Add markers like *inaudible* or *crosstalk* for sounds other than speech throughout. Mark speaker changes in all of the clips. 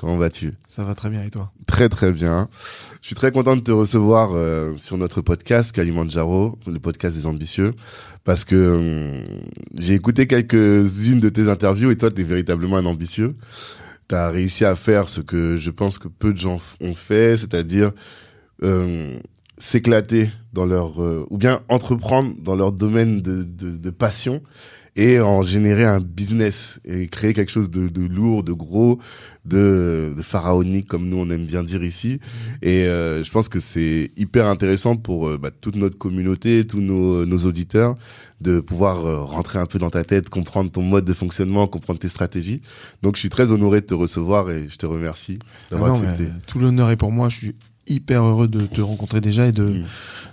Speaker 1: Comment vas-tu?
Speaker 2: Ça va très bien et toi?
Speaker 1: Très très bien. Je suis très content de te recevoir euh, sur notre podcast Kalimandjaro, le podcast des ambitieux, parce que euh, j'ai écouté quelques-unes de tes interviews et toi, tu es véritablement un ambitieux. Tu as réussi à faire ce que je pense que peu de gens ont fait, c'est-à-dire euh, s'éclater dans leur euh, ou bien entreprendre dans leur domaine de, de, de, passion et en générer un business et créer quelque chose de, de lourd, de gros, de, de, pharaonique comme nous on aime bien dire ici. Et euh, je pense que c'est hyper intéressant pour euh, bah, toute notre communauté, tous nos, nos auditeurs de pouvoir euh, rentrer un peu dans ta tête, comprendre ton mode de fonctionnement, comprendre tes stratégies. Donc je suis très honoré de te recevoir et je te remercie d'avoir
Speaker 2: ah accepté. tout l'honneur est pour moi. Je suis hyper heureux de te rencontrer déjà et de, mm.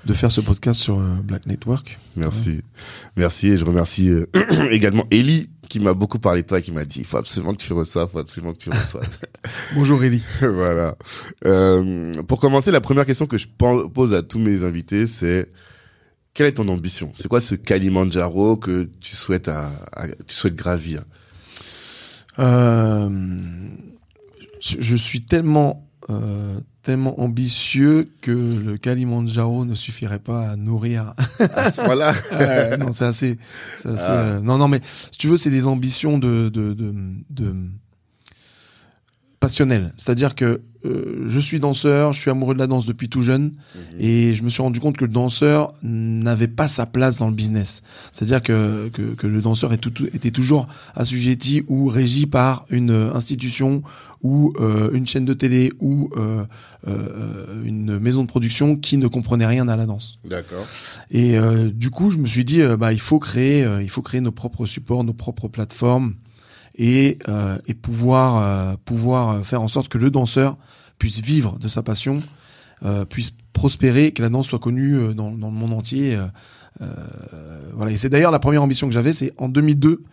Speaker 2: de faire ce podcast sur euh, Black Network.
Speaker 1: Merci. Ouais. Merci et je remercie euh, *clears throat* également Ellie qui m'a beaucoup parlé de toi, qui m'a dit, il faut absolument que tu reçoives, il faut absolument que tu reçoives. *laughs*
Speaker 2: Bonjour Ellie. *laughs*
Speaker 1: voilà. Euh, pour commencer, la première question que je pose à tous mes invités, c'est quelle est ton ambition? C'est quoi ce Kalimandjaro que tu souhaites, à, à, tu souhaites gravir?
Speaker 2: Euh, je, je, suis tellement euh, tellement ambitieux que le Kalimandjaro ne suffirait pas à nourrir.
Speaker 1: voilà. *laughs*
Speaker 2: euh, non, c'est assez, ah. euh, non, non, mais si tu veux, c'est des ambitions de, de, de, de passionnelles. C'est-à-dire que euh, je suis danseur, je suis amoureux de la danse depuis tout jeune, mmh. et je me suis rendu compte que le danseur n'avait pas sa place dans le business. C'est-à-dire que, que, que le danseur tout, était toujours assujetti ou régi par une institution ou euh, une chaîne de télé ou euh, euh, une maison de production qui ne comprenait rien à la danse.
Speaker 1: D'accord.
Speaker 2: Et euh, du coup, je me suis dit, bah il faut créer, il faut créer nos propres supports, nos propres plateformes et et pouvoir pouvoir faire en sorte que le danseur puisse vivre de sa passion, puisse prospérer, que la danse soit connue dans, dans le monde entier. voilà. Et c'est d'ailleurs la première ambition que j'avais, c'est en 2002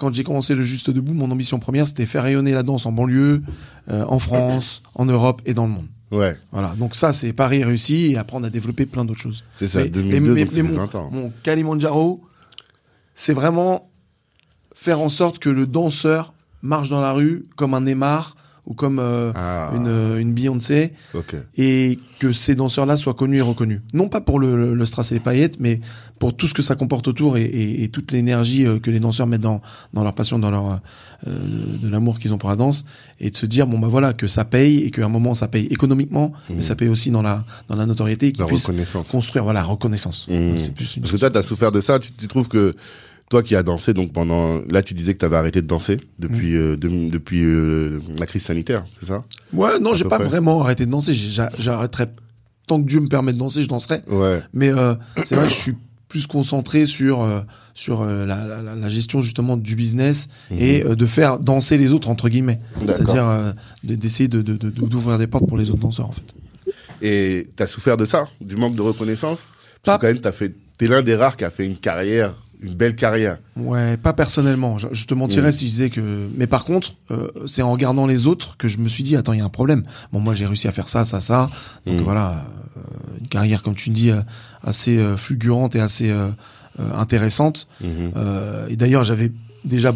Speaker 2: quand j'ai commencé le Juste Debout, mon ambition première, c'était faire rayonner la danse en banlieue, euh, en France, en Europe et dans le monde.
Speaker 1: Ouais.
Speaker 2: Voilà. Donc ça, c'est Paris réussi et apprendre à développer plein d'autres choses.
Speaker 1: C'est ça, mais, 2002, mais, donc mais,
Speaker 2: mon,
Speaker 1: 20 ans.
Speaker 2: Mon Kalimandjaro, c'est vraiment faire en sorte que le danseur marche dans la rue comme un Neymar ou comme euh, ah. une, une Beyoncé
Speaker 1: okay.
Speaker 2: et que ces danseurs-là soient connus et reconnus. Non pas pour le, le, le strass et les paillettes, mais pour tout ce que ça comporte autour et, et, et toute l'énergie euh, que les danseurs mettent dans, dans leur passion, dans leur euh, de l'amour qu'ils ont pour la danse, et de se dire bon bah voilà que ça paye et qu'à un moment ça paye économiquement, mmh. mais ça paye aussi dans la dans la notoriété,
Speaker 1: la reconnaissance.
Speaker 2: construire voilà reconnaissance.
Speaker 1: Mmh. Plus Parce que toi t'as souffert de ça, tu, tu trouves que toi qui as dansé donc pendant là tu disais que tu avais arrêté de danser depuis mmh. euh, de, depuis euh, la crise sanitaire c'est ça?
Speaker 2: Ouais non j'ai pas près. vraiment arrêté de danser j'arrêterai tant que Dieu me permet de danser je danserai
Speaker 1: ouais.
Speaker 2: mais euh, c'est vrai que je suis plus concentré sur euh, sur euh, la, la, la, gestion justement du business mmh. et euh, de faire danser les autres entre guillemets c'est-à-dire d'essayer de d'ouvrir de, de, des portes pour les autres danseurs en fait
Speaker 1: et tu as souffert de ça du manque de reconnaissance? Parce que quand même t'as fait t'es l'un des rares qui a fait une carrière une belle carrière.
Speaker 2: Ouais, pas personnellement. Je, je te mentirais mmh. si je disais que. Mais par contre, euh, c'est en regardant les autres que je me suis dit attends, il y a un problème. Bon, moi j'ai réussi à faire ça, ça, ça. Donc mmh. voilà, euh, une carrière comme tu dis euh, assez fulgurante et assez euh, intéressante.
Speaker 1: Mhm.
Speaker 2: Euh, et d'ailleurs, j'avais déjà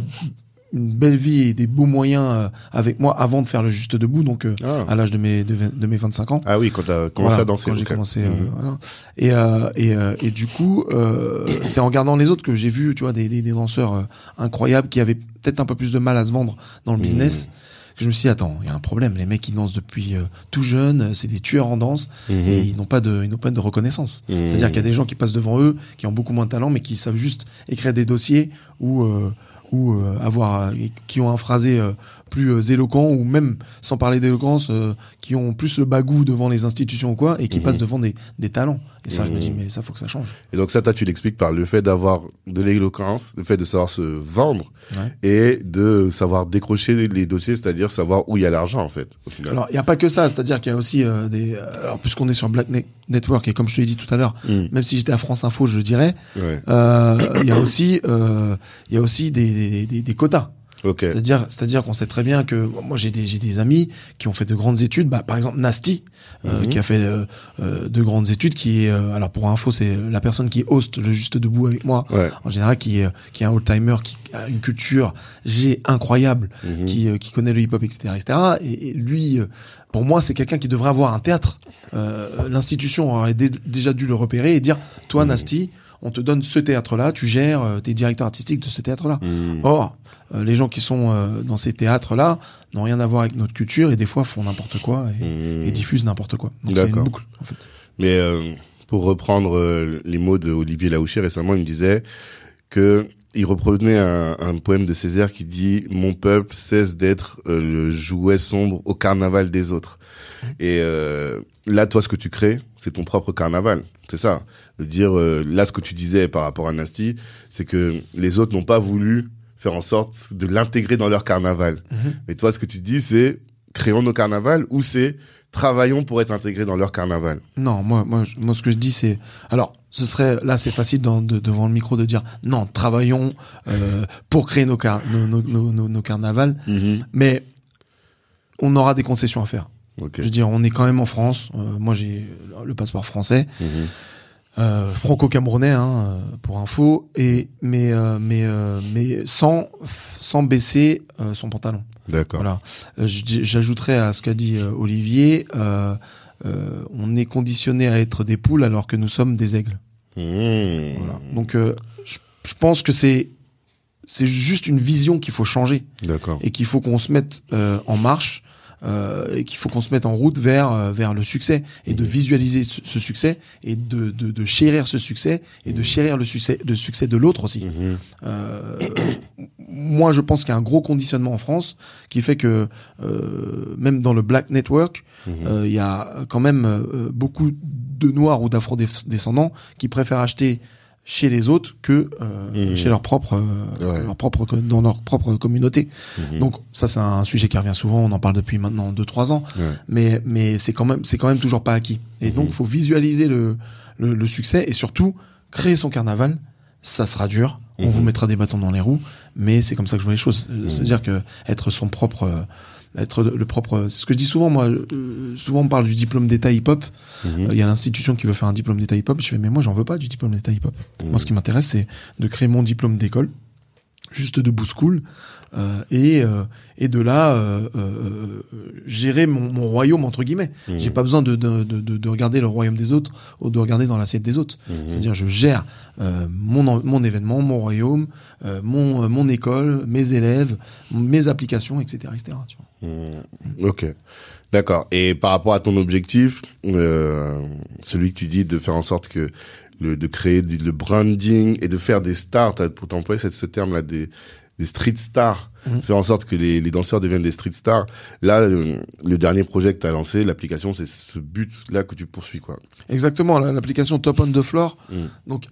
Speaker 2: une belle vie et des beaux moyens euh, avec moi avant de faire le juste debout, donc euh,
Speaker 1: Ah.
Speaker 2: à l'âge de mes de, de mes 25 ans.
Speaker 1: Ah oui, quand t'as commencé
Speaker 2: Voilà,
Speaker 1: à danser.
Speaker 2: Quand j'ai commencé, euh,
Speaker 1: Mhm.
Speaker 2: voilà. Et, euh, et, euh, et du coup, euh, c'est en regardant les autres que j'ai vu, tu vois, des, des, des danseurs euh, incroyables qui avaient peut-être un peu plus de mal à se vendre dans le
Speaker 1: Mhm.
Speaker 2: business. Que je me suis dit, attends, il y a un problème. Les mecs, ils dansent depuis euh, tout jeune, c'est des tueurs en danse
Speaker 1: Mhm.
Speaker 2: et ils n'ont pas de, ils n'ont pas de reconnaissance.
Speaker 1: Mhm.
Speaker 2: C'est-à-dire qu'il y a des gens qui passent devant eux, qui ont beaucoup moins de talent, mais qui savent juste écrire des dossiers ou euh, ou euh, avoir, qui ont un phrasé euh, plus euh, éloquent ou même sans parler d'éloquence, euh, qui ont plus le bagou devant les institutions ou quoi et qui
Speaker 1: Mhm.
Speaker 2: passent devant des, des talents. Et ça, je me dis,
Speaker 1: Mhm.
Speaker 2: mais ça faut que ça change.
Speaker 1: Et donc ça, toi, tu l'expliques par le fait d'avoir de l'éloquence, le fait de savoir se vendre
Speaker 2: Ouais.
Speaker 1: et de savoir décrocher les- dossiers, c'est-à-dire savoir où il y a l'argent, en fait, au final.
Speaker 2: Alors, il n'y a pas que ça, c'est-à-dire qu'il y a aussi euh, des. Alors, puisqu'on est sur Black Ne- Network, et comme je te l'ai dit tout à l'heure,
Speaker 1: Mhm.
Speaker 2: même si j'étais à France Info, je dirais,
Speaker 1: Ouais.
Speaker 2: euh, il y a aussi, il y a aussi des, des, des, des quotas.
Speaker 1: Ok.
Speaker 2: C'est-à-dire, c'est-à-dire qu'on sait très bien que moi j'ai des j'ai des amis qui ont fait de grandes études. Bah, par exemple Nasty, euh,
Speaker 1: Mhm.
Speaker 2: qui a fait euh, euh, de grandes études, qui est euh, alors pour info c'est la personne qui host le juste debout avec moi.
Speaker 1: Ouais.
Speaker 2: En général, qui est qui est un old timer, qui a une culture j'ai incroyable,
Speaker 1: Mhm.
Speaker 2: qui euh, qui connaît le hip hop, etc., etc. Et, et lui, pour moi, c'est quelqu'un qui devrait avoir un théâtre. Euh, L'institution aurait dé- déjà dû le repérer et dire, toi,
Speaker 1: Mhm.
Speaker 2: Nasty, on te donne ce théâtre-là, tu gères, euh, t'es directeur artistique de ce théâtre-là. Or, euh, les gens qui sont euh, dans ces théâtres-là n'ont rien à voir avec notre culture et des fois font n'importe quoi et, et diffusent n'importe quoi. Donc c'est une boucle en fait.
Speaker 1: Mais euh, pour reprendre les mots de Olivier Laouché récemment, il me disait que il reprenait un, un poème de Césaire qui dit Mon peuple cesse d'être euh, le jouet sombre au carnaval des autres. Et euh, là, toi, ce que tu crées, c'est ton propre carnaval. C'est ça. De dire euh, là, ce que tu disais par rapport à Nasty, c'est que les autres n'ont pas voulu faire en sorte de l'intégrer dans leur carnaval.
Speaker 2: Mhm.
Speaker 1: Mais toi, ce que tu dis, c'est créons nos carnavals ou c'est travaillons pour être intégrés dans leur carnaval.
Speaker 2: Non, moi, moi, moi, ce que je dis, c'est, alors, ce serait, là, c'est facile dans- de- devant le micro de dire, non, travaillons euh, pour créer nos, car, nos, carnavals, mais on aura des concessions à faire. Je veux dire, on est quand même en France. euh, moi, j'ai le passeport français.
Speaker 1: Mhm.
Speaker 2: Euh, franco-camerounais hein, euh, pour info et mais euh, mais euh, mais sans sans baisser euh, son pantalon
Speaker 1: D'accord.
Speaker 2: voilà Euh, j'ajouterais à ce qu'a dit Olivier euh, euh, on est conditionné à être des poules alors que nous sommes des aigles
Speaker 1: Mmh.
Speaker 2: voilà donc euh, je, je pense que c'est c'est juste une vision qu'il faut changer
Speaker 1: D'accord.
Speaker 2: et qu'il faut qu'on se mette euh, en marche euh, et qu'il faut qu'on se mette en route vers euh, vers le succès et de visualiser ce, ce succès et de, de de chérir ce succès et de chérir le succès le succès de l'autre aussi.
Speaker 1: Mhm.
Speaker 2: Euh, moi, je pense qu'il y a un gros conditionnement en France qui fait que euh, même dans le Black Network,
Speaker 1: Mhm.
Speaker 2: euh, il y a quand même euh, beaucoup de noirs ou d'afro-descendants qui préfèrent acheter chez les autres que euh,
Speaker 1: Mhm.
Speaker 2: chez leur propre, euh,
Speaker 1: Ouais.
Speaker 2: leur propre dans leur propre communauté.
Speaker 1: Mhm.
Speaker 2: Donc ça c'est un sujet qui revient souvent, on en parle depuis maintenant deux trois ans,
Speaker 1: Ouais.
Speaker 2: mais mais c'est quand même c'est quand même toujours pas acquis. Et donc
Speaker 1: Mhm.
Speaker 2: faut visualiser le, le le succès et surtout créer son carnaval. Ça sera dur, on vous mettra des bâtons dans les roues, mais c'est comme ça que je vois les choses. Euh. C'est-à-dire que être son propre euh, être le propre c'est ce que je dis souvent moi euh, souvent on parle du diplôme d'état hip-hop
Speaker 1: Mhm.
Speaker 2: Euh, il y a l'institution qui veut faire un diplôme d'état hip-hop je fais mais moi j'en veux pas du diplôme d'état hip-hop
Speaker 1: Mhm.
Speaker 2: moi ce qui m'intéresse c'est de créer mon diplôme d'école juste de school euh, et euh, et de là euh, euh, gérer mon, mon royaume entre guillemets
Speaker 1: Mhm.
Speaker 2: j'ai pas besoin de de, de de de regarder le royaume des autres ou de regarder dans l'assiette des autres
Speaker 1: Mhm.
Speaker 2: c'est-à-dire je gère euh, mon mon événement mon royaume euh, mon mon école mes élèves mes applications etc etc tu vois.
Speaker 1: Mhm. Ok. D'accord. Et par rapport à ton objectif, euh, celui que tu dis de faire en sorte que de créer du- le branding et de faire des stars, pour t'employer ce terme-là, des, des street stars,
Speaker 2: Mhm.
Speaker 1: faire en sorte que les, les danseurs deviennent des street stars. Là, euh, le dernier projet que tu as lancé, l'application, c'est ce but-là que tu poursuis, quoi.
Speaker 2: Exactement, la- l'application Top on the Floor,
Speaker 1: Mm.
Speaker 2: donc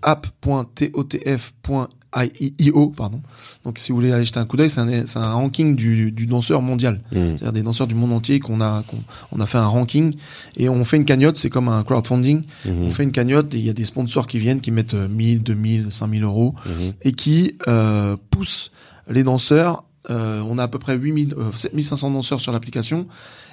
Speaker 2: app.totf.io, pardon. Donc si vous voulez aller jeter un coup d'œil, c'est un, un ranking du, du danseur mondial.
Speaker 1: Mhm.
Speaker 2: C'est-à-dire des danseurs du monde entier qu'on a, qu'on on a fait un ranking et on fait une cagnotte, c'est comme un crowdfunding.
Speaker 1: Mhm.
Speaker 2: On fait une cagnotte et il y a des sponsors qui viennent, qui mettent euh, 1000, 2000, 5000 euros et qui euh, poussent les danseurs. Euh, on a à peu près 8000, euh, 7500 danseurs sur l'application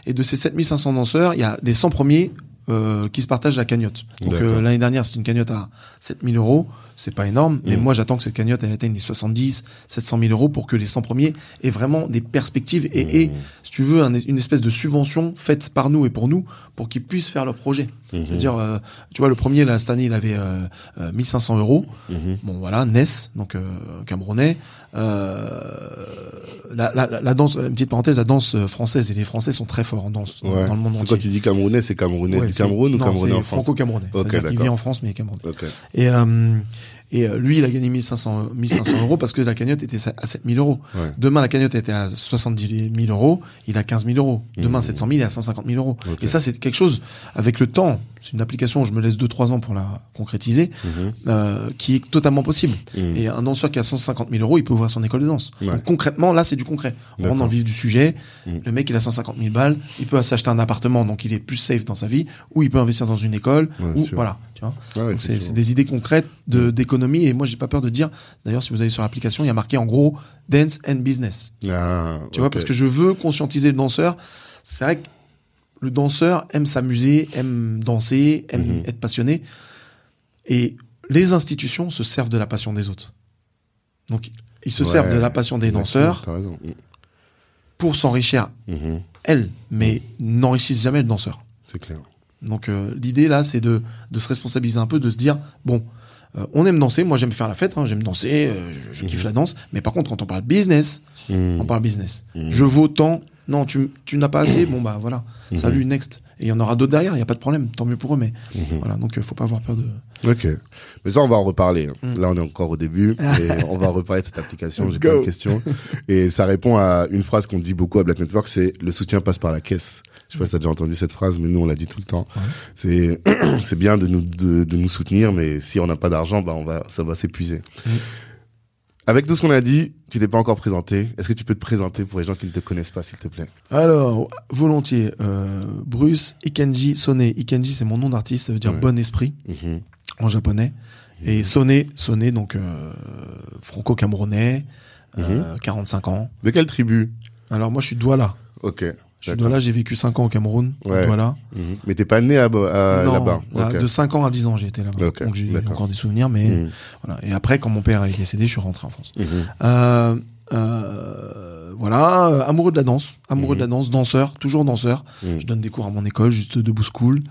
Speaker 2: et de ces 7500 danseurs, il y a les 100 premiers euh, qui se partagent la cagnotte. Donc euh, l'année dernière, c'est une cagnotte à 7000 euros. C'est pas énorme, mais
Speaker 1: Mm.
Speaker 2: moi j'attends que cette cagnotte elle atteigne les 70, 700 000 euros pour que les 100 premiers aient vraiment des perspectives et,
Speaker 1: Mm.
Speaker 2: et si tu veux, un- une espèce de subvention faite par nous et pour nous pour qu'ils puissent faire leur projet.
Speaker 1: Mhm.
Speaker 2: C'est-à-dire, euh, tu vois, le premier là cette année, il avait euh, euh, 1500 euros.
Speaker 1: Mhm.
Speaker 2: Bon voilà, Ness, donc camerounais. Euh, la, la, danse, une petite parenthèse, la danse française et les Français sont très forts en danse
Speaker 1: Ouais.
Speaker 2: dans le monde entier.
Speaker 1: Quand tu dis camerounais, c'est camerounais
Speaker 2: Ouais,
Speaker 1: Cameroun ou
Speaker 2: c'est
Speaker 1: en France?
Speaker 2: Franco-camerounais.
Speaker 1: Ok,
Speaker 2: C'est-à-dire qu'il
Speaker 1: d'accord.
Speaker 2: vit en France, mais camerounais.
Speaker 1: Ok.
Speaker 2: Et, euh, et euh, lui, il a gagné 1500, 1500 euros parce que la cagnotte était à 7000 euros.
Speaker 1: Ouais.
Speaker 2: Demain, la cagnotte était à 70 000 euros, il a 15 000 euros. Demain,
Speaker 1: Mhm.
Speaker 2: 700 000, il a 150 000 euros. Et ça, c'est quelque chose, avec le temps, c'est une application, je me laisse 2-3 ans pour la concrétiser,
Speaker 1: Mhm.
Speaker 2: euh, qui est totalement possible.
Speaker 1: Mhm.
Speaker 2: Et un danseur qui a 150 000 euros, il peut ouvrir son école de danse.
Speaker 1: Ouais.
Speaker 2: Donc concrètement, là, c'est du concret. On rentre dans le vif du sujet. Le mec, il a 150 000 balles, il peut s'acheter un appartement, donc il est plus safe dans sa vie, ou il peut investir dans une école,
Speaker 1: Ouais,
Speaker 2: ou
Speaker 1: sûr.
Speaker 2: voilà. Tu vois.
Speaker 1: Ouais,
Speaker 2: donc c'est des idées concrètes d'économie et moi j'ai pas peur de dire d'ailleurs si vous allez sur l'application il y a marqué en gros dance and business.
Speaker 1: Ah,
Speaker 2: tu vois parce que je veux conscientiser le danseur. C'est vrai que le danseur aime s'amuser aime danser aime
Speaker 1: Mhm.
Speaker 2: être passionné. Et les institutions se servent de la passion des autres. Donc ils se
Speaker 1: Ouais,
Speaker 2: servent de la passion des danseurs
Speaker 1: raison.
Speaker 2: pour s'enrichir
Speaker 1: Mhm.
Speaker 2: elles mais n'enrichissent jamais le danseur.
Speaker 1: C'est clair.
Speaker 2: Donc euh, l'idée là, c'est de, de se responsabiliser un peu, de se dire bon, euh, on aime danser, moi j'aime faire la fête, hein, j'aime danser, euh, je, je kiffe
Speaker 1: Mhm.
Speaker 2: la danse, mais par contre quand on parle business,
Speaker 1: Mhm.
Speaker 2: on parle business.
Speaker 1: Mhm.
Speaker 2: Je vaux tant, non tu, tu n'as pas assez, bon bah voilà, salut next. Et il y en aura d'autres derrière, il y a pas de problème, tant mieux pour eux, mais voilà donc euh, faut pas avoir peur de.
Speaker 1: Ok. Mais ça, on va en reparler. hein.
Speaker 2: Mm.
Speaker 1: Là, on est encore au début *laughs* et on va reparler de cette application. J'ai plein de questions. Et ça répond à une phrase qu'on dit beaucoup à Black Network, c'est le soutien passe par la caisse. Je sais pas si t'as déjà entendu cette phrase, mais nous, on l'a dit tout le temps.
Speaker 2: Ouais.
Speaker 1: C'est, *clears throat* c'est bien de nous, de, de nous soutenir, mais si on n'a pas d'argent, bah, on va, ça va s'épuiser.
Speaker 2: Mm.
Speaker 1: Avec tout ce qu'on a dit, tu t'es pas encore présenté. Est-ce que tu peux te présenter pour les gens qui ne te connaissent pas, s'il te plaît?
Speaker 2: Alors volontiers, euh, Bruce Ikenji Sone. Ikenji c'est mon nom d'artiste, ça veut dire
Speaker 1: Ouais.
Speaker 2: bon esprit
Speaker 1: Mhm.
Speaker 2: en japonais. Et Sone, Sone donc euh, franco-camerounais, euh, 45 ans.
Speaker 1: De quelle tribu?
Speaker 2: Alors moi je suis Douala.
Speaker 1: Ok.
Speaker 2: Je suis
Speaker 1: D'accord.
Speaker 2: Douala, j'ai vécu 5 ans au Cameroun.
Speaker 1: Ouais.
Speaker 2: Douala.
Speaker 1: Mhm. Mais t'es pas né à, à-
Speaker 2: non,
Speaker 1: là-bas.
Speaker 2: là, de 5 ans à 10 ans j'ai été là-bas. Donc j'ai encore des souvenirs, mais
Speaker 1: Mhm.
Speaker 2: voilà. Et après, quand mon père est décédé, je suis rentré en France.
Speaker 1: Mhm.
Speaker 2: Euh, euh, voilà, euh, amoureux de la danse, amoureux
Speaker 1: Mhm.
Speaker 2: de la danse, danseur, toujours danseur.
Speaker 1: Mhm.
Speaker 2: Je donne des cours à mon école, juste debout school.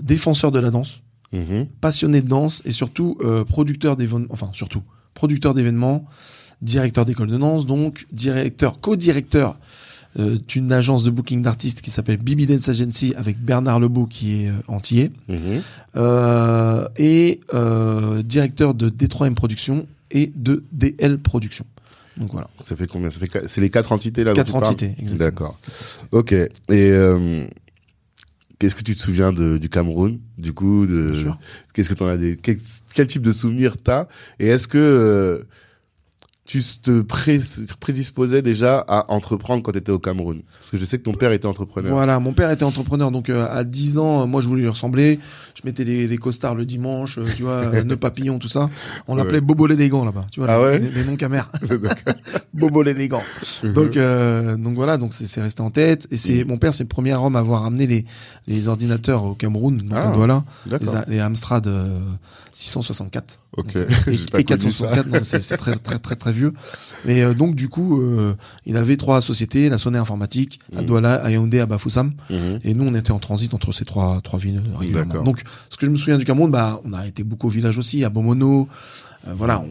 Speaker 2: Défenseur de la danse,
Speaker 1: Mhm.
Speaker 2: passionné de danse et surtout producteur d'événements, enfin surtout producteur d'événements, directeur d'école de danse, donc directeur, co-directeur euh, d'une agence de booking d'artistes qui s'appelle Bibi Dance Agency avec Bernard Lebeau qui est euh, antillais
Speaker 1: Mhm.
Speaker 2: euh, et euh, directeur de D3M Productions et de DL Productions. Donc voilà,
Speaker 1: Ça fait combien? Ça fait c'est les quatre entités là.
Speaker 2: quatre entités. Exactement.
Speaker 1: D'accord. Ok. Et euh, qu'est-ce que tu te souviens de, du Cameroun? Du coup, de qu'est-ce que t'en as des quel, quel type de souvenirs t'as? Et est-ce que euh, tu te pré- prédisposais déjà à entreprendre quand tu étais au Cameroun Parce que je sais que ton père était entrepreneur.
Speaker 2: Voilà, mon père était entrepreneur, donc euh, à 10 ans, euh, moi je voulais lui ressembler. Je mettais les, les costards le dimanche, euh, tu vois, euh, *laughs* nœud papillon, tout ça. On l'appelait
Speaker 1: Ouais.
Speaker 2: Bobo l'élégant là-bas, tu vois,
Speaker 1: Ah
Speaker 2: les,
Speaker 1: ouais
Speaker 2: les, les noms camères. Bobo l'élégant. Donc, euh, donc voilà, donc c'est c'est resté en tête. Et c'est
Speaker 1: Mhm.
Speaker 2: mon père, c'est le premier homme à avoir amené les, les ordinateurs au Cameroun, donc
Speaker 1: Ah,
Speaker 2: à Douala, les, les Amstrad euh, 664.
Speaker 1: Ok.
Speaker 2: Donc, *laughs*
Speaker 1: J'ai
Speaker 2: et,
Speaker 1: pas
Speaker 2: et
Speaker 1: connu ça.
Speaker 2: 464, non, c'est très, très très très vieux. Et euh, donc du coup, euh, il avait trois sociétés, la Sonnet Informatique, à
Speaker 1: Mhm.
Speaker 2: Douala, à Yaoundé, à Bafoussam.
Speaker 1: Mhm.
Speaker 2: Et nous, on était en transit entre ces trois, trois villes euh, régulièrement. Donc, ce que je me souviens du Cameroun, bah, on a été beaucoup au village aussi, à Bomono. Euh, voilà, on-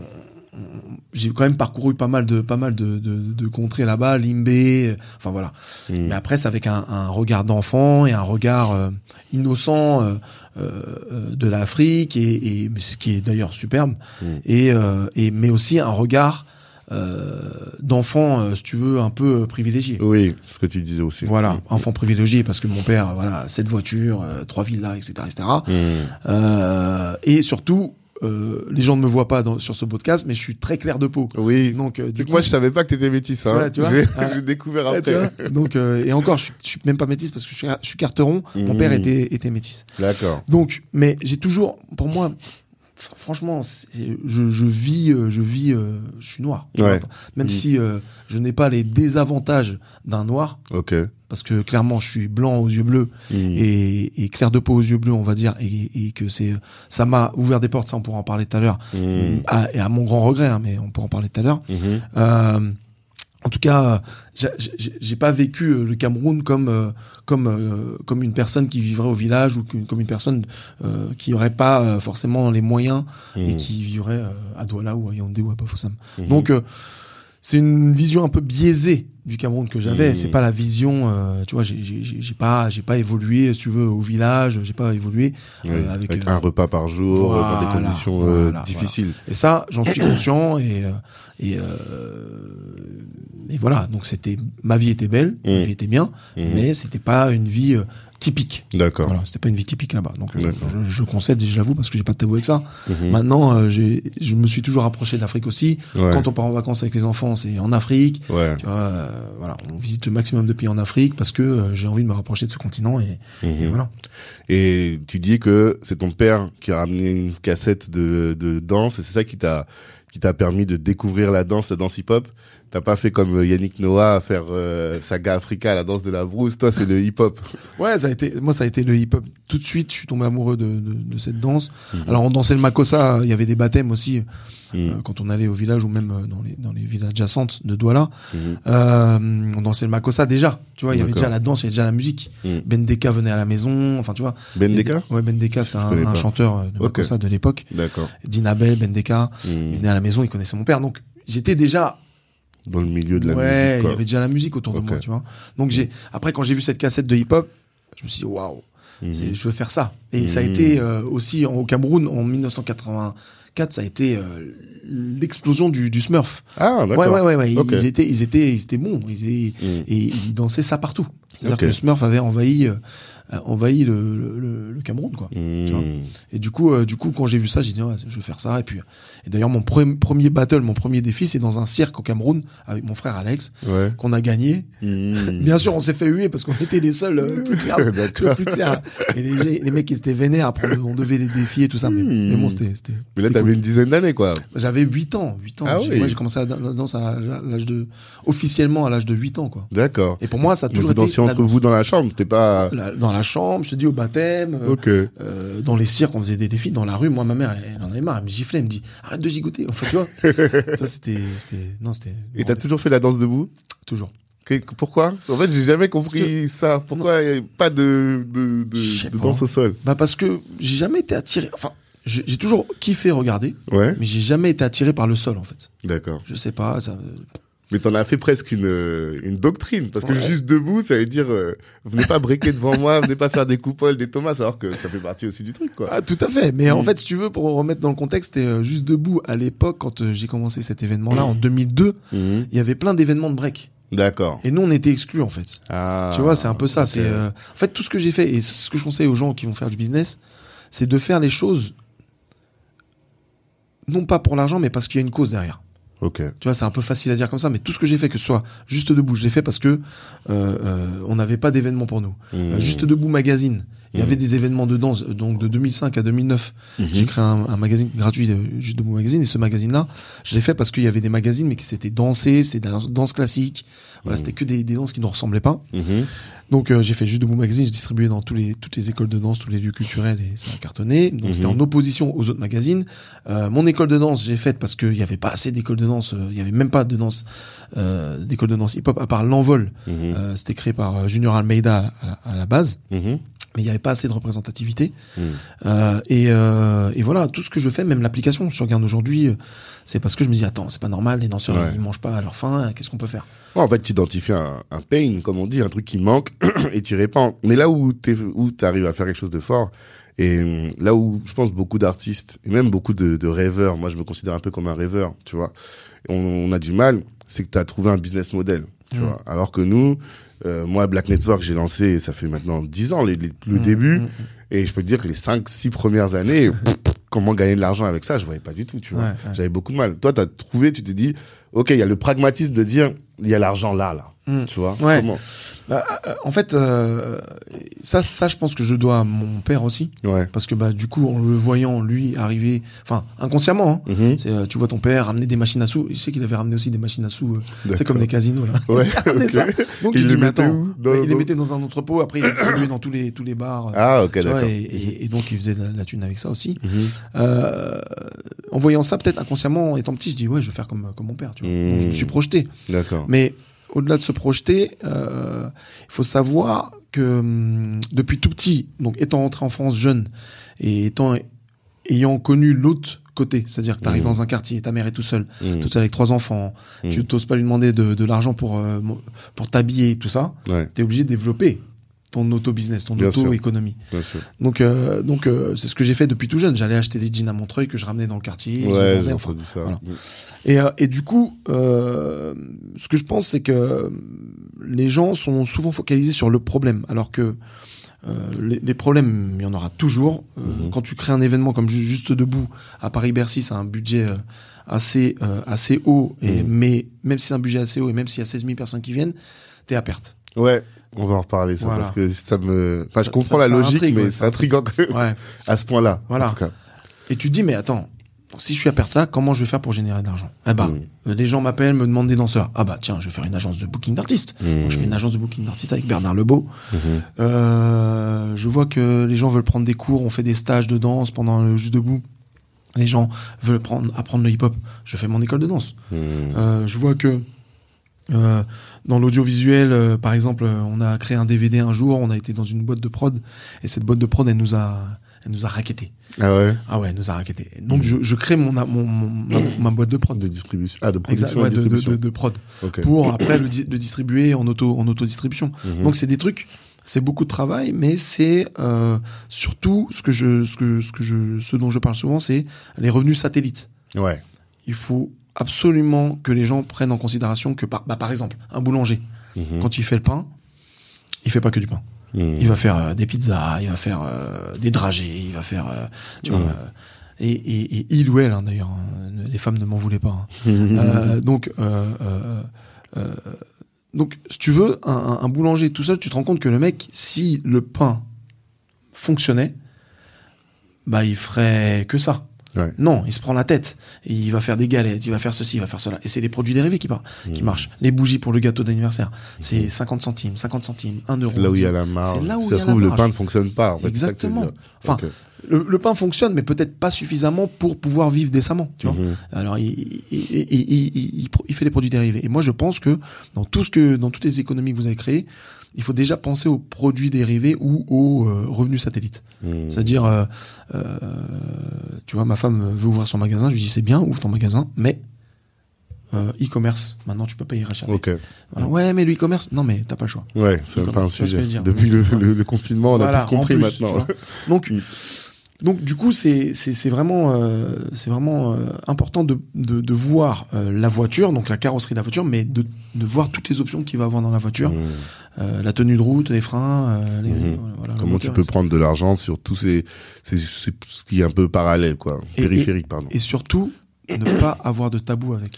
Speaker 2: j'ai quand même parcouru pas mal de, pas mal de, de, de contrées là-bas, Limbé. Enfin voilà.
Speaker 1: Mhm.
Speaker 2: Mais après, c'est avec un, un regard d'enfant et un regard euh, innocent euh, euh, de l'Afrique et, et ce qui est d'ailleurs superbe.
Speaker 1: Mhm.
Speaker 2: Et, et mais aussi un regard d'enfant, si tu veux, un peu privilégié.
Speaker 1: Oui, ce que tu disais aussi.
Speaker 2: Voilà,
Speaker 1: Mhm.
Speaker 2: enfant privilégié parce que mon père, voilà, cette voiture, trois villas, etc., etc. Et surtout, euh, les gens ne me voient pas dans, sur ce podcast, mais je suis très clair de peau.
Speaker 1: Oui.
Speaker 2: Donc, euh, du coup,
Speaker 1: moi, je savais pas que t'étais métisse. Hein.
Speaker 2: Tu vois.
Speaker 1: J'ai
Speaker 2: Ah. *laughs*
Speaker 1: j'ai découvert
Speaker 2: tu
Speaker 1: après.
Speaker 2: vois, donc, euh, et encore, je suis, je suis même pas métisse parce que je suis, je suis carteron. Mon père était, était métisse.
Speaker 1: D'accord.
Speaker 2: Donc, mais j'ai toujours, pour moi, Franchement, je, je vis, euh, je vis, euh, je suis noir.
Speaker 1: Ouais.
Speaker 2: Même
Speaker 1: Mm.
Speaker 2: si euh, je n'ai pas les désavantages d'un noir,
Speaker 1: Ok.
Speaker 2: parce que clairement, je suis blanc aux yeux bleus
Speaker 1: Mm.
Speaker 2: et, et clair de peau aux yeux bleus, on va dire, et, et que c'est, ça m'a ouvert des portes. Ça, on pourra en parler tout à l'heure.
Speaker 1: Mm.
Speaker 2: À- et à mon grand regret, hein, mais on pourra en parler tout à l'heure.
Speaker 1: Mhm.
Speaker 2: Euh, en tout cas, j'ai- pas vécu euh, le Cameroun comme euh, comme euh, comme une personne qui vivrait au village ou comme une personne euh, qui aurait pas forcément les moyens et
Speaker 1: Mhm.
Speaker 2: qui vivrait à Douala ou à Yaoundé ou à Bafoussam.
Speaker 1: Mhm.
Speaker 2: Donc euh, c'est une vision un peu biaisée du Cameroun que j'avais.
Speaker 1: Mhm.
Speaker 2: C'est pas la vision, euh, tu vois, j'ai- pas j'ai pas évolué, si tu veux, au village. J'ai pas évolué avec,
Speaker 1: avec,
Speaker 2: euh,
Speaker 1: un repas par jour, dans des conditions
Speaker 2: voilà,
Speaker 1: difficiles.
Speaker 2: Et ça, j'en suis conscient et euh, et euh, et voilà. Donc c'était ma vie était belle, ma
Speaker 1: Mhm.
Speaker 2: vie était bien,
Speaker 1: Mhm.
Speaker 2: mais c'était pas une vie euh, typique.
Speaker 1: D'accord.
Speaker 2: Voilà, c'était pas une vie typique là-bas. Donc euh, je, je concède et je l'avoue parce que j'ai pas de tabou avec ça.
Speaker 1: Mhm.
Speaker 2: Maintenant, euh, je me suis toujours rapproché de l'Afrique aussi.
Speaker 1: Ouais.
Speaker 2: Quand on part en vacances avec les enfants, c'est en Afrique.
Speaker 1: Ouais.
Speaker 2: Tu vois, euh, voilà, on visite le maximum de pays en Afrique parce que euh, j'ai envie de me rapprocher de ce continent et, et voilà.
Speaker 1: Et tu dis que c'est ton père qui a ramené une cassette de, de danse et c'est ça qui t'a qui t'a permis de découvrir la danse, la danse hip-hop? T'as pas fait comme euh, Yannick Noah à faire euh, Saga Africa, la danse de la brousse. Toi, c'est le hip-hop.
Speaker 2: Ouais, ça a été, moi, ça a été le hip-hop. Tout de suite, je suis tombé amoureux de, de, de cette danse.
Speaker 1: Mhm.
Speaker 2: Alors, on dansait le makossa, il y avait des baptêmes aussi,
Speaker 1: Mhm.
Speaker 2: euh, quand on allait au village ou même dans les, dans les villes adjacentes de Douala.
Speaker 1: Mhm.
Speaker 2: Euh, on dansait le makossa déjà. Tu vois, il y avait déjà la danse, il y avait déjà la musique.
Speaker 1: Mhm.
Speaker 2: Bendeka venait à la maison. Enfin, tu vois.
Speaker 1: Ben
Speaker 2: Il y a
Speaker 1: Deka
Speaker 2: des- Ouais, Bendeka, c'est un, chanteur de makossa de l'époque.
Speaker 1: D'accord.
Speaker 2: Dinabel, Bendeka. Il
Speaker 1: Mhm.
Speaker 2: venait à la maison, il connaissait mon père. Donc, j'étais déjà
Speaker 1: Dans le milieu de la
Speaker 2: ouais,
Speaker 1: musique.
Speaker 2: il
Speaker 1: quoi.
Speaker 2: y avait déjà la musique autour de moi, tu vois. Donc j'ai après quand j'ai vu cette cassette de hip-hop, je me suis dit waouh,
Speaker 1: Mhm.
Speaker 2: je veux faire ça. Et ça a
Speaker 1: Mhm.
Speaker 2: été euh, aussi au Cameroun en 1984, ça a été euh, l'explosion du, du Smurf.
Speaker 1: Ah,
Speaker 2: Ouais
Speaker 1: d'accord.
Speaker 2: ouais ouais, ouais.
Speaker 1: Ok.
Speaker 2: ils étaient ils étaient ils étaient bons, ils étaient-
Speaker 1: Mhm.
Speaker 2: et ils dansaient ça partout. C'est-à-dire que le Smurf avait envahi euh, envahi le, le, le- le Cameroun quoi. Tu vois. Et du coup, euh, du coup, quand j'ai vu ça, j'ai dit ouais, je vais faire ça. Et puis, et d'ailleurs, mon pre- premier battle, mon premier défi, c'est dans un cirque au Cameroun avec mon frère Alex
Speaker 1: Ouais.
Speaker 2: qu'on a gagné.
Speaker 1: Mhm.
Speaker 2: Bien sûr, on s'est fait huer parce qu'on était les seuls euh, plus clairs. *laughs* Plus. Et les, les mecs, ils étaient vénères. Après, on devait les défier et tout ça. Mais,
Speaker 1: Hmm.
Speaker 2: mais bon, c'était.
Speaker 1: Mais là, t'avais
Speaker 2: cool.
Speaker 1: une dizaine d'années, quoi.
Speaker 2: J'avais 8 ans. 8 ans.
Speaker 1: Ah oui.
Speaker 2: Moi, j'ai commencé à la danse à l'âge de. officiellement à l'âge de 8 ans, quoi.
Speaker 1: D'accord.
Speaker 2: Et pour moi, ça a toujours
Speaker 1: vous
Speaker 2: été.
Speaker 1: dansiez
Speaker 2: la
Speaker 1: entre vous dans la chambre, c'était pas...
Speaker 2: La- dans la chambre, je te dis au baptême, euh,
Speaker 1: Ok.
Speaker 2: euh, dans les cirques, on faisait des défis dans la rue. Moi, ma mère, elle, elle en avait marre, elle me giflait, elle me dit arrête de gigoter. Enfin, tu vois, *laughs* ça c'était, non, c'était.
Speaker 1: Et t'as toujours fait la danse debout?
Speaker 2: Toujours.
Speaker 1: Que- Pourquoi? En fait, j'ai jamais compris ça. Pourquoi n'y a pas de, danse au sol?
Speaker 2: Bah parce que j'ai jamais été attiré. Enfin, j'ai j'ai toujours kiffé regarder,
Speaker 1: Ouais.
Speaker 2: mais j'ai jamais été attiré par le sol en fait.
Speaker 1: D'accord.
Speaker 2: Je sais pas. Ça...
Speaker 1: Mais t'en as fait presque une, euh, une doctrine. Parce que
Speaker 2: Ouais.
Speaker 1: juste debout, ça veut dire, euh, venez pas breaker devant moi, venez pas faire des coupoles, des tomates, alors que ça fait partie aussi du truc, quoi.
Speaker 2: Ah, tout à fait. Mais en
Speaker 1: Mm.
Speaker 2: fait, si tu veux, pour remettre dans le contexte, euh, juste debout à l'époque quand j'ai commencé cet événement-là en 2002.
Speaker 1: Mhm.
Speaker 2: Il y avait plein d'événements de break.
Speaker 1: D'accord.
Speaker 2: Et nous, on était exclus en fait.
Speaker 1: Ah,
Speaker 2: Tu vois, c'est un peu ça. C'est euh, en fait tout ce que j'ai fait et ce que je conseille aux gens qui vont faire du business, c'est de faire les choses non pas pour l'argent, mais parce qu'il y a une cause derrière.
Speaker 1: Ok.
Speaker 2: Tu vois, c'est un peu facile à dire comme ça, mais tout ce que j'ai fait, que ce soit juste debout, je l'ai fait parce que euh, euh, on n'avait pas d'événement pour nous. Euh,
Speaker 1: Mhm.
Speaker 2: juste debout magazine. Il y avait des événements de danse, euh, donc de 2005 à 2009.
Speaker 1: Mhm.
Speaker 2: J'ai créé un, un magazine gratuit de Juste Debout Magazine et ce magazine-là, je l'ai fait parce qu'il y avait des magazines mais qui s'étaient dansés, c'était de la danse classique. Voilà,
Speaker 1: Mhm.
Speaker 2: c'était que des, des danses qui ne ressemblaient pas.
Speaker 1: Mhm.
Speaker 2: Donc euh, j'ai fait Juste Debout Magazine, j'ai distribué dans tous les, toutes les écoles de danse, tous les lieux culturels et ça a cartonné. Donc c'était en opposition aux autres magazines. Euh, mon école de danse, j'ai faite parce qu'il n'y avait pas assez d'écoles de danse, euh, il y avait même pas de danse, euh, d'école de danse hip-hop à part l'envol. Euh, c'était créé par euh, Junior Almeida à la, à la base. Mais il n'y avait pas assez de représentativité.
Speaker 1: Mhm.
Speaker 2: Euh, et, euh, et voilà, tout ce que je fais, même l'application, je regarde aujourd'hui, euh, c'est parce que je me dis attends, c'est pas normal, les danseurs
Speaker 1: Ouais.
Speaker 2: ils mangent pas à leur faim, qu'est-ce qu'on peut faire?
Speaker 1: Ouais, en fait, tu identifies un, un pain, comme on dit, un truc qui manque, *clears throat* et tu répands. Mais là où tu arrives à faire quelque chose de fort, et hum, là où je pense beaucoup d'artistes, et même beaucoup de, de rêveurs, moi je me considère un peu comme un rêveur, tu vois, on, on a du mal, c'est que tu as trouvé un business model, tu
Speaker 2: Mm.
Speaker 1: vois. Alors que nous, euh, moi, Black Network, j'ai lancé, ça fait maintenant 10 ans, les- les- le
Speaker 2: Mm,
Speaker 1: début,
Speaker 2: mm,
Speaker 1: et je peux te dire que les 5, 6 premières années, *laughs* comment gagner de l'argent avec ça, je voyais pas du tout, tu vois.
Speaker 2: Ouais, ouais.
Speaker 1: J'avais beaucoup de mal. Toi, tu as trouvé, tu t'es dit, OK, il y a le pragmatisme de dire, il y a l'argent là, là.
Speaker 2: Mm.
Speaker 1: Tu vois
Speaker 2: Ouais.
Speaker 1: Comment
Speaker 2: Bah, euh, en fait, euh, ça, ça, je pense que je dois à mon père aussi,
Speaker 1: Ouais.
Speaker 2: parce que bah du coup, en le voyant lui arriver, enfin inconsciemment, hein, c'est, euh, tu vois ton père ramener des machines à sous. Je sais qu'il avait ramené aussi des machines à sous. euh, c'est comme les casinos là.
Speaker 1: Ouais, *laughs*
Speaker 2: Il ça. Donc
Speaker 1: Il
Speaker 2: tu dis mais
Speaker 1: mettait
Speaker 2: attends,
Speaker 1: où Dans-
Speaker 2: ouais, il les mettait dans un entrepôt. Après il les distribuait dans tous les tous les bars. euh,
Speaker 1: Ah, ok, d'accord.
Speaker 2: et, et- et donc il faisait de la, de la thune avec ça aussi.
Speaker 1: Mhm.
Speaker 2: Euh, en voyant ça, peut-être inconsciemment, étant petit, je dis ouais, je vais faire comme comme mon père. Tu vois.
Speaker 1: Mm.
Speaker 2: Donc, je me suis projeté.
Speaker 1: D'accord.
Speaker 2: Mais au-delà de se projeter, euh, il faut savoir que hum, depuis tout petit, donc étant rentré en France jeune et étant ayant connu l'autre côté, c'est-à-dire que tu arrives
Speaker 1: Mhm.
Speaker 2: dans un quartier, ta mère est tout seul,
Speaker 1: Mhm.
Speaker 2: tout seul avec trois enfants, tu t'oses pas lui demander de, de l'argent pour euh, pour t'habiller, tout ça,
Speaker 1: Ouais,
Speaker 2: tu es obligé de développer ton auto-business, ton auto-économie. Donc, euh, donc euh, c'est ce que j'ai fait depuis tout jeune. J'allais acheter des jeans à Montreuil que je ramenais dans le quartier. je les
Speaker 1: Ouais,
Speaker 2: vendais,
Speaker 1: j'ai
Speaker 2: enfin,
Speaker 1: entendu ça.
Speaker 2: voilà. Et, euh, et du coup, ce que je pense, c'est que les gens sont souvent focalisés sur le problème, alors que les, les problèmes, il y en aura toujours.
Speaker 1: Mhm.
Speaker 2: Quand tu crées un événement comme Ju- Juste Debout à Paris-Bercy, c'est un budget assez assez haut. Et
Speaker 1: Mhm.
Speaker 2: mais même si c'est un budget assez haut et même s'il y a 16 000 personnes qui viennent, t'es à perte.
Speaker 1: Ouais, on va en reparler ça
Speaker 2: Voilà.
Speaker 1: parce que ça me. Enfin, je comprends
Speaker 2: ça-
Speaker 1: la logique,
Speaker 2: intrigue,
Speaker 1: mais c'est intriguant que-
Speaker 2: Ouais.
Speaker 1: à ce point-là.
Speaker 2: Voilà.
Speaker 1: En tout cas.
Speaker 2: Et tu te dis, mais attends, si je suis à perte là, comment je vais faire pour générer de l'argent? Eh ben,
Speaker 1: Mhm.
Speaker 2: euh, les gens m'appellent, me demandent des danseurs. Ah bah tiens, je vais faire une agence de booking d'artistes. Donc, je fais une agence de booking d'artistes avec Bernard Lebeau.
Speaker 1: Mhm.
Speaker 2: Euh, je vois que les gens veulent prendre des cours, on fait des stages de danse pendant le Juste Debout. Les gens veulent prendre, apprendre le hip-hop. Je fais mon école de danse.
Speaker 1: Mhm.
Speaker 2: Euh, je vois que euh, dans l'audiovisuel, euh, par exemple, euh, on a créé un DVD un jour, on a été dans une boîte de prod, et cette boîte de prod, elle nous a, elle nous a raquetté.
Speaker 1: Ah ouais?
Speaker 2: Ah ouais, elle nous a raquetté. Donc je, je crée mon, mon, mon- ma, ma boîte de prod.
Speaker 1: De distribution. Ah, de production
Speaker 2: ouais, de, de,
Speaker 1: distribution.
Speaker 2: de, de prod pour après le, di- le distribuer en auto en autodistribution.
Speaker 1: Mhm.
Speaker 2: Donc c'est des trucs, c'est beaucoup de travail, mais c'est euh, surtout ce que je ce que ce que je ce dont je parle souvent, c'est les revenus satellites.
Speaker 1: Ouais.
Speaker 2: Il faut absolument que les gens prennent en considération que par bah, par exemple un boulanger
Speaker 1: Mhm.
Speaker 2: quand il fait le pain, il fait pas que du pain.
Speaker 1: Mhm.
Speaker 2: Il va faire euh, des pizzas, il va faire euh, des dragées, il va faire euh, tu vois
Speaker 1: Mhm.
Speaker 2: et, et, et il ou elle hein, d'ailleurs, hein, les femmes ne m'en voulaient pas. hein. Donc, donc, si tu veux, un, un- un boulanger tout seul, tu te rends compte que le mec, si le pain fonctionnait, bah, il ferait que ça.
Speaker 1: Ouais.
Speaker 2: Non, il se prend la tête. Il va faire des galettes, il va faire ceci, il va faire cela. Et c'est les produits dérivés qui, par- qui
Speaker 1: Mhm.
Speaker 2: marchent. Les bougies pour le gâteau d'anniversaire, c'est 50 centimes, 50 centimes, 1 euro.
Speaker 1: C'est là où il y a la marge.
Speaker 2: C'est là où
Speaker 1: Si ça
Speaker 2: y a
Speaker 1: se trouve, le pain ne fonctionne pas. En fait, ça
Speaker 2: Exactement. Enfin. Le, le pain fonctionne, mais peut-être pas suffisamment pour pouvoir vivre décemment. Tu vois.
Speaker 1: Mhm.
Speaker 2: Alors, il, il, il, il fait des produits dérivés. Et moi, je pense que dans tout ce que, dans toutes les économies que vous avez créées, il faut déjà penser aux produits dérivés ou aux euh, revenus satellites.
Speaker 1: Mhm.
Speaker 2: C'est-à-dire, euh, euh, tu vois, ma femme veut ouvrir son magasin, je lui dis c'est bien, ouvre ton magasin, mais e-commerce, maintenant tu peux pas y racheter.
Speaker 1: Ok.
Speaker 2: Voilà. Ouais, mais le e-commerce, non, mais t'as pas le choix.
Speaker 1: Ouais, c'est pas un sujet. Depuis le,
Speaker 2: Voilà.
Speaker 1: le- le confinement, on a
Speaker 2: Voilà,
Speaker 1: tous
Speaker 2: en
Speaker 1: compris
Speaker 2: plus,
Speaker 1: maintenant.
Speaker 2: Donc,
Speaker 1: Mm.
Speaker 2: Donc du coup, c'est vraiment euh, c'est vraiment euh, important de, de de voir euh, la voiture, donc la carrosserie de la voiture, mais de de voir toutes les options qu'il va avoir dans la voiture. Euh, la tenue de route, les freins, les, voilà, le
Speaker 1: Comment
Speaker 2: moteur,
Speaker 1: tu peux prendre de l'argent sur tous ces, ces, ces- ce qui est un peu parallèle, quoi.
Speaker 2: Et-
Speaker 1: Périphérique, pardon.
Speaker 2: et surtout ne pas avoir de tabou avec.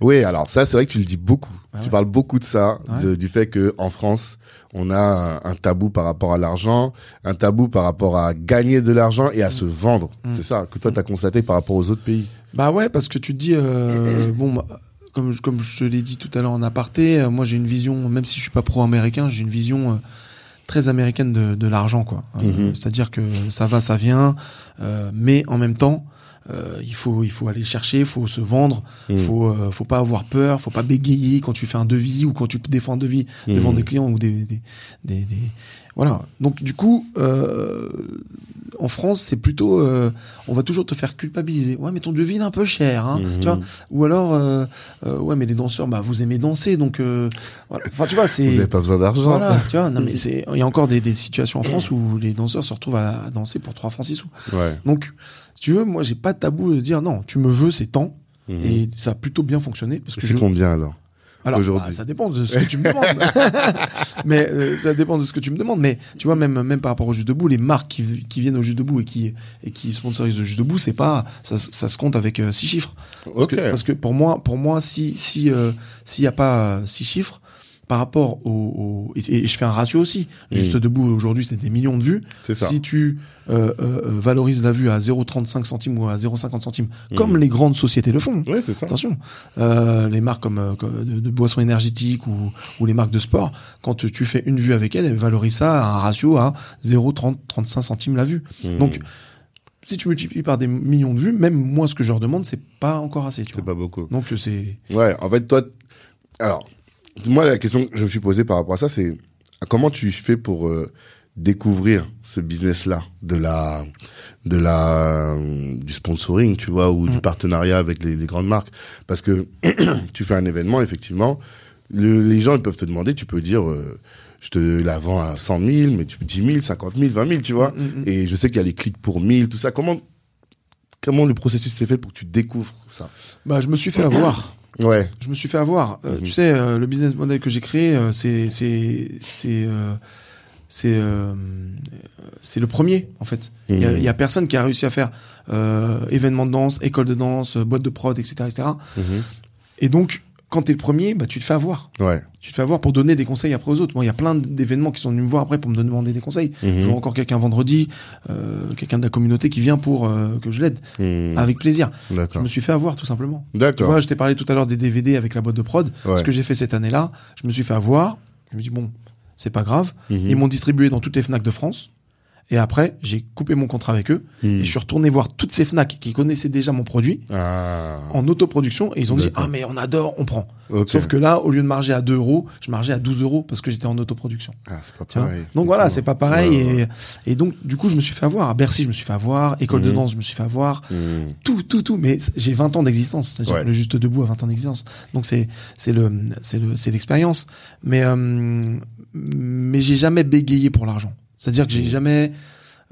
Speaker 1: Oui, alors ça, c'est vrai que tu le dis beaucoup.
Speaker 2: Ah
Speaker 1: tu
Speaker 2: ouais.
Speaker 1: parles beaucoup de ça,
Speaker 2: Ouais.
Speaker 1: de- du fait que en France, on a un, tabou par rapport à l'argent, un tabou par rapport à gagner de l'argent et à se vendre.
Speaker 2: Mm.
Speaker 1: C'est ça que toi, tu as constaté par rapport aux autres pays.
Speaker 2: Bah ouais, parce que tu te dis, euh, bon, bah, comme, je- comme je te l'ai dit tout à l'heure en aparté, euh, moi j'ai une vision, même si je suis pas pro-américain, j'ai une vision euh, très américaine de, de l'argent, quoi.
Speaker 1: Mhm.
Speaker 2: C'est-à-dire que ça va, ça vient, mais en même temps, euh, il faut il faut aller chercher, il faut se vendre,
Speaker 1: Mm.
Speaker 2: faut euh, faut pas avoir peur, faut pas bégayer quand tu fais un devis ou quand tu défends un devis
Speaker 1: Mhm.
Speaker 2: devant des clients ou des, des, des, des- voilà. Donc du coup, euh, en France, c'est plutôt, euh, on va toujours te faire culpabiliser. Ouais, mais ton devis il est un peu cher, hein, tu vois. Ou alors, euh, euh, ouais, mais les danseurs, bah vous aimez danser, donc euh, voilà. Enfin, tu vois, c'est
Speaker 1: Vous n'avez pas besoin d'argent.
Speaker 2: voilà, tu vois. Non, mais *laughs* c'est, il y a encore des, des situations en France où les danseurs se retrouvent à, à danser pour 3 francs 6 sous.
Speaker 1: Ouais.
Speaker 2: Donc, si tu veux, moi, j'ai pas de tabou de dire non, tu me veux, c'est tant.
Speaker 1: Mhm.
Speaker 2: Et ça a plutôt bien fonctionné parce que
Speaker 1: c'est
Speaker 2: je,
Speaker 1: combien alors
Speaker 2: alors,
Speaker 1: aujourd'hui
Speaker 2: bah, ça dépend de ce que tu me demandes. *laughs* mais euh, ça dépend de ce que tu me demandes. Mais tu vois, même même par rapport au Juste debout, les marques qui, qui viennent au Juste debout et qui et qui sponsorisent le Juste debout, c'est pas ça, ça se compte avec euh, six chiffres. Parce, que, parce que pour moi, pour moi, si si euh, s'il y a pas six chiffres, par rapport au, au- et, et je fais un ratio aussi.
Speaker 1: Mm.
Speaker 2: Juste debout aujourd'hui, c'est des millions de vues.
Speaker 1: Ça.
Speaker 2: Si tu euh, euh, euh, valorises la vue à 0,35 centimes ou à 0,50 centimes, comme
Speaker 1: Mhm.
Speaker 2: les grandes sociétés le font.
Speaker 1: Ça.
Speaker 2: Attention, euh, les marques comme, comme de, de boissons énergétiques ou, ou les marques de sport, quand tu- tu fais une vue avec elles, elles valorisent ça à un ratio à 0,30-35 centimes la vue.
Speaker 1: Mhm.
Speaker 2: Donc, si tu multiplies par des millions de vues, même moi, ce que je leur demande, c'est pas encore assez. Tu
Speaker 1: c'est pas beaucoup.
Speaker 2: Donc, c'est.
Speaker 1: Ouais, en fait, toi, alors, moi, la question que je me suis posée par rapport à ça, c'est comment tu fais pour euh, découvrir ce business-là de la, de la, euh, du sponsoring, tu vois, ou du
Speaker 2: Mm.
Speaker 1: partenariat avec les, les grandes marques, parce que *clears throat* tu fais un événement, effectivement, le- les gens ils peuvent te demander, tu peux dire, euh, je te la vends à 100 000, mais tu peux 10 000, 50 000, 20 000, tu vois.
Speaker 2: Mm, mm, mm.
Speaker 1: Et je sais qu'il y a les clics pour 1000, tout ça. Comment, comment le processus s'est fait pour que tu découvres ça?
Speaker 2: Bah, je me suis fait avoir.
Speaker 1: Ouais.
Speaker 2: Je me suis fait avoir. Euh,
Speaker 1: Mhm.
Speaker 2: Tu sais, euh, le business model que j'ai créé, euh, c'est c'est c'est c'est c'est le premier en fait. Il y, a- il y a personne qui a réussi à faire événement de danse, école de danse, boîte de prod, etc., etc.
Speaker 1: Mhm.
Speaker 2: Et donc, quand t'es le premier, bah tu te fais avoir.
Speaker 1: Ouais.
Speaker 2: Tu te fais avoir pour donner des conseils après aux autres. Moi, il y a plein d'événements qui sont venus me voir après pour me demander des conseils.
Speaker 1: Mhm.
Speaker 2: J'ai encore quelqu'un vendredi, euh, quelqu'un de la communauté qui vient pour euh, que je l'aide,
Speaker 1: Mhm.
Speaker 2: avec plaisir. Je me suis fait avoir tout simplement. Tu vois, je t'ai parlé tout à l'heure des DVD avec la boîte de prod.
Speaker 1: Ouais.
Speaker 2: Ce que j'ai fait cette année-là, je me suis fait avoir. Je me dis bon, c'est pas grave.
Speaker 1: Mhm.
Speaker 2: Ils m'ont distribué dans toutes les Fnac de France. Et après, j'ai coupé mon contrat avec eux et je suis retourné voir toutes ces Fnac qui connaissaient déjà mon produit
Speaker 1: Ah.
Speaker 2: en autoproduction et ils ont dit ah mais on adore, on prend. Sauf que là, au lieu de marger à 2 euros, je margeais à 12 euros parce que j'étais en autoproduction.
Speaker 1: Ah, c'est pas pareil.
Speaker 2: donc voilà, c'est pas pareil.
Speaker 1: Ouais,
Speaker 2: et, et donc, du coup, je me suis fait avoir. À Bercy, je me suis fait avoir. École de
Speaker 1: Mhm.
Speaker 2: danse, je me suis fait avoir.
Speaker 1: Mhm.
Speaker 2: Tout, tout, tout. Mais j'ai 20 ans d'existence. C'est-à-dire
Speaker 1: Ouais.
Speaker 2: le juste debout à 20 ans d'existence. Donc c'est, c'est le, c'est le, c'est l'expérience. Mais, euh, mais j'ai jamais bégayé pour l'argent. C'est-à-dire que j'ai jamais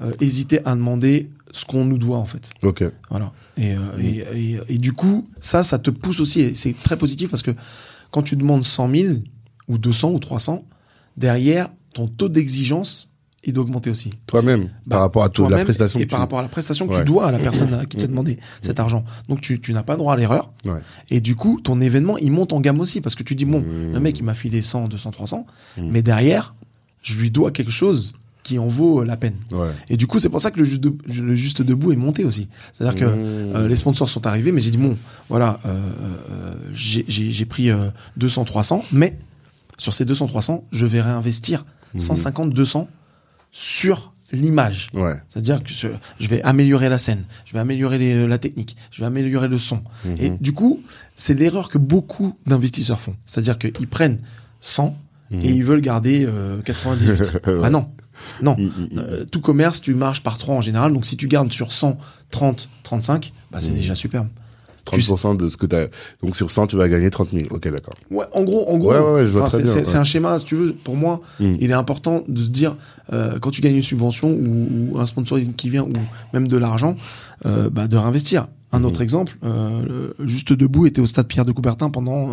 Speaker 2: euh, hésité à demander ce qu'on nous doit, en fait.
Speaker 1: Ok.
Speaker 2: Voilà. Et, euh, et, et, et du coup, ça, ça te pousse aussi. Et c'est très positif parce que quand tu demandes 100 000 ou 200 ou 300, derrière, ton taux d'exigence, il doit augmenter aussi.
Speaker 1: Toi-même,
Speaker 2: Bah,
Speaker 1: par rapport à tout, la prestation
Speaker 2: et
Speaker 1: que
Speaker 2: par
Speaker 1: tu...
Speaker 2: rapport à la prestation que
Speaker 1: Ouais.
Speaker 2: tu dois à la personne à qui t'a
Speaker 1: Mhm.
Speaker 2: demandé cet argent. Donc tu, tu n'as pas droit à l'erreur.
Speaker 1: Ouais.
Speaker 2: Et du coup, ton événement, il monte en gamme aussi parce que tu dis bon, le mec il m'a filé 100, 200, 300,
Speaker 1: Mhm.
Speaker 2: mais derrière, je lui dois quelque chose qui en vaut la peine.
Speaker 1: Ouais.
Speaker 2: Et du coup, c'est pour ça que le juste, de- le juste debout est monté aussi. C'est-à-dire que
Speaker 1: Mhm.
Speaker 2: euh, les sponsors sont arrivés, mais j'ai dit bon, voilà, euh, euh, j'ai- pris euh, 200, 300, mais sur ces 200, 300, je vais réinvestir
Speaker 1: Mhm.
Speaker 2: 150, 200 sur l'image.
Speaker 1: Ouais.
Speaker 2: C'est-à-dire que je, vais améliorer la scène, je vais améliorer les- la technique, je vais améliorer le son.
Speaker 1: Mhm.
Speaker 2: Et du coup, c'est l'erreur que beaucoup d'investisseurs font. C'est-à-dire qu'ils prennent 100
Speaker 1: Mhm.
Speaker 2: et ils veulent garder euh, 98. *laughs*
Speaker 1: Ouais.
Speaker 2: Ah non, non.
Speaker 1: Mhm, mhm.
Speaker 2: Euh, tout commerce, tu marches par 3 en général. Donc si tu gardes sur 100, 30, 35, bah, c'est déjà superbe.
Speaker 1: 30% de ce que t'as... Donc sur 100, tu vas gagner 30 000. Ok, d'accord.
Speaker 2: Ouais, en gros, en gros,
Speaker 1: Ouais, ouais, ouais, je vois
Speaker 2: enfin,
Speaker 1: très
Speaker 2: c'est un schéma, si tu veux. Pour moi, il est important de se dire, euh, quand tu gagnes une subvention ou, ou un sponsoring qui vient ou même de l'argent, euh, bah, de réinvestir. Un
Speaker 1: Mhm.
Speaker 2: autre exemple, euh, le Juste Debout était au stade Pierre de Coubertin pendant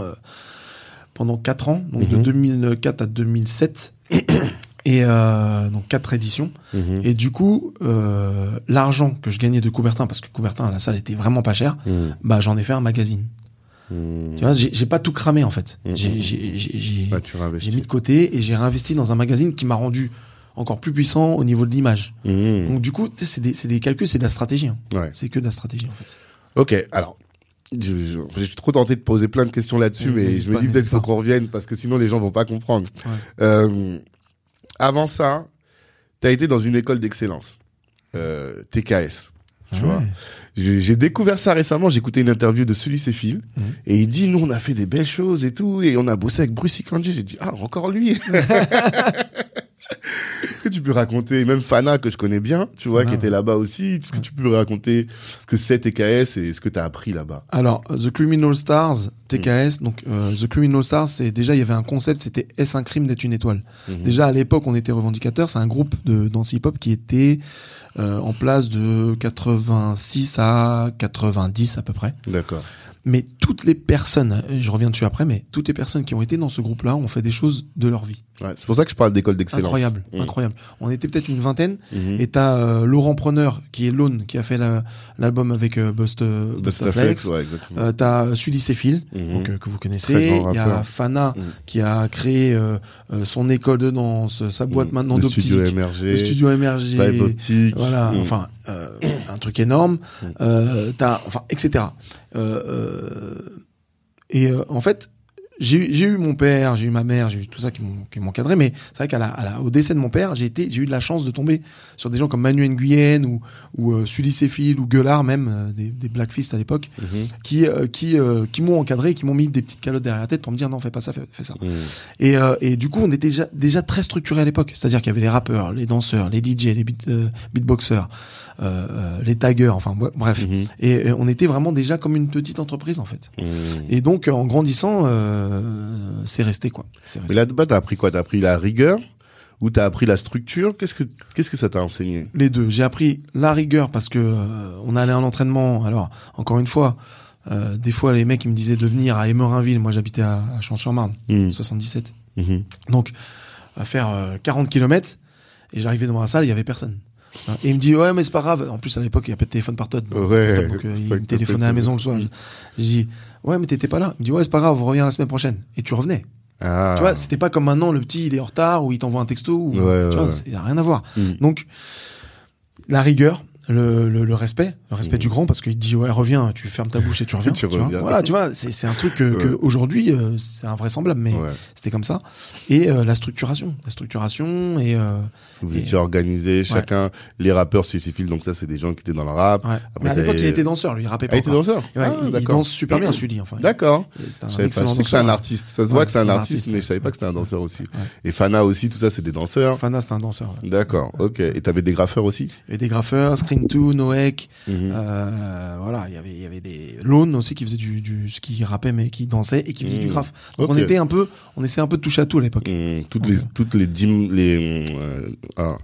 Speaker 2: pendant quatre ans, donc de
Speaker 1: Mhm.
Speaker 2: 2004 à 2007, et euh, donc quatre éditions.
Speaker 1: Mhm.
Speaker 2: Et du coup, euh, l'argent que je gagnais de Coubertin, parce que Coubertin, la salle était vraiment pas chère,
Speaker 1: Mhm.
Speaker 2: bah j'en ai fait un magazine.
Speaker 1: Mhm.
Speaker 2: Tu vois, j'ai pas tout cramé en fait. J'ai-
Speaker 1: Ouais,
Speaker 2: mis de côté et j'ai réinvesti dans un magazine qui m'a rendu encore plus puissant au niveau de l'image. Donc du coup, c'est des, calculs, c'est de la stratégie. hein.
Speaker 1: Ouais.
Speaker 2: C'est que de la stratégie en fait.
Speaker 1: Ok, alors, je, je- je suis trop tenté de poser plein de questions là-dessus,
Speaker 2: Oui,
Speaker 1: mais je me dis peut-être qu'il faut qu'on revienne parce que sinon les gens vont pas comprendre.
Speaker 2: Ouais.
Speaker 1: Euh, avant ça, tu as été dans une école d'excellence, euh, TKS. Tu
Speaker 2: Ouais.
Speaker 1: vois, j'ai j'ai découvert ça récemment. J'ai écouté une interview de Sully Phil
Speaker 2: Mhm.
Speaker 1: et il dit nous on a fait des belles choses et tout et on a bossé avec Bruce Ikanji. J'ai dit ah encore lui. *laughs* Est-ce que tu peux raconter? Même Fana que je connais bien, tu vois, qui était là-bas aussi. Est-ce que tu peux raconter? Ce que c'est TKS et ce que tu as appris là-bas?
Speaker 2: Alors, The Criminal Stars,
Speaker 1: Mm.
Speaker 2: TKS, donc euh, The Criminal Stars, c'est déjà il y avait un concept, c'était est-ce un crime d'être une étoile?
Speaker 1: Mhm.
Speaker 2: Déjà à l'époque, on était revendicateurs. C'est un groupe de danse hip-hop qui était euh, en place de 86 à 90 à peu près.
Speaker 1: D'accord.
Speaker 2: Mais toutes les personnes, je reviens dessus après, mais toutes les personnes qui ont été dans ce groupe-là ont fait des choses de leur vie.
Speaker 1: Ouais, c'est pour ça que je parle d'école d'excellence.
Speaker 2: Incroyable,
Speaker 1: Mm.
Speaker 2: incroyable. On était peut-être une vingtaine,
Speaker 1: Mhm.
Speaker 2: et t'as euh, Laurent Preneur, qui est Lone, qui a fait la- l'album avec euh, Bust, euh,
Speaker 1: Bust
Speaker 2: Bustaflex.
Speaker 1: Flex, ouais, exactement.
Speaker 2: Euh, t'as Sully Céphile,
Speaker 1: Mhm.
Speaker 2: donc, euh, que vous connaissez. Il y a. Fana,
Speaker 1: Mhm.
Speaker 2: qui a créé son école de danse, sa boîte
Speaker 1: Mhm.
Speaker 2: maintenant
Speaker 1: le
Speaker 2: d'optique.
Speaker 1: studio MRG,
Speaker 2: Le studio
Speaker 1: Optique.
Speaker 2: Voilà, enfin, euh, un truc énorme.
Speaker 1: Mhm.
Speaker 2: Euh, t'as, enfin, etc. Euh, euh, et euh, en fait, j'ai eu- j'ai eu mon père, j'ai eu ma mère, j'ai eu tout ça qui m'ont qui m'ont encadré, mais c'est vrai qu'à la, à la, au décès de mon père, j'ai été, j'ai eu de la chance de tomber sur des gens comme Manu Nguyen ou ou euh, Sully Céphile ou Gueulard même, euh, des, des Blackfist à l'époque,
Speaker 1: Mhm.
Speaker 2: qui euh, qui euh, qui m'ont encadré, qui m'ont mis des petites calottes derrière la tête pour me dire non, fais pas ça, fais, fais ça.
Speaker 1: Mhm.
Speaker 2: Et, euh, et du coup, on était déjà, déjà très structuré à l'époque. C'est-à-dire qu'il y avait les rappeurs, les danseurs, les DJ, les beat, euh, beatboxers, les taggers, enfin bre- bref.
Speaker 1: Mhm.
Speaker 2: Et, euh, on était vraiment déjà comme une petite entreprise en fait.
Speaker 1: Mhm.
Speaker 2: Et donc, en grandissant, euh, c'est resté quoi. Resté.
Speaker 1: Mais là-bas, t'as appris quoi? T'as appris la rigueur? Ou t'as appris la structure? Qu'est-ce que qu'est-ce que ça t'a enseigné?
Speaker 2: Les deux. J'ai appris la rigueur parce que euh, on allait en entraînement. Alors, encore une fois, euh, des fois les mecs ils me disaient de venir à Émerinville. Moi, j'habitais à, à Champs-sur-Marne,
Speaker 1: Mhm.
Speaker 2: 77.
Speaker 1: Mhm.
Speaker 2: Donc, à faire euh, 40 km, et j'arrivais devant la salle, il y avait personne. Hein, Et il me dit, ouais, mais c'est pas grave. En plus, à l'époque, il n'y a pas de téléphone par tonne.
Speaker 1: Ouais.
Speaker 2: Donc, euh, il me téléphonait à la maison le soir. Je dis, ouais, mais t'étais pas là. Il me dit, ouais, c'est pas grave, reviens la semaine prochaine. Et tu revenais.
Speaker 1: Ah.
Speaker 2: Tu vois, c'était pas comme maintenant, le petit, il est en retard, ou il t'envoie un texto, ou,
Speaker 1: Ouais, ouais,
Speaker 2: tu vois,
Speaker 1: ouais.
Speaker 2: y a rien à voir.
Speaker 1: Mhm.
Speaker 2: Donc, la rigueur, le, le, le respect, le respect
Speaker 1: Mhm.
Speaker 2: du grand, parce qu'il dit, ouais, reviens, tu fermes ta bouche et tu *laughs* reviens.
Speaker 1: Tu
Speaker 2: vois.
Speaker 1: reviens.
Speaker 2: Voilà, tu vois, c'est c'est un truc que, que
Speaker 1: Ouais.
Speaker 2: aujourd'hui, euh, c'est invraisemblable, mais
Speaker 1: Ouais.
Speaker 2: c'était comme ça. Et euh, la structuration, la structuration et euh,
Speaker 1: Vous
Speaker 2: Et-
Speaker 1: étiez organisés, chacun, les rappeurs spécifiques, donc ça, c'est des gens qui étaient dans le rap.
Speaker 2: ouais.
Speaker 1: Après,
Speaker 2: Mais à l'époque, il était danseur, lui, il rappait
Speaker 1: Ah,
Speaker 2: pas.
Speaker 1: il était danseur
Speaker 2: Ouais,
Speaker 1: Ah,
Speaker 2: il- il, danse super bien, Sully. Enfin,
Speaker 1: D'accord.
Speaker 2: c'est un
Speaker 1: pas. que c'est un artiste. Ça se voit que c'est un artiste, mais je savais pas que c'était un danseur aussi. Et Fana aussi, tout ça, c'est des danseurs.
Speaker 2: Fana, c'est un danseur.
Speaker 1: D'accord. Ok. Et t'avais des graffeurs aussi?
Speaker 2: Avait des graffeurs, Screen2, Noek,
Speaker 1: Mhm.
Speaker 2: euh, voilà, il y avait, il y avait des Lone aussi qui faisait du, du, qui rappait mais qui dansait et qui faisait du
Speaker 1: Mhm.
Speaker 2: graphe. Donc on était un peu, on essayait un peu de toucher à tout à l'époque.
Speaker 1: Mhm. Toutes
Speaker 2: Ok.
Speaker 1: les, toutes les, dim- les, euh, ah,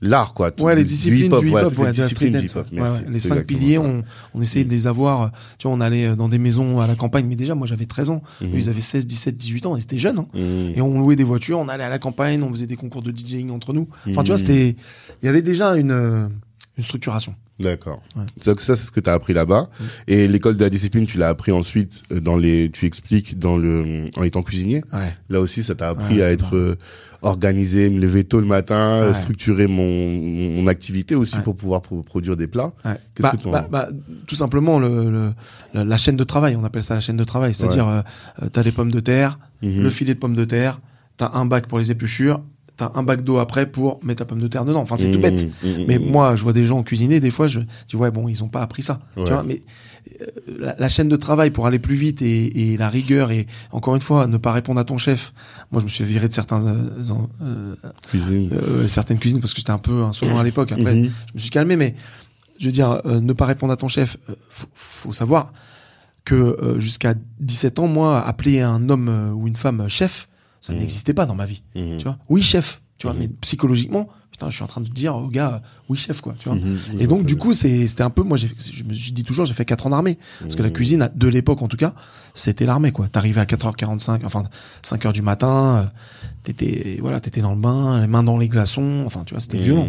Speaker 1: l'art, quoi. Toutes
Speaker 2: Ouais, les disciplines du hip-hop,
Speaker 1: ouais, toutes les.
Speaker 2: Les cinq piliers, on, on essayait de les avoir. Tu vois, on allait euh, dans des maisons à la campagne, mais déjà, moi, j'avais 13 ans. Eux, Ils avaient 16, 17, 18 ans, et c'était jeune. Hein.
Speaker 1: Mhm.
Speaker 2: Et on louait des voitures, on allait à la campagne, on faisait des concours de DJing entre nous. Enfin, tu vois, c'était, il y avait déjà une, euh, une structuration.
Speaker 1: D'accord.
Speaker 2: Ouais.
Speaker 1: Donc ça, c'est ce que tu as appris là-bas.
Speaker 2: Mm.
Speaker 1: Et l'école de la discipline, tu l'as appris ensuite euh, dans les, tu expliques dans le, en étant cuisinier.
Speaker 2: Ouais.
Speaker 1: Là aussi, ça t'a appris
Speaker 2: Ouais,
Speaker 1: à être euh, organisé, me lever tôt le matin, structurer mon, mon activité aussi pour pouvoir pro- produire des plats. Qu'est-ce
Speaker 2: Bah,
Speaker 1: que
Speaker 2: bah, bah, tout simplement le, le- la, la chaîne de travail, on appelle ça la chaîne de travail. C'est-à-dire, euh, euh, t'as les pommes de terre,
Speaker 1: Mhm.
Speaker 2: le filet de pommes de terre, t'as un bac pour les épluchures, t'as un bac d'eau après pour mettre la pomme de terre dedans. Enfin, c'est tout bête.
Speaker 1: Mhm.
Speaker 2: Mais moi, je vois des gens cuisiner, des fois, je dis ouais, bon, ils ont pas appris ça.
Speaker 1: Ouais.
Speaker 2: Tu vois, mais euh, la, la chaîne de travail pour aller plus vite et, et la rigueur et encore une fois, ne pas répondre à ton chef. Moi, je me suis viré de certains euh, euh,
Speaker 1: cuisine.
Speaker 2: certaines cuisines parce que j'étais un peu insolent à l'époque. Après, je me suis calmé, mais je veux dire, ne pas répondre à ton chef, faut, faut savoir que euh, jusqu'à 17 ans, moi, appeler un homme euh, ou une femme chef, ça
Speaker 1: Mhm.
Speaker 2: n'existait pas dans ma vie.
Speaker 1: Mhm.
Speaker 2: Tu vois, oui chef, tu vois,
Speaker 1: Mhm.
Speaker 2: mais psychologiquement, putain, je suis en train de dire au gars, oui chef, quoi, tu vois. Et donc, du coup, c'était un peu, moi, je me dis toujours, j'ai fait 4 ans d'armée. Parce que la cuisine, de l'époque, en tout cas, c'était l'armée, quoi. T'arrivais à 4h45, enfin, 5h du matin, euh, t'étais, voilà, t'étais dans le bain, les mains dans les glaçons, enfin, tu vois, c'était violent.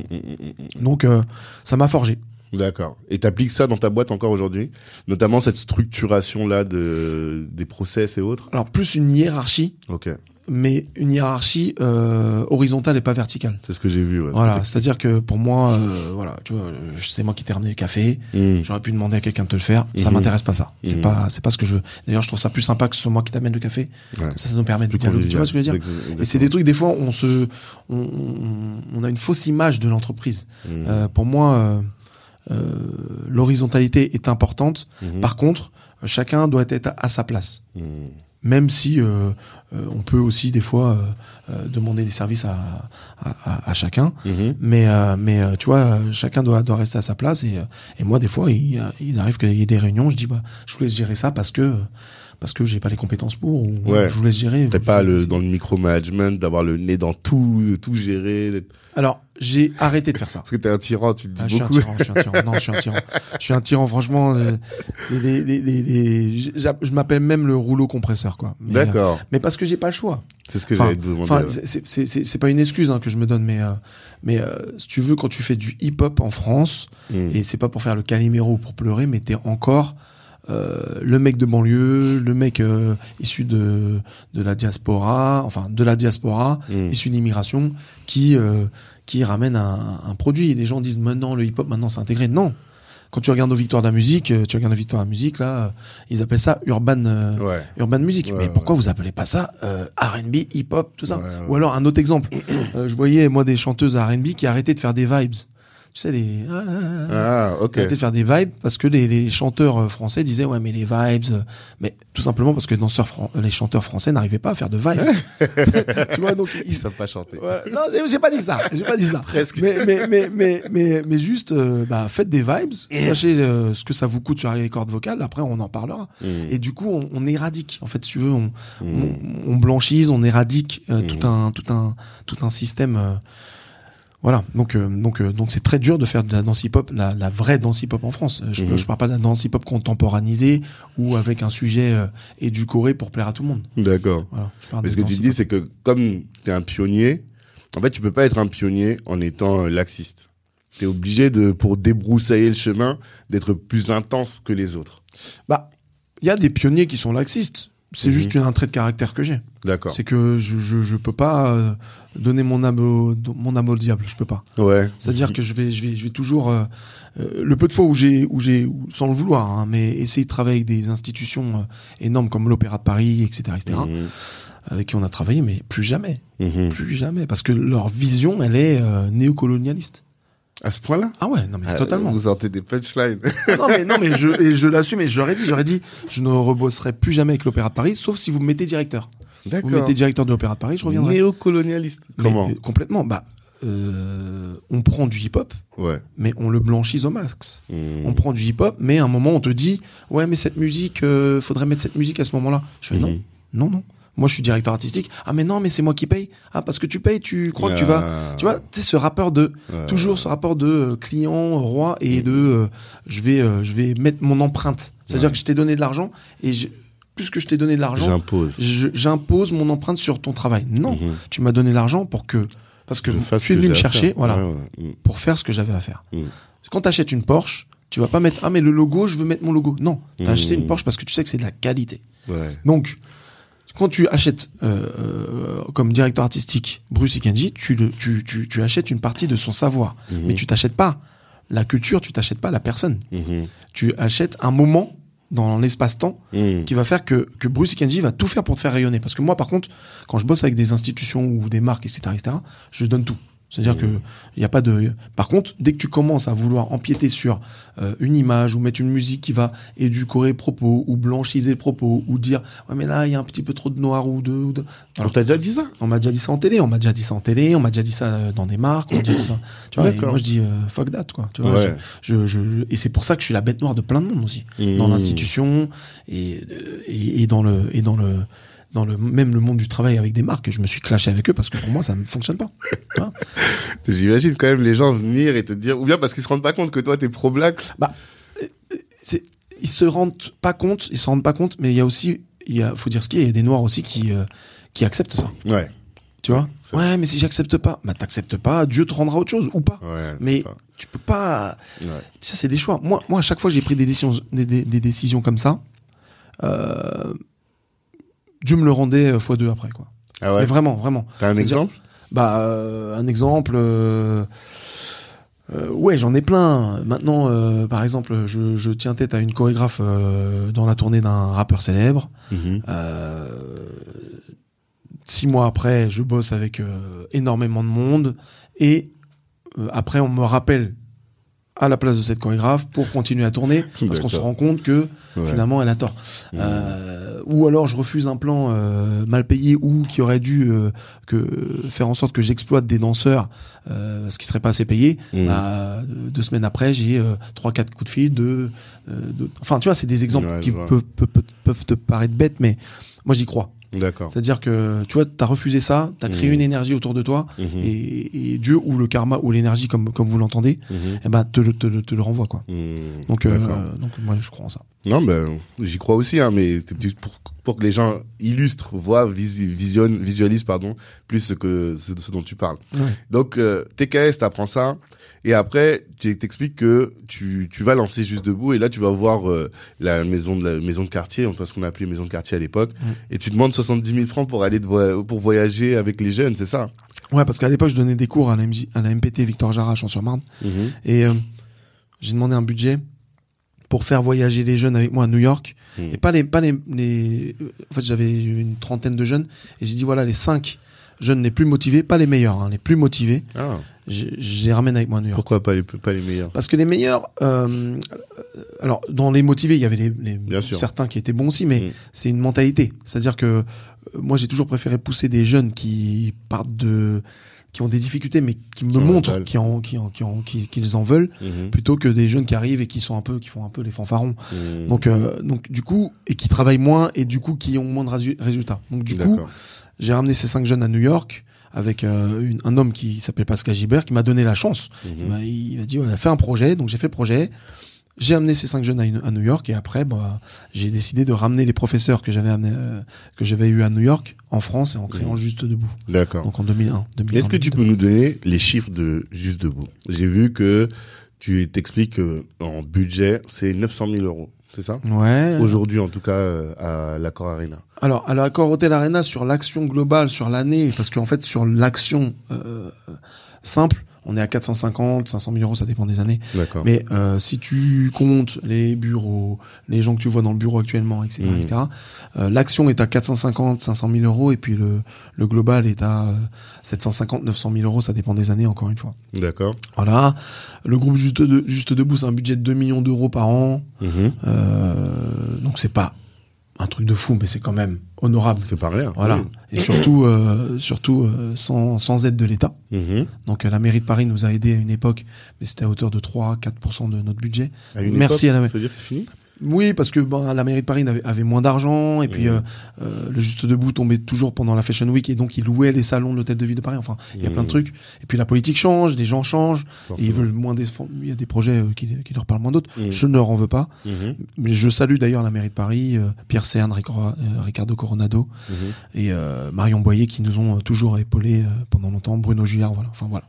Speaker 2: Donc, euh, ça m'a forgé.
Speaker 1: D'accord. Et t'appliques ça dans ta boîte encore aujourd'hui, notamment cette structuration là de des process et autres?
Speaker 2: Alors, plus une hiérarchie,
Speaker 1: Ok.
Speaker 2: Mais une hiérarchie euh, horizontale et pas verticale.
Speaker 1: C'est ce que j'ai vu. ouais,
Speaker 2: Voilà,
Speaker 1: ce
Speaker 2: c'est-à-dire que pour moi, euh, voilà, tu vois, c'est moi qui ramené le café.
Speaker 1: Mhm.
Speaker 2: J'aurais pu demander à quelqu'un de te le faire. Ça
Speaker 1: Mhm.
Speaker 2: m'intéresse pas ça. C'est
Speaker 1: Mhm.
Speaker 2: pas, c'est pas ce que je veux. D'ailleurs, je trouve ça plus sympa que ce soit moi qui t'amène le café.
Speaker 1: Ouais.
Speaker 2: Ça, ça nous permet de dialoguer. Tu vois ce que je veux dire. Et c'est des trucs, des fois, on se, on, on- a une fausse image de l'entreprise. Euh, pour moi, euh, euh, l'horizontalité est importante. Par contre, chacun doit être à sa place. Même si, euh, euh, on peut aussi des fois euh, euh, demander des services à, à, à- chacun.
Speaker 1: Mhm.
Speaker 2: Mais, euh, mais euh, tu vois, chacun doit, doit rester à sa place. Et, et moi, des fois, il, il arrive qu'il y ait des réunions. Je dis, bah, je vous laisse gérer ça parce que parce que j'ai pas les compétences pour. Ou,
Speaker 1: Ouais.
Speaker 2: Je vous laisse gérer.
Speaker 1: T'es pas le, dans le micromanagement, d'avoir le nez dans tout, de tout gérer.
Speaker 2: Alors, j'ai arrêté de faire ça.
Speaker 1: Parce que t'es un tyran, tu te dis
Speaker 2: Ah, je suis un tyran, je suis un tyran. Non, je suis un tyran. Je suis un tyran, franchement. euh, les, les, les, je m'appelle même le rouleau compresseur, quoi. Euh,
Speaker 1: D'accord.
Speaker 2: mais parce que j'ai pas le choix.
Speaker 1: C'est ce que j'allais te demander.
Speaker 2: Enfin, c'est- pas une excuse hein, que je me donne, mais euh, mais si tu veux, quand tu fais du hip-hop en France,
Speaker 1: Mm.
Speaker 2: et c'est pas pour faire le caliméro ou pour pleurer, mais t'es encore le mec de banlieue, le mec euh, issu de de la diaspora, enfin de la diaspora,
Speaker 1: Mm.
Speaker 2: issu d'immigration, qui euh, qui ramène un, un produit. Et les gens disent maintenant le hip-hop maintenant c'est intégré. Non. Quand tu regardes aux victoires de la musique, euh, tu regardes aux victoires de la musique là, euh, ils appellent ça urban euh,
Speaker 1: Ouais.
Speaker 2: urban music.
Speaker 1: Ouais,
Speaker 2: mais
Speaker 1: ouais.
Speaker 2: pourquoi vous appelez pas ça euh, R&B, hip-hop, tout ça? Ou alors un autre exemple. *clears throat* Euh, je voyais moi des chanteuses R&B qui arrêtaient de faire des vibes. Tu sais les ah,
Speaker 1: ok.
Speaker 2: Arrêtaient de faire des vibes parce que les, les chanteurs euh, français disaient ouais mais les vibes euh, mais tout simplement parce que les danseurs fran- les chanteurs français n'arrivaient pas à faire de vibes. *laughs* tu vois donc
Speaker 1: Ils
Speaker 2: ils,
Speaker 1: savent pas chanter.
Speaker 2: voilà. Non, j'ai- pas dit ça. J'ai pas dit ça.
Speaker 1: Presque.
Speaker 2: Mais, mais, mais, mais, mais, mais juste, euh, bah, faites des vibes. Sachez euh, ce que ça vous coûte sur les cordes vocales. Après, on en parlera.
Speaker 1: Mm.
Speaker 2: Et du coup, on, on éradique. En fait, si tu veux, on,
Speaker 1: Mm.
Speaker 2: on, on blanchise, on éradique euh,
Speaker 1: Mm.
Speaker 2: tout un, tout un, tout un système. Voilà. Donc, euh, donc, euh, donc, c'est très dur de faire de la danse hip-hop, la, la vraie danse hip-hop en France. Euh, Je,
Speaker 1: Mhm.
Speaker 2: je parle pas de la danse hip-hop contemporanisée ou avec un sujet euh, édulcoré pour plaire à tout le monde.
Speaker 1: D'accord.
Speaker 2: Voilà.
Speaker 1: Mais ce que tu dis, c'est que comme tu es un pionnier, en fait, tu peux pas être un pionnier en étant laxiste. Tu es obligé de, pour débroussailler le chemin, d'être plus intense que les autres.
Speaker 2: Bah, il y a des pionniers qui sont laxistes. C'est
Speaker 1: Mhm.
Speaker 2: juste un trait de caractère que j'ai.
Speaker 1: D'accord.
Speaker 2: C'est que je, je, je peux pas euh, donner mon âme au, mon âme au diable. Je peux pas.
Speaker 1: Ouais.
Speaker 2: C'est-à-dire que je vais, je vais, je vais toujours euh, euh, le peu de fois où j'ai, où j'ai, sans le vouloir, hein, mais essayer de travailler avec des institutions euh, énormes comme l'Opéra de Paris, etc., etc.,
Speaker 1: Mhm.
Speaker 2: avec qui on a travaillé, mais plus jamais,
Speaker 1: Mhm.
Speaker 2: plus jamais, parce que leur vision, elle est euh, néocolonialiste.
Speaker 1: À ce point-là
Speaker 2: Ah ouais, non mais
Speaker 1: Ah,
Speaker 2: totalement.
Speaker 1: Vous sortez des punchlines.
Speaker 2: non mais non mais je et je l'assume et je leur ai dit, j'aurais dit, je ne rebosserai plus jamais avec l'Opéra de Paris, sauf si vous me mettez directeur. Vous me
Speaker 1: D'accord.
Speaker 2: mettez directeur de l'Opéra de Paris, je reviendrai.
Speaker 1: Néocolonialiste. Comment
Speaker 2: euh, Complètement. Bah, euh, on prend du hip-hop,
Speaker 1: Ouais.
Speaker 2: mais on le blanchise au max.
Speaker 1: Mhm.
Speaker 2: On prend du hip-hop, mais à un moment on te dit, ouais, mais cette musique, euh, faudrait mettre cette musique à ce moment-là. Je fais non,
Speaker 1: Mhm.
Speaker 2: non, non. Moi, je suis directeur artistique. Ah, mais non, mais c'est moi qui paye. Ah, parce que tu payes, tu crois que tu vas. Tu vois, tu sais, ce rapport de toujours ce rapport de euh, client roi et de euh, je vais euh, je vais mettre mon empreinte. C'est-à-dire que je t'ai donné de l'argent et je, plus que je t'ai donné de l'argent,
Speaker 1: J'impose.
Speaker 2: j'impose mon empreinte sur ton travail. Non,
Speaker 1: Mhm.
Speaker 2: tu m'as donné l'argent pour que parce que
Speaker 1: Je
Speaker 2: tu es venu me chercher, voilà,
Speaker 1: Ouais, ouais. Mhm.
Speaker 2: pour faire ce que j'avais à faire.
Speaker 1: Mm.
Speaker 2: Quand tu achètes une Porsche, tu vas pas mettre ah mais le logo, je veux mettre mon logo. Non, tu as
Speaker 1: Mm.
Speaker 2: acheté une Porsche parce que tu sais que c'est de la qualité.
Speaker 1: Ouais.
Speaker 2: Donc quand tu achètes euh, euh, comme directeur artistique Bruce Ikenji, tu, tu, tu, tu achètes une partie de son savoir,
Speaker 1: Mhm.
Speaker 2: mais tu t'achètes pas la culture, tu t'achètes pas la personne.
Speaker 1: Mhm.
Speaker 2: Tu achètes un moment dans l'espace-temps
Speaker 1: Mhm.
Speaker 2: qui va faire que, que Bruce Ikenji va tout faire pour te faire rayonner. Parce que moi, par contre, quand je bosse avec des institutions ou des marques, etc., etc., je donne tout. C'est-à-dire que il y a pas de. Par contre, dès que tu commences à vouloir empiéter sur euh, une image ou mettre une musique qui va édulcorer le propos ou blanchiser le propos ou dire ouais mais là il y a un petit peu trop de noir ou de, ou de-
Speaker 1: On t'a déjà dit ça?
Speaker 2: On m'a déjà dit ça en télé, on m'a déjà dit ça en télé, on m'a déjà dit ça euh, dans des marques, on m'a déjà dit ça. Tu vois, et moi je dis euh, fuck that quoi. Tu vois,
Speaker 1: Ouais.
Speaker 2: je, je, je- et c'est pour ça que je suis la bête noire de plein de monde aussi, dans l'institution et, euh, et et dans le et dans le dans le même le monde du travail avec des marques. Je me suis clashé avec eux parce que pour moi ça ne fonctionne pas. Vois *laughs*
Speaker 1: J'imagine quand même les gens venir et te dire, ou bien parce qu'ils se rendent pas compte que toi t'es pro-black.
Speaker 2: c'est ils se rendent pas compte, ils se rendent pas compte, mais il y a aussi il y a faut dire ce qu'il y a, il y a des noirs aussi qui euh, qui acceptent ça.
Speaker 1: Ouais.
Speaker 2: Tu vois Ouais, mais si j'accepte pas, bah t'acceptes pas, Dieu te rendra autre chose ou pas.
Speaker 1: Ouais.
Speaker 2: Mais
Speaker 1: ça.
Speaker 2: tu peux pas.
Speaker 1: Ouais.
Speaker 2: Ça, c'est des choix. Moi, moi, à chaque fois j'ai pris des décisions, des, des- des décisions comme ça, euh, Dieu me le rendait euh, fois deux après, quoi.
Speaker 1: Ah ouais?
Speaker 2: Mais vraiment, vraiment.
Speaker 1: T'as un exemple?
Speaker 2: Bah, euh, un exemple. euh, euh, ouais, j'en ai plein. Maintenant, euh, par exemple, je, je tiens tête à une chorégraphe euh, dans la tournée d'un rappeur célèbre.
Speaker 1: Mhm.
Speaker 2: Euh, six mois après, je bosse avec euh, énormément de monde et euh, après, on me rappelle à la place de cette chorégraphe pour continuer à tourner *laughs* parce qu'on se rend compte que
Speaker 1: Ouais.
Speaker 2: finalement, elle a tort.
Speaker 1: Mhm.
Speaker 2: Euh, ou alors je refuse un plan euh, mal payé ou qui aurait dû euh, que faire en sorte que j'exploite des danseurs euh, ce qui serait pas assez payé.
Speaker 1: Mhm.
Speaker 2: Bah, deux semaines après, j'ai euh, trois quatre coups de fil de, euh, de- enfin tu vois, c'est des exemples
Speaker 1: Ouais,
Speaker 2: qui peuvent, peuvent- peuvent te paraître bêtes, mais moi j'y crois.
Speaker 1: D'accord.
Speaker 2: C'est-à-dire que tu vois, t'as refusé ça, t'as créé
Speaker 1: Mhm.
Speaker 2: une énergie autour de toi
Speaker 1: Mhm.
Speaker 2: et, et Dieu ou le karma ou l'énergie comme comme vous l'entendez,
Speaker 1: Mhm.
Speaker 2: eh ben te, le- te, le- te le renvoie quoi.
Speaker 1: Mhm.
Speaker 2: Donc euh, donc moi je crois en ça.
Speaker 1: Non, ben, j'y crois aussi, hein, mais pour, pour que les gens illustrent, voient, visi- visionnent, visualisent, pardon, plus ce que ce, ce dont tu parles. Donc, euh, TKS, t'apprends ça, et après, tu t'expliques que tu, tu vas lancer juste debout, et là, tu vas voir euh, la maison de la maison de quartier, enfin ce qu'on appelait maison de quartier à l'époque,
Speaker 2: Mm.
Speaker 1: et tu demandes 70 000 francs pour aller pour voyager avec les jeunes, c'est ça?
Speaker 2: Ouais, parce qu'à l'époque je donnais des cours à la, MJ à la MPT Victor Jara à Champs-sur-Marne
Speaker 1: Mhm.
Speaker 2: et euh, j'ai demandé un budget pour faire voyager les jeunes avec moi à New York.
Speaker 1: Mm.
Speaker 2: et pas les pas les, les en fait j'avais une trentaine de jeunes. Et j'ai dit voilà les cinq jeunes les plus motivés pas les meilleurs hein, les plus motivés.
Speaker 1: Ah,
Speaker 2: je, je les ramène avec moi à New York.
Speaker 1: Pourquoi pas les pas les meilleurs?
Speaker 2: Parce que les meilleurs euh, euh, alors dans les motivés il y avait les, les- certains qui étaient bons aussi mais
Speaker 1: Mm.
Speaker 2: c'est une mentalité. C'est à dire que euh, moi j'ai toujours préféré pousser des jeunes qui partent de qui ont des difficultés mais qui me
Speaker 1: Qui
Speaker 2: montrent qui en qui en qui en qui- qu'ils en veulent
Speaker 1: Mhm.
Speaker 2: plutôt que des jeunes qui arrivent et qui sont un peu qui font un peu les fanfarons.
Speaker 1: Mhm.
Speaker 2: donc euh, donc du coup et qui travaillent moins et du coup qui ont moins de résultats. Donc du coup j'ai ramené ces cinq jeunes à New York avec euh, une- un homme qui s'appelait Pascal Gibert qui m'a donné la chance.
Speaker 1: Mhm.
Speaker 2: il m'a- il a dit on a fait un projet. Donc j'ai fait le projet. J'ai amené ces cinq jeunes à, une- à New York. Et après bah j'ai décidé de ramener les professeurs que j'avais amené euh, que j'avais eu à New York en France et en créant
Speaker 1: Mhm.
Speaker 2: juste debout.
Speaker 1: D'accord.
Speaker 2: donc en 2001 2001
Speaker 1: Est-ce que tu peux nous donner les chiffres de Juste Debout? J'ai vu que tu t'expliques que en budget, c'est 900 000 euros, c'est ça?
Speaker 2: Ouais
Speaker 1: Aujourd'hui, en tout cas, euh, à l'Accor Arena.
Speaker 2: Alors, à l'accord Hotel Arena, sur l'action globale, sur l'année, parce qu'en fait, sur l'action euh, simple, on est à 450, 500 000 euros, ça dépend des années.
Speaker 1: D'accord.
Speaker 2: Mais euh, si tu comptes les bureaux, les gens que tu vois dans le bureau actuellement, etc.,
Speaker 1: Mhm.
Speaker 2: etc., euh, l'action est à 450, 500 000 euros, et puis le, le global est à euh, 750, 900 000 euros, ça dépend des années, encore une fois.
Speaker 1: D'accord.
Speaker 2: Voilà. Le groupe Juste, de, Juste Debout, c'est un budget de 2 millions d'euros par an.
Speaker 1: Mhm.
Speaker 2: Euh, donc c'est pas un truc de fou, mais c'est quand même honorable.
Speaker 1: C'est pas rien.
Speaker 2: Voilà. Et surtout, euh, surtout euh, sans, sans aide de l'État.
Speaker 1: Mhm.
Speaker 2: Donc euh, la mairie de Paris nous a aidés à une époque, mais c'était à hauteur de 3-4% de notre budget.
Speaker 1: À une
Speaker 2: Merci
Speaker 1: époque,
Speaker 2: à la-
Speaker 1: Ça veut dire que c'est fini?
Speaker 2: Oui, parce que ben, la mairie de Paris avait, avait moins d'argent, et puis euh, euh, le Juste Debout tombait toujours pendant la Fashion Week, et donc ils louaient les salons de l'hôtel de ville de Paris. Enfin, il y a plein de
Speaker 1: Mhm.
Speaker 2: trucs. Et puis la politique change, les gens changent, et ils veulent moins défendre. Il y a des projets euh, qui, qui leur parlent moins d'autres.
Speaker 1: Mhm.
Speaker 2: Je ne leur en veux pas.
Speaker 1: Mhm.
Speaker 2: Mais je salue d'ailleurs la mairie de Paris, Pierre Cern, Ricardo Coronado et Marion Boyer qui nous ont toujours épaulés pendant longtemps, Bruno Juillard, voilà. Enfin voilà.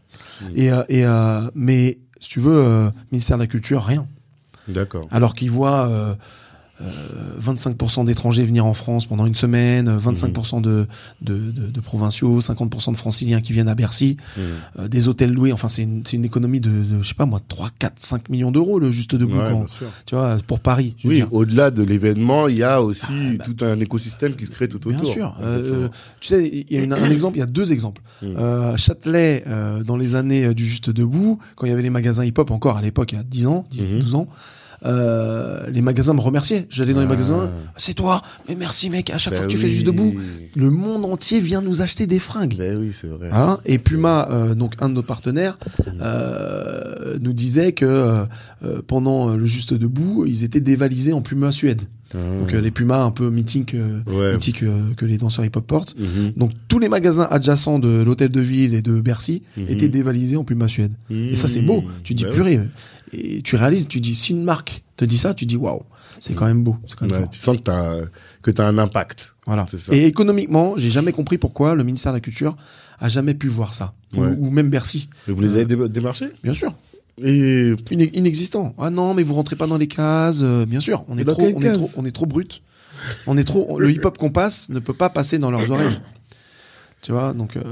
Speaker 2: Et, euh, et euh, mais si tu veux, ministère de la Culture, rien.
Speaker 1: D'accord.
Speaker 2: Alors qu'ils voient euh, euh, 25% d'étrangers venir en France pendant une semaine, euh, 25% de, de, de, de provinciaux, 50% de franciliens qui viennent à Bercy,
Speaker 1: Mhm.
Speaker 2: euh, des hôtels loués. Enfin, c'est une, une économie de, de, je sais pas moi, 3, 4, 5 millions d'euros le juste debout.
Speaker 1: Ouais,
Speaker 2: quand-
Speaker 1: bien sûr.
Speaker 2: tu vois, pour Paris. Je
Speaker 1: Oui, au-delà de l'événement, il y a aussi
Speaker 2: Ah, bah,
Speaker 1: tout un écosystème qui se crée tout autour.
Speaker 2: Bien sûr. Euh, euh, tu sais, il y a une- un exemple, il y a deux exemples.
Speaker 1: Mm.
Speaker 2: Euh, Châtelet, euh, dans les années euh, du Juste Debout, quand il y avait les magasins hip-hop encore à l'époque, il y a 10 ans, 10,
Speaker 1: Mhm.
Speaker 2: 12 ans, euh, les magasins me remerciaient. J'allais dans les
Speaker 1: Ah.
Speaker 2: magasins, c'est toi, mais merci mec, à chaque
Speaker 1: Ben
Speaker 2: fois que tu fais. Juste Debout, le monde entier vient nous acheter des fringues.
Speaker 1: Ben oui, c'est vrai.
Speaker 2: Voilà. Et Puma, euh, donc un de nos partenaires, euh, nous disait que euh, pendant le Juste Debout, ils étaient dévalisés en Puma Suède.
Speaker 1: Ah.
Speaker 2: Donc euh, les Pumas un peu mythiques, euh,
Speaker 1: Ouais.
Speaker 2: mythiques euh, que les danseurs hip-hop portent.
Speaker 1: Mhm.
Speaker 2: Donc tous les magasins adjacents de l'hôtel de ville et de Bercy
Speaker 1: Mhm.
Speaker 2: étaient dévalisés en Puma Suède. Et ça c'est beau. Tu dis
Speaker 1: oui.
Speaker 2: purée. Et tu réalises, tu dis si une marque te dit ça, tu dis waouh, c'est quand même beau, c'est quand même
Speaker 1: Ouais,
Speaker 2: fort.
Speaker 1: tu sens que t'as que t'as un impact.
Speaker 2: Voilà. Et économiquement, j'ai jamais compris pourquoi le ministère de la Culture a jamais pu voir ça, Ou-
Speaker 1: Ouais.
Speaker 2: ou, même Bercy,
Speaker 1: Et vous les
Speaker 2: Euh,
Speaker 1: avez dé- démarchés?
Speaker 2: bien sûr.
Speaker 1: Et
Speaker 2: Inex- Inexistant. Ah non, mais vous rentrez pas dans les cases. euh, bien sûr, on est trop, on est trop, on est trop brut. On est trop. Le hip-hop qu'on passe ne peut pas passer dans leurs *coughs* oreilles. Tu vois, donc euh,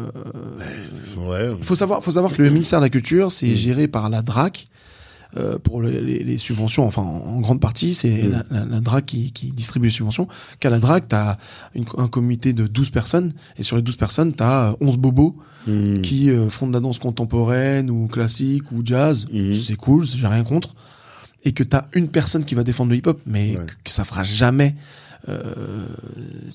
Speaker 1: ouais.
Speaker 2: faut savoir, faut savoir que le ministère de la Culture, c'est
Speaker 1: Mm.
Speaker 2: géré par la DRAC. Euh, pour les, les- les subventions, enfin en, en grande partie, c'est
Speaker 1: Mm.
Speaker 2: la, la, la DRAC qui, qui distribue les subventions. Qu'à la DRAC, tu as un comité de 12 personnes, et sur les 12 personnes, tu as 11 bobos
Speaker 1: Mhm.
Speaker 2: qui euh, font de la danse contemporaine ou classique ou jazz.
Speaker 1: Mhm.
Speaker 2: C'est cool, j'ai rien contre. Et que tu as une personne qui va défendre le hip-hop, mais
Speaker 1: Ouais.
Speaker 2: que, que ça fera jamais euh,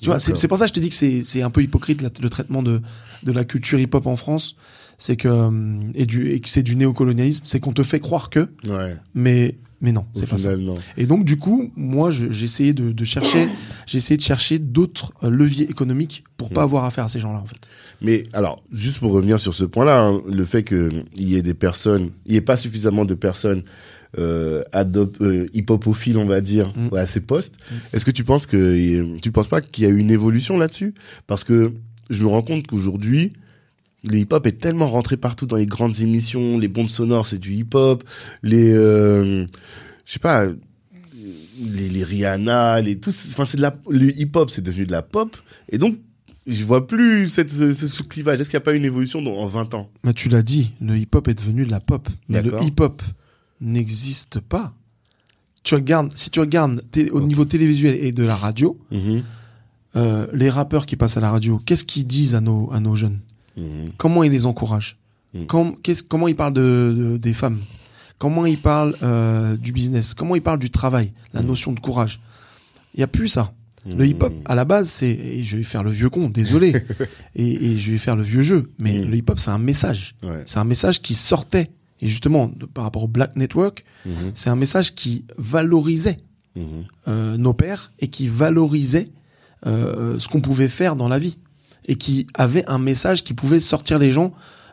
Speaker 2: tu vois, c'est pour ça que je te dis que c'est c'est un peu hypocrite la- le traitement de de la culture hip-hop en France. C'est que euh, et du et que c'est du néocolonialisme, c'est qu'on te fait croire que,
Speaker 1: Ouais.
Speaker 2: mais mais non, c'est pas ça.
Speaker 1: non.
Speaker 2: Et donc du coup, moi, j'ai essayé de, de chercher, *coughs* j'ai essayé de chercher d'autres euh, leviers économiques pour pas
Speaker 1: Mm.
Speaker 2: avoir affaire à ces gens-là en fait.
Speaker 1: Mais alors, juste pour revenir sur ce point-là, hein, le fait qu'il y ait des personnes, il n'y ait pas suffisamment de personnes euh, euh, hip-hopophiles, on va dire,
Speaker 2: Mm.
Speaker 1: à ces postes, est-ce que tu penses que tu penses pas qu'il y a eu une évolution là-dessus? Parce que je me rends compte qu'aujourd'hui, le hip-hop est tellement rentré partout dans les grandes émissions, les bombes sonores, c'est du hip-hop, les, euh, je sais pas, les, les Rihanna, les tous, enfin c'est de la, le hip-hop c'est devenu de la pop, et donc je vois plus cette, ce, ce- clivage. Est-ce qu'il n'y a pas une évolution dans, en 20 ans?
Speaker 2: Mais tu l'as dit, le hip-hop est devenu de la pop. Mais le hip-hop n'existe pas. Tu regardes, si tu regardes au niveau télévisuel et de la radio, euh, les rappeurs qui passent à la radio, qu'est-ce qu'ils disent à nos, à nos jeunes?
Speaker 1: Mhm.
Speaker 2: Comment ils les encouragent
Speaker 1: Mm.
Speaker 2: Com- qu'est-ce- Comment ils parlent de, de- des femmes Comment ils parlent euh, du business Comment ils parlent du travail La
Speaker 1: Mm.
Speaker 2: notion de courage Il y a plus ça. Le
Speaker 1: Mhm.
Speaker 2: hip-hop, à la base, c'est, et je vais faire le vieux con, désolé, *laughs* et, et je vais faire le vieux jeu, mais le hip-hop, c'est un message.
Speaker 1: Ouais.
Speaker 2: C'est un message qui sortait. Et justement, de- par rapport au Black Network,
Speaker 1: Mhm.
Speaker 2: c'est un message qui valorisait
Speaker 1: Mhm.
Speaker 2: euh, nos pères et qui valorisait euh, ce qu'on pouvait faire dans la vie. Et qui avait un message qui pouvait sortir les gens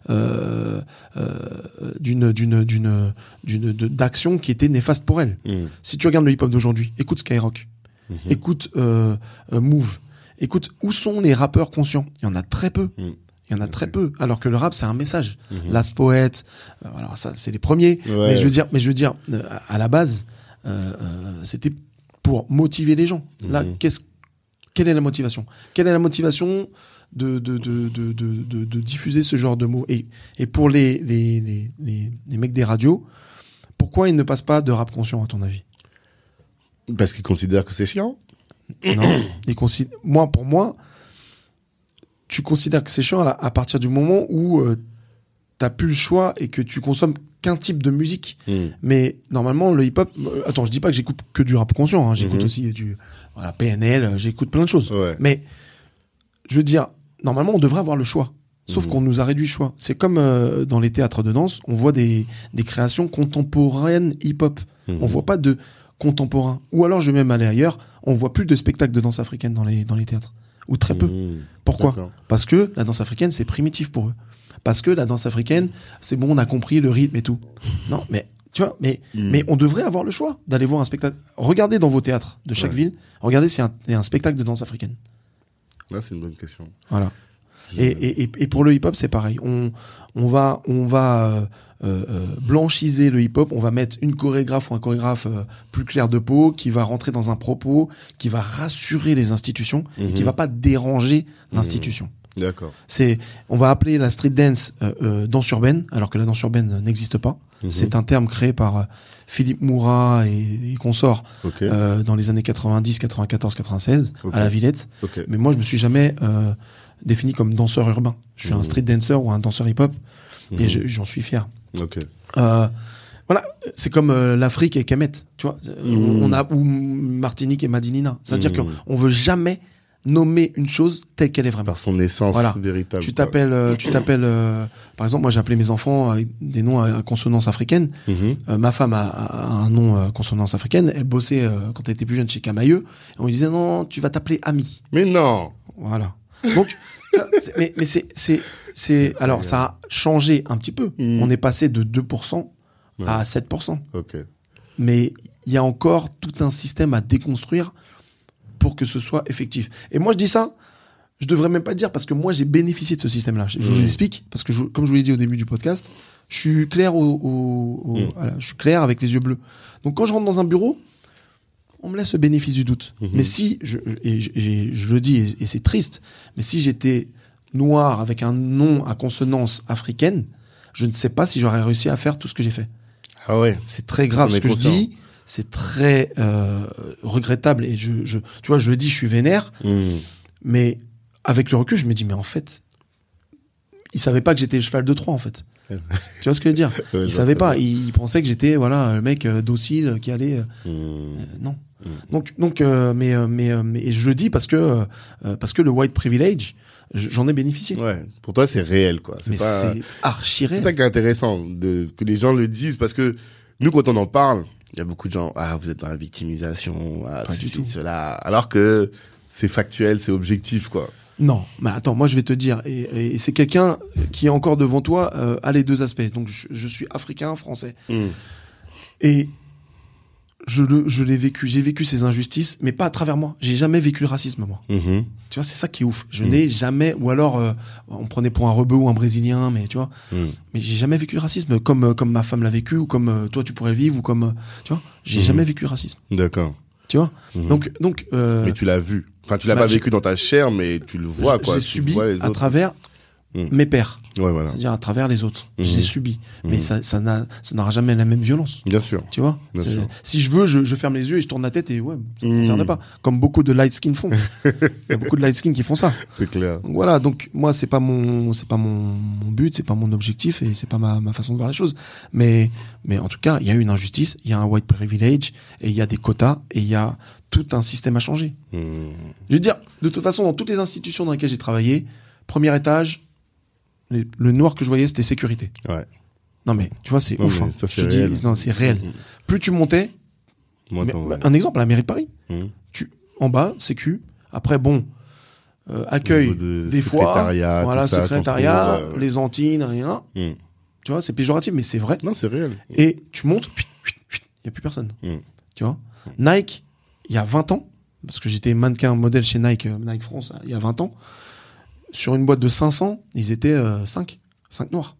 Speaker 2: euh, euh, d'une d'une d'une d'une de- d'action qui était néfaste pour elles.
Speaker 1: Mhm.
Speaker 2: Si tu regardes le hip-hop d'aujourd'hui, écoute Skyrock,
Speaker 1: Mhm.
Speaker 2: écoute euh, Move, écoute où sont les rappeurs conscients? Il y en a très peu.
Speaker 1: Mhm.
Speaker 2: Il y en a très peu. Alors que le rap, c'est un message. Last Poet, alors ça, c'est les premiers.
Speaker 1: Ouais.
Speaker 2: Mais je veux dire, mais je veux dire, à la base, c'était pour motiver les gens. Là,
Speaker 1: Mhm.
Speaker 2: qu'est-ce, quelle est la motivation? Quelle est la motivation de, de, de, de, diffuser ce genre de mots et, et pour les, les, les, les, les mecs des radios, pourquoi ils ne passent pas de rap conscient, à ton avis?
Speaker 1: Parce qu'ils considèrent que c'est chiant.
Speaker 2: Non. *coughs* Ils moi, pour moi, tu considères que c'est chiant à, à partir du moment où tu t'as plus le choix et que tu consommes qu'un type de musique.
Speaker 1: Mhm.
Speaker 2: Mais normalement, le hip-hop. euh, attends, je dis pas que j'écoute que du rap conscient. hein, j'écoute
Speaker 1: Mhm.
Speaker 2: aussi du voilà, PNL. euh, J'écoute plein de choses.
Speaker 1: Ouais.
Speaker 2: Mais je veux dire, normalement, on devrait avoir le choix. Sauf
Speaker 1: Mhm.
Speaker 2: qu'on nous a réduit le choix. C'est comme euh, dans les théâtres de danse, on voit des, des créations contemporaines hip-hop.
Speaker 1: Mhm.
Speaker 2: On voit pas de contemporain. Ou alors, je vais même aller ailleurs, on voit plus de spectacles de danse africaine dans les, dans les théâtres. Ou très peu.
Speaker 1: Mhm.
Speaker 2: Pourquoi? Parce que la danse africaine, c'est primitif pour eux. Parce que la danse africaine, c'est bon, on a compris le rythme et tout. *laughs* Non, mais tu vois, mais,
Speaker 1: Mhm.
Speaker 2: mais on devrait avoir le choix d'aller voir un spectacle. Regardez dans vos théâtres de chaque
Speaker 1: Ouais.
Speaker 2: ville, regardez s'il y y a un spectacle de danse africaine.
Speaker 1: Là, c'est une bonne question.
Speaker 2: Voilà. Et, et, et, pour le hip-hop, c'est pareil. On, on va, on va euh, euh, blanchiser le hip-hop. On va mettre une chorégraphe ou un chorégraphe euh, plus clair de peau, qui va rentrer dans un propos, qui va rassurer les institutions et qui
Speaker 1: Mhm.
Speaker 2: va pas déranger l'institution.
Speaker 1: D'accord.
Speaker 2: C'est, on va appeler la street dance euh, danse urbaine, alors que la danse urbaine n'existe pas.
Speaker 1: Mhm.
Speaker 2: C'est un terme créé par Philippe Moura et, et consorts
Speaker 1: Ok.
Speaker 2: euh, dans les années 90, 94, 96
Speaker 1: Ok.
Speaker 2: à la Villette.
Speaker 1: ok.
Speaker 2: Mais moi, je me suis jamais euh, défini comme danseur urbain. Je suis un
Speaker 1: Mhm.
Speaker 2: street dancer ou un danseur hip-hop et je- j'en suis fier. Euh, voilà, c'est comme euh, l'Afrique et Kemet, tu vois.
Speaker 1: Mhm.
Speaker 2: On a ou Martinique et Madinina. C'est-à-dire qu'on veut jamais nommer une chose telle qu'elle est vraiment.
Speaker 1: Par son essence
Speaker 2: Voilà.
Speaker 1: véritable.
Speaker 2: Tu t'appelles, euh, tu t'appelles, euh, par exemple, moi j'ai appelé mes enfants avec des noms à, consonance africaine.
Speaker 1: Mhm.
Speaker 2: Euh, ma femme a, a un nom à consonance africaine. Elle bossait quand elle était plus jeune chez Camailleux. Et on lui disait non, tu vas t'appeler Ami.
Speaker 1: Mais non.
Speaker 2: Voilà. Donc, mais, mais c'est, c'est, c'est, alors ça a changé un petit peu.
Speaker 1: Mm.
Speaker 2: On est passé de 2% à 7%.
Speaker 1: Ok.
Speaker 2: Mais il y a encore tout un système à déconstruire pour que ce soit effectif. Et moi, je dis ça, je devrais même pas le dire parce que moi, j'ai bénéficié de ce système-là. Je, vous explique parce que, je- comme je vous l'ai dit au début du podcast, je suis clair au, au- au-
Speaker 1: Mm.
Speaker 2: voilà, je suis clair avec les yeux bleus. Donc, quand je rentre dans un bureau, on me laisse le bénéfice du doute.
Speaker 1: Mhm.
Speaker 2: Mais si, je, et, je- et je le dis, et, et c'est triste, mais si j'étais noir avec un nom à consonance africaine, je ne sais pas si j'aurais réussi à faire tout ce que j'ai fait.
Speaker 1: Ah ouais.
Speaker 2: C'est très grave ce que je dis. C'est très euh, regrettable et je, je, tu vois, je le dis, je suis vénère,
Speaker 1: Mhm.
Speaker 2: mais avec le recul, je me dis, mais en fait, ils savaient pas que j'étais le cheval de Troie, en fait. *laughs* tu vois ce que je veux dire?
Speaker 1: Ouais,
Speaker 2: Il savait pas. Il, il pensait que j'étais voilà un mec euh, docile qui allait. euh, euh, non.
Speaker 1: Mm.
Speaker 2: Donc donc mais mais mais je le dis parce que parce que le white privilege, j'en ai bénéficié.
Speaker 1: Ouais. Pour toi, c'est réel, quoi.
Speaker 2: mais
Speaker 1: C'est pas.
Speaker 2: c'est archi
Speaker 1: C'est
Speaker 2: réel.
Speaker 1: ça qui est intéressant, de, que les gens le disent, parce que nous, quand on en parle, il y a beaucoup de gens, ah, vous êtes dans la victimisation, ah, ceci, cela. Alors que c'est factuel, c'est objectif, quoi.
Speaker 2: Non, mais attends, moi je vais te dire, et, et c'est quelqu'un qui est encore devant toi euh, a les deux aspects. Donc je, je suis africain, français, et je le, je l'ai vécu. J'ai vécu ces injustices, mais pas à travers moi. J'ai jamais vécu le racisme moi.
Speaker 1: Mhm.
Speaker 2: Tu vois, c'est ça qui est ouf. Je
Speaker 1: Mm.
Speaker 2: n'ai jamais, ou alors euh, on prenait pour un rebeu ou un brésilien, mais tu vois,
Speaker 1: Mhm.
Speaker 2: mais j'ai jamais vécu le racisme comme euh, comme ma femme l'a vécu ou comme euh, toi tu pourrais le vivre ou comme euh, tu vois, j'ai
Speaker 1: Mhm.
Speaker 2: jamais vécu le racisme.
Speaker 1: D'accord.
Speaker 2: Tu vois.
Speaker 1: Mhm.
Speaker 2: Donc donc
Speaker 1: mais tu l'as vu. Enfin, tu l'as
Speaker 2: bah,
Speaker 1: pas vécu dans ta chair, mais tu le vois, quoi.
Speaker 2: j'ai
Speaker 1: Tu
Speaker 2: subi
Speaker 1: vois les
Speaker 2: à travers
Speaker 1: Mm.
Speaker 2: mes pères.
Speaker 1: Ouais, voilà.
Speaker 2: C'est-à-dire à travers les autres.
Speaker 1: Mhm.
Speaker 2: J'ai subi. Mais
Speaker 1: Mhm.
Speaker 2: ça, ça n'a, ça n'aura jamais la même violence.
Speaker 1: Bien sûr.
Speaker 2: Tu vois?
Speaker 1: Sûr.
Speaker 2: Si je veux, je, je ferme les yeux et je tourne la tête et ouais, ça ne concerne pas. Comme beaucoup de light skin font. *laughs* Il y a beaucoup de light skin qui font ça.
Speaker 1: C'est clair.
Speaker 2: Donc voilà. Donc, moi, c'est pas mon, c'est pas mon, mon but, c'est pas mon objectif et c'est pas ma, ma façon de voir les choses. Mais, mais en tout cas, il y a une injustice, il y a un white privilege et il y a des quotas et il y a tout un système à changer. Je veux dire, de toute façon, dans toutes les institutions dans lesquelles j'ai travaillé, premier étage, les- le noir que je voyais, c'était sécurité.
Speaker 1: Ouais.
Speaker 2: Non mais tu vois, c'est ouf. hein.
Speaker 1: ça, c'est
Speaker 2: te dis,
Speaker 1: réel.
Speaker 2: non, c'est réel.
Speaker 1: Mhm.
Speaker 2: Plus tu montais,
Speaker 1: Moi,
Speaker 2: mais-
Speaker 1: attends, ouais.
Speaker 2: un exemple, à la mairie de Paris,
Speaker 1: Mhm.
Speaker 2: tu en bas, sécu. Après, bon, euh, accueil,
Speaker 1: de
Speaker 2: des fois,
Speaker 1: secrétariat,
Speaker 2: voilà,
Speaker 1: tout ça,
Speaker 2: secrétariat,
Speaker 1: euh,
Speaker 2: les Antines, rien là. Tu vois, c'est péjoratif, mais c'est vrai.
Speaker 1: Non, c'est réel.
Speaker 2: Et tu montes, il y a plus personne. Tu vois, Nike, il y a 20 ans, parce que j'étais mannequin modèle chez Nike, euh, Nike France, il y a 20 ans, sur une boîte de 500, ils étaient 5, 5 noirs.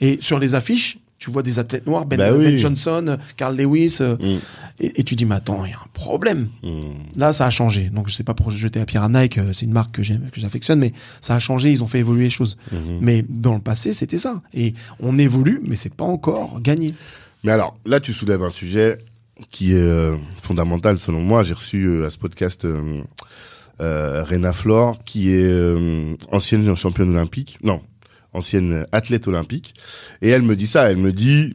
Speaker 2: Et sur les affiches, tu vois des athlètes noirs, Ben,
Speaker 1: Bah
Speaker 2: Ben. Johnson, euh, Carl Lewis, euh,
Speaker 1: Mhm.
Speaker 2: et, et tu dis, mais attends, il y a un problème.
Speaker 1: Mhm.
Speaker 2: Là, ça a changé. Donc, je sais pas pour jeter la pierre à Nike, euh, c'est une marque que j'aime, que j'affectionne, mais ça a changé, ils ont fait évoluer les choses.
Speaker 1: Mhm.
Speaker 2: Mais dans le passé, c'était ça. Et on évolue, mais c'est pas encore gagné.
Speaker 1: Mais alors, là, tu soulèves un sujet qui est euh, fondamental selon moi. J'ai reçu euh, à ce podcast euh, Rena Flore, qui est euh, ancienne championne olympique, non, ancienne athlète olympique, et elle me dit ça. Elle me dit,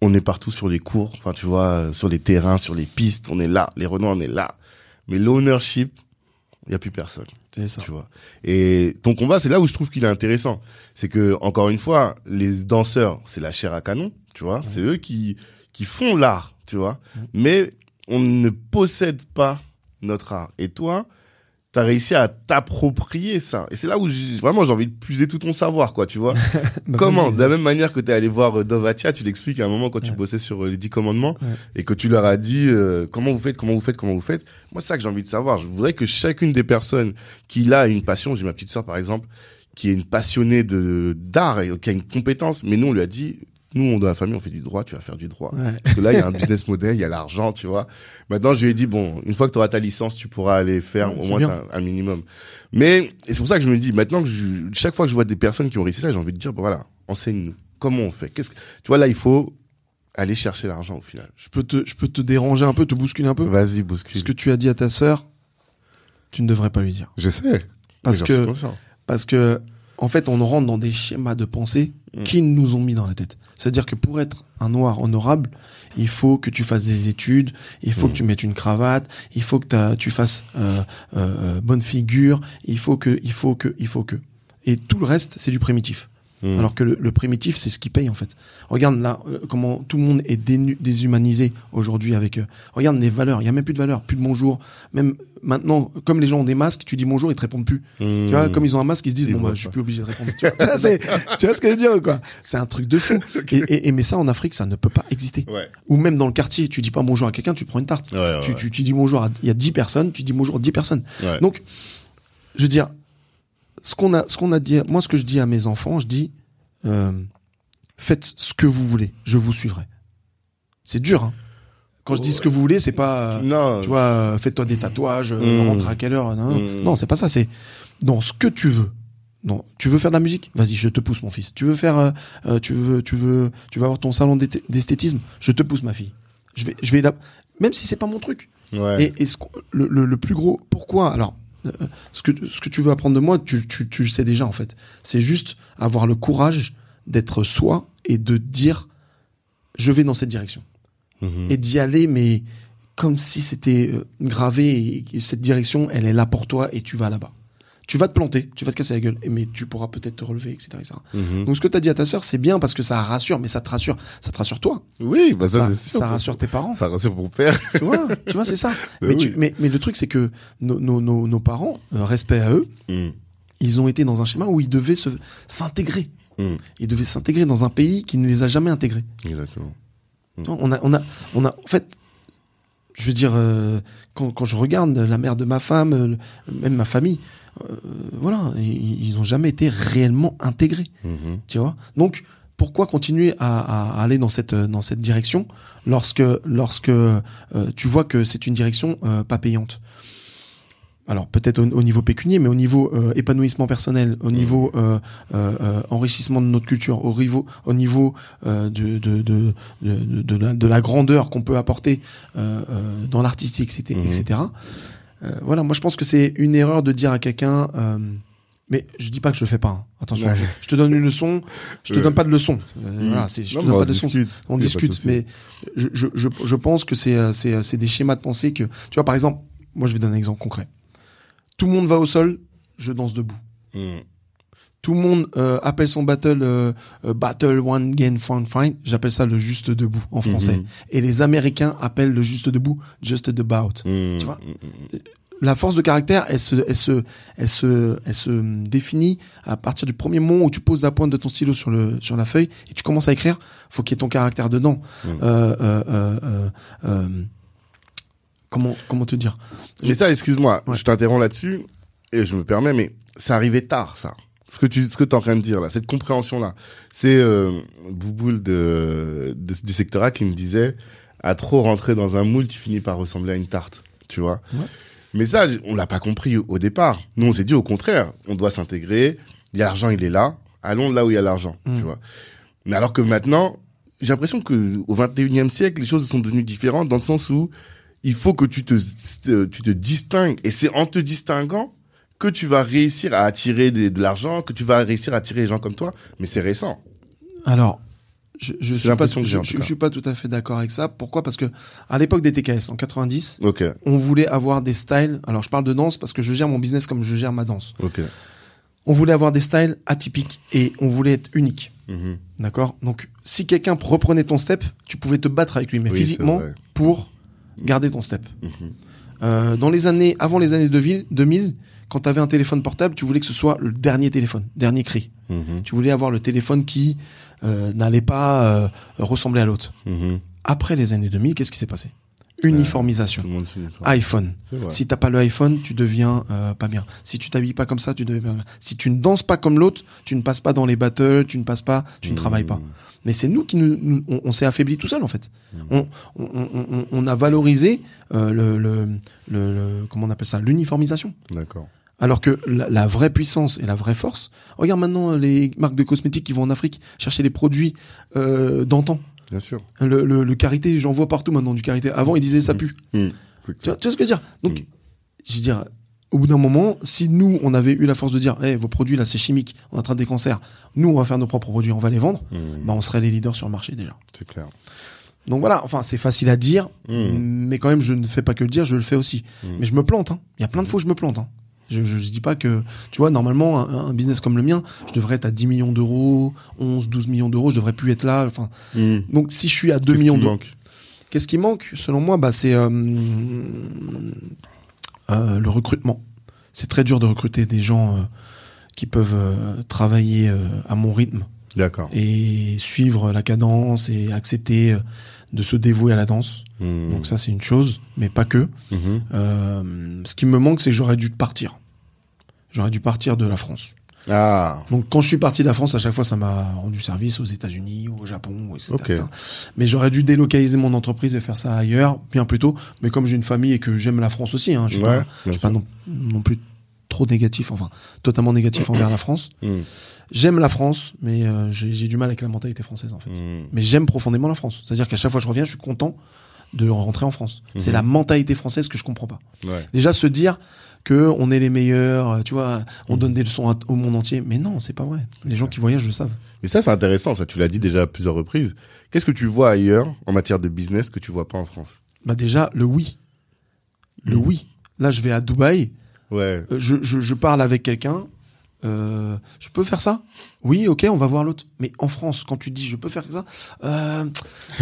Speaker 1: on est partout sur les cours, enfin, tu vois, sur les terrains, sur les pistes, on est là, les Renois, on est là. Mais l'ownership, il y a plus personne
Speaker 2: C'est ça.
Speaker 1: tu vois. Et ton combat, c'est là où je trouve qu'il est intéressant. C'est que, encore une fois, les danseurs, c'est la chair à canon, tu vois. C'est eux qui, qui font l'art, tu vois. Mais on ne possède pas notre art. Et toi, t'as réussi à t'approprier ça. Et c'est là où vraiment j'ai envie de puiser tout ton savoir, quoi, tu vois. *laughs*
Speaker 2: Bah,
Speaker 1: Comment De la même manière que t'es allé voir euh, Dovatia, tu l'expliques à un moment quand tu bossais sur euh, les dix commandements
Speaker 2: Ouais.
Speaker 1: et que tu leur as dit euh, comment vous faites, comment vous faites, comment vous faites. Moi, c'est ça que j'ai envie de savoir. Je voudrais que chacune des personnes qui a une passion, j'ai ma petite sœur par exemple, qui est une passionnée de d'art et qui a une compétence, mais nous on lui a dit, nous on dans la famille on fait du droit, tu vas faire du droit.
Speaker 2: Ouais.
Speaker 1: Parce que là il y a un business model, il y a l'argent, tu vois. Maintenant je lui ai dit bon, une fois que tu auras ta licence, tu pourras aller faire
Speaker 2: Ouais,
Speaker 1: au moins un, un minimum. Mais c'est pour ça que je me dis maintenant que je, chaque fois que je vois des personnes qui ont réussi ça, j'ai envie de dire bon voilà, enseigne-nous. Comment on fait? Qu'est-ce que tu vois là il faut aller chercher l'argent au final.
Speaker 2: Je peux te, je peux te déranger un peu, te bousculer un peu?
Speaker 1: Vas-y bouscule.
Speaker 2: Ce que tu as dit à ta sœur, tu ne devrais pas lui dire.
Speaker 1: Je sais.
Speaker 2: Parce que-. Parce que, en fait, on rentre dans des schémas de pensée
Speaker 1: Mm.
Speaker 2: qui nous ont mis dans la tête. C'est-à-dire que pour être un noir honorable, il faut que tu fasses des études, il faut
Speaker 1: Mm.
Speaker 2: que tu mettes une cravate, il faut que tu fasses euh, euh, euh, bonne figure, il faut que, il faut que, il faut que. Et tout le reste, c'est du primitif.
Speaker 1: Mm.
Speaker 2: Alors que le, le primitif, c'est ce qui paye en fait. Regarde là, euh, comment tout le monde est dénu- déshumanisé aujourd'hui avec. euh, regarde les valeurs, il y a même plus de valeurs, plus de bonjour. Même maintenant, comme les gens ont des masques, tu dis bonjour, ils te répondent plus. Tu vois, comme ils ont un masque, ils se disent
Speaker 1: Ils
Speaker 2: bon bah je suis plus obligé de répondre. Tu vois, tu vois, *laughs* c'est- tu vois ce que je veux dire quoi? C'est un truc de fou. *laughs* Et, et- et- mais ça en Afrique, ça ne peut pas exister.
Speaker 1: Ouais.
Speaker 2: Ou même dans le quartier, tu dis pas bonjour à quelqu'un, tu prends une tarte.
Speaker 1: Ouais, ouais,
Speaker 2: Tu, tu, tu dis bonjour à il y a 10 personnes, tu dis bonjour à 10 personnes.
Speaker 1: Ouais.
Speaker 2: Donc je veux dire ce qu'on a ce qu'on a dit moi ce que je dis à mes enfants, je dis euh, faites ce que vous voulez, je vous suivrai. C'est dur hein. Quand je dis ce que vous voulez, c'est pas euh,
Speaker 1: non.
Speaker 2: tu vois, euh, fais-toi des tatouages, euh,
Speaker 1: Mm.
Speaker 2: rentre à quelle heure, non,
Speaker 1: Mm.
Speaker 2: non, c'est pas ça, c'est dans ce que tu veux. Non, tu veux faire de la musique? Vas-y, je te pousse, mon fils. Tu veux faire, euh, tu veux, tu veux, tu avoir ton salon d'esthé- d'esthétisme? Je te pousse, ma fille. Je vais, je vais là, même si c'est pas mon truc.
Speaker 1: Ouais.
Speaker 2: Et, et ce le, le plus gros, pourquoi Alors, euh, ce que ce que tu veux apprendre de moi, tu, tu, tu le sais déjà en fait. C'est juste avoir le courage d'être soi et de dire je vais dans cette direction
Speaker 1: Mhm.
Speaker 2: et d'y aller mais comme si c'était euh, gravé et cette direction elle est là pour toi et tu vas là-bas. Tu vas te planter, tu vas te casser la gueule, mais tu pourras peut-être te relever, etc. etc.
Speaker 1: Mhm.
Speaker 2: Donc ce que tu as dit à ta sœur, c'est bien parce que ça rassure, mais ça te rassure, ça te rassure toi,
Speaker 1: Oui, bah ça,
Speaker 2: ça,
Speaker 1: c'est sûr.
Speaker 2: ça rassure tes parents.
Speaker 1: Ça rassure mon père. *laughs*
Speaker 2: tu vois, tu vois, c'est ça.
Speaker 1: Ben
Speaker 2: mais, tu- mais, mais le truc, c'est que nos, nos, nos, nos parents, euh, respect à eux,
Speaker 1: Mhm.
Speaker 2: ils ont été dans un schéma où ils devaient se s'intégrer.
Speaker 1: Mhm.
Speaker 2: Ils devaient s'intégrer dans un pays qui ne les a jamais intégrés.
Speaker 1: Exactement.
Speaker 2: On a, on a, on a, en fait, je veux dire, euh, quand, quand je regarde la mère de ma femme, euh, même ma famille, euh, voilà, ils, ils ont jamais été réellement intégrés.
Speaker 1: Mhm.
Speaker 2: Tu vois Donc, pourquoi continuer à, à aller dans cette, dans cette direction lorsque, lorsque euh, tu vois que c'est une direction euh, pas payante? Alors peut-être au, au niveau pécunier, mais au niveau euh, épanouissement personnel, au niveau euh, euh, euh, enrichissement de notre culture, au niveau, au niveau de, de, de, de, de la, de la grandeur qu'on peut apporter dans l'artistique, etc.
Speaker 1: Mhm.
Speaker 2: etc. Euh, voilà, moi je pense que c'est une erreur de dire à quelqu'un, euh, mais je dis pas que je le fais pas. hein. Attention,
Speaker 1: Ouais.
Speaker 2: je, je te donne une leçon, je te donne pas de leçon. Euh. Voilà, c'est, je
Speaker 1: Non,
Speaker 2: te donne
Speaker 1: on
Speaker 2: pas de leçon.
Speaker 1: discute.
Speaker 2: On
Speaker 1: Y a pas de
Speaker 2: discute, mais je, je, je, pense que c'est, c'est, c'est des schémas de pensée que, tu vois, par exemple, moi je vais donner un exemple concret. Tout le monde va au sol, je danse debout.
Speaker 1: Mhm.
Speaker 2: Tout le monde euh, appelle son battle euh, euh, battle one game fun fight. J'appelle ça le juste debout en français.
Speaker 1: Mhm.
Speaker 2: Et les Américains appellent le juste debout just about.
Speaker 1: Mhm.
Speaker 2: Tu vois? La force de caractère, elle se, elle se, elle se, elle se définit à partir du premier moment où tu poses la pointe de ton stylo sur le, sur la feuille et tu commences à écrire. Faut qu'il y ait ton caractère dedans.
Speaker 1: Mhm.
Speaker 2: Euh, comment, comment te dire?
Speaker 1: Mais ça, excuse-moi,
Speaker 2: Ouais.
Speaker 1: je t'interromps là-dessus et je me permets, mais c'est arrivé tard, ça. Ce que tu, ce que t'es en train de dire là, cette compréhension-là, c'est euh, Bouboule de, de- du secteur A qui me disait, à trop rentrer dans un moule, tu finis par ressembler à une tarte, tu vois.
Speaker 2: Ouais.
Speaker 1: Mais ça, on l'a pas compris au, départ. Nous, on s'est dit au contraire, on doit s'intégrer. Il y a l'argent, il est là. Allons là où il y a l'argent,
Speaker 2: Mm.
Speaker 1: tu vois. Mais alors que maintenant, j'ai l'impression que au 21e siècle, les choses sont devenues différentes dans le sens où il faut que tu te, tu te distingues. Et c'est en te distinguant que tu vas réussir à attirer des- de l'argent, que tu vas réussir à attirer les gens comme toi. Mais c'est récent.
Speaker 2: Alors, je, je suis pas, je, je-
Speaker 1: tout cas.
Speaker 2: je suis pas tout à fait d'accord avec ça. Pourquoi? Parce que à l'époque des TKS en 90,
Speaker 1: Ok,
Speaker 2: on voulait avoir des styles. Alors, je parle de danse parce que je gère mon business comme je gère ma danse. On voulait avoir des styles atypiques et on voulait être unique.
Speaker 1: Mhm.
Speaker 2: D'accord? Donc, si quelqu'un reprenait ton step, tu pouvais te battre avec lui, mais
Speaker 1: Oui,
Speaker 2: physiquement, pour garder ton step.
Speaker 1: Mhm.
Speaker 2: Euh, dans les années, avant les années 2000, 2000 quand tu avais un téléphone portable, tu voulais que ce soit le dernier téléphone, dernier cri.
Speaker 1: Mhm.
Speaker 2: Tu voulais avoir le téléphone qui euh, n'allait pas euh, ressembler à l'autre.
Speaker 1: Mhm.
Speaker 2: Après les années 2000, qu'est-ce qui s'est passé? Uniformisation.
Speaker 1: Monde
Speaker 2: iPhone. Si t'as pas le iPhone, tu deviens euh, pas bien. Si tu t'habilles pas comme ça, tu deviens pas bien. Si tu ne danses pas comme l'autre, tu ne passes pas dans les battles, tu ne passes pas, tu ne
Speaker 1: Mhm.
Speaker 2: travailles pas. Mais c'est nous qui nous, nous- on, on s'est affaibli tout seul en fait. On, on, on- on- on a valorisé euh, le, le, le, le- comment on appelle ça? L'uniformisation.
Speaker 1: D'accord.
Speaker 2: Alors que la, la vraie puissance et la vraie force. Regarde maintenant les marques de cosmétiques qui vont en Afrique chercher les produits euh, d'antan.
Speaker 1: Bien sûr.
Speaker 2: Le, le, le karité, j'en vois partout maintenant du karité. Avant, ils disaient ça pue.
Speaker 1: Mhm. C'est
Speaker 2: Tu vois, tu vois ce que je veux dire? Donc,
Speaker 1: Mm.
Speaker 2: je veux dire, au bout d'un moment, si nous, on avait eu la force de dire, Eh, vos produits là, c'est chimique, on attrape des cancers, nous, on va faire nos propres produits, on va les vendre, bah, on serait les leaders sur le marché déjà.
Speaker 1: C'est clair.
Speaker 2: Donc voilà, enfin, c'est facile à dire, mais quand même, je ne fais pas que le dire, je le fais aussi. Mais je me plante, hein. Il y a plein de fois où je me plante, hein. Je, je dis pas que, tu vois, normalement, un, un business comme le mien, je devrais être à 10 millions d'euros, 11, 12 millions d'euros, je devrais plus être là, enfin.
Speaker 1: Mhm.
Speaker 2: Donc, si je suis à 2
Speaker 1: Qu'est-ce
Speaker 2: millions d'euros. Qu'est-ce qui manque Selon moi, bah, c'est euh, euh, le recrutement. C'est très dur de recruter des gens euh, qui peuvent travailler à mon rythme
Speaker 1: D'accord.
Speaker 2: et suivre la cadence et accepter de se dévouer à la danse.
Speaker 1: Mhm.
Speaker 2: Donc ça, c'est une chose, mais pas que.
Speaker 1: Mhm.
Speaker 2: Euh, ce qui me manque, c'est que j'aurais dû partir. J'aurais dû partir de la France.
Speaker 1: Ah.
Speaker 2: Donc quand je suis parti de la France, à chaque fois, ça m'a rendu service aux États-Unis, au Japon, etc. Mais j'aurais dû délocaliser mon entreprise et faire ça ailleurs, bien plus tôt. Mais comme j'ai une famille et que j'aime la France aussi, hein, je suis
Speaker 1: Ouais,
Speaker 2: pas, je suis pas non, non plus trop négatif, enfin totalement négatif *clears throat* envers la France.
Speaker 1: Mhm.
Speaker 2: J'aime la France, mais euh, j'ai du mal avec la mentalité française en fait.
Speaker 1: Mhm.
Speaker 2: Mais j'aime profondément la France. C'est-à-dire qu'à chaque fois que je reviens, je suis content de rentrer en France. C'est
Speaker 1: Mhm.
Speaker 2: la mentalité française que je comprends pas.
Speaker 1: Ouais.
Speaker 2: Déjà se dire que on est les meilleurs, euh, tu vois, on donne des leçons au monde entier. Mais non, c'est pas vrai. Les gens qui voyagent le savent.
Speaker 1: Et ça, c'est intéressant, ça, tu l'as dit déjà à plusieurs reprises. Qu'est-ce que tu vois ailleurs en matière de business que tu vois pas en France?
Speaker 2: Bah déjà, le oui. Le
Speaker 1: Mm.
Speaker 2: oui. Là, je vais à Dubaï,
Speaker 1: Ouais.
Speaker 2: euh, je, je, je parle avec quelqu'un. Euh, je peux faire ça? Oui, ok, on va voir l'autre. Mais en France, quand tu dis je peux faire ça, euh,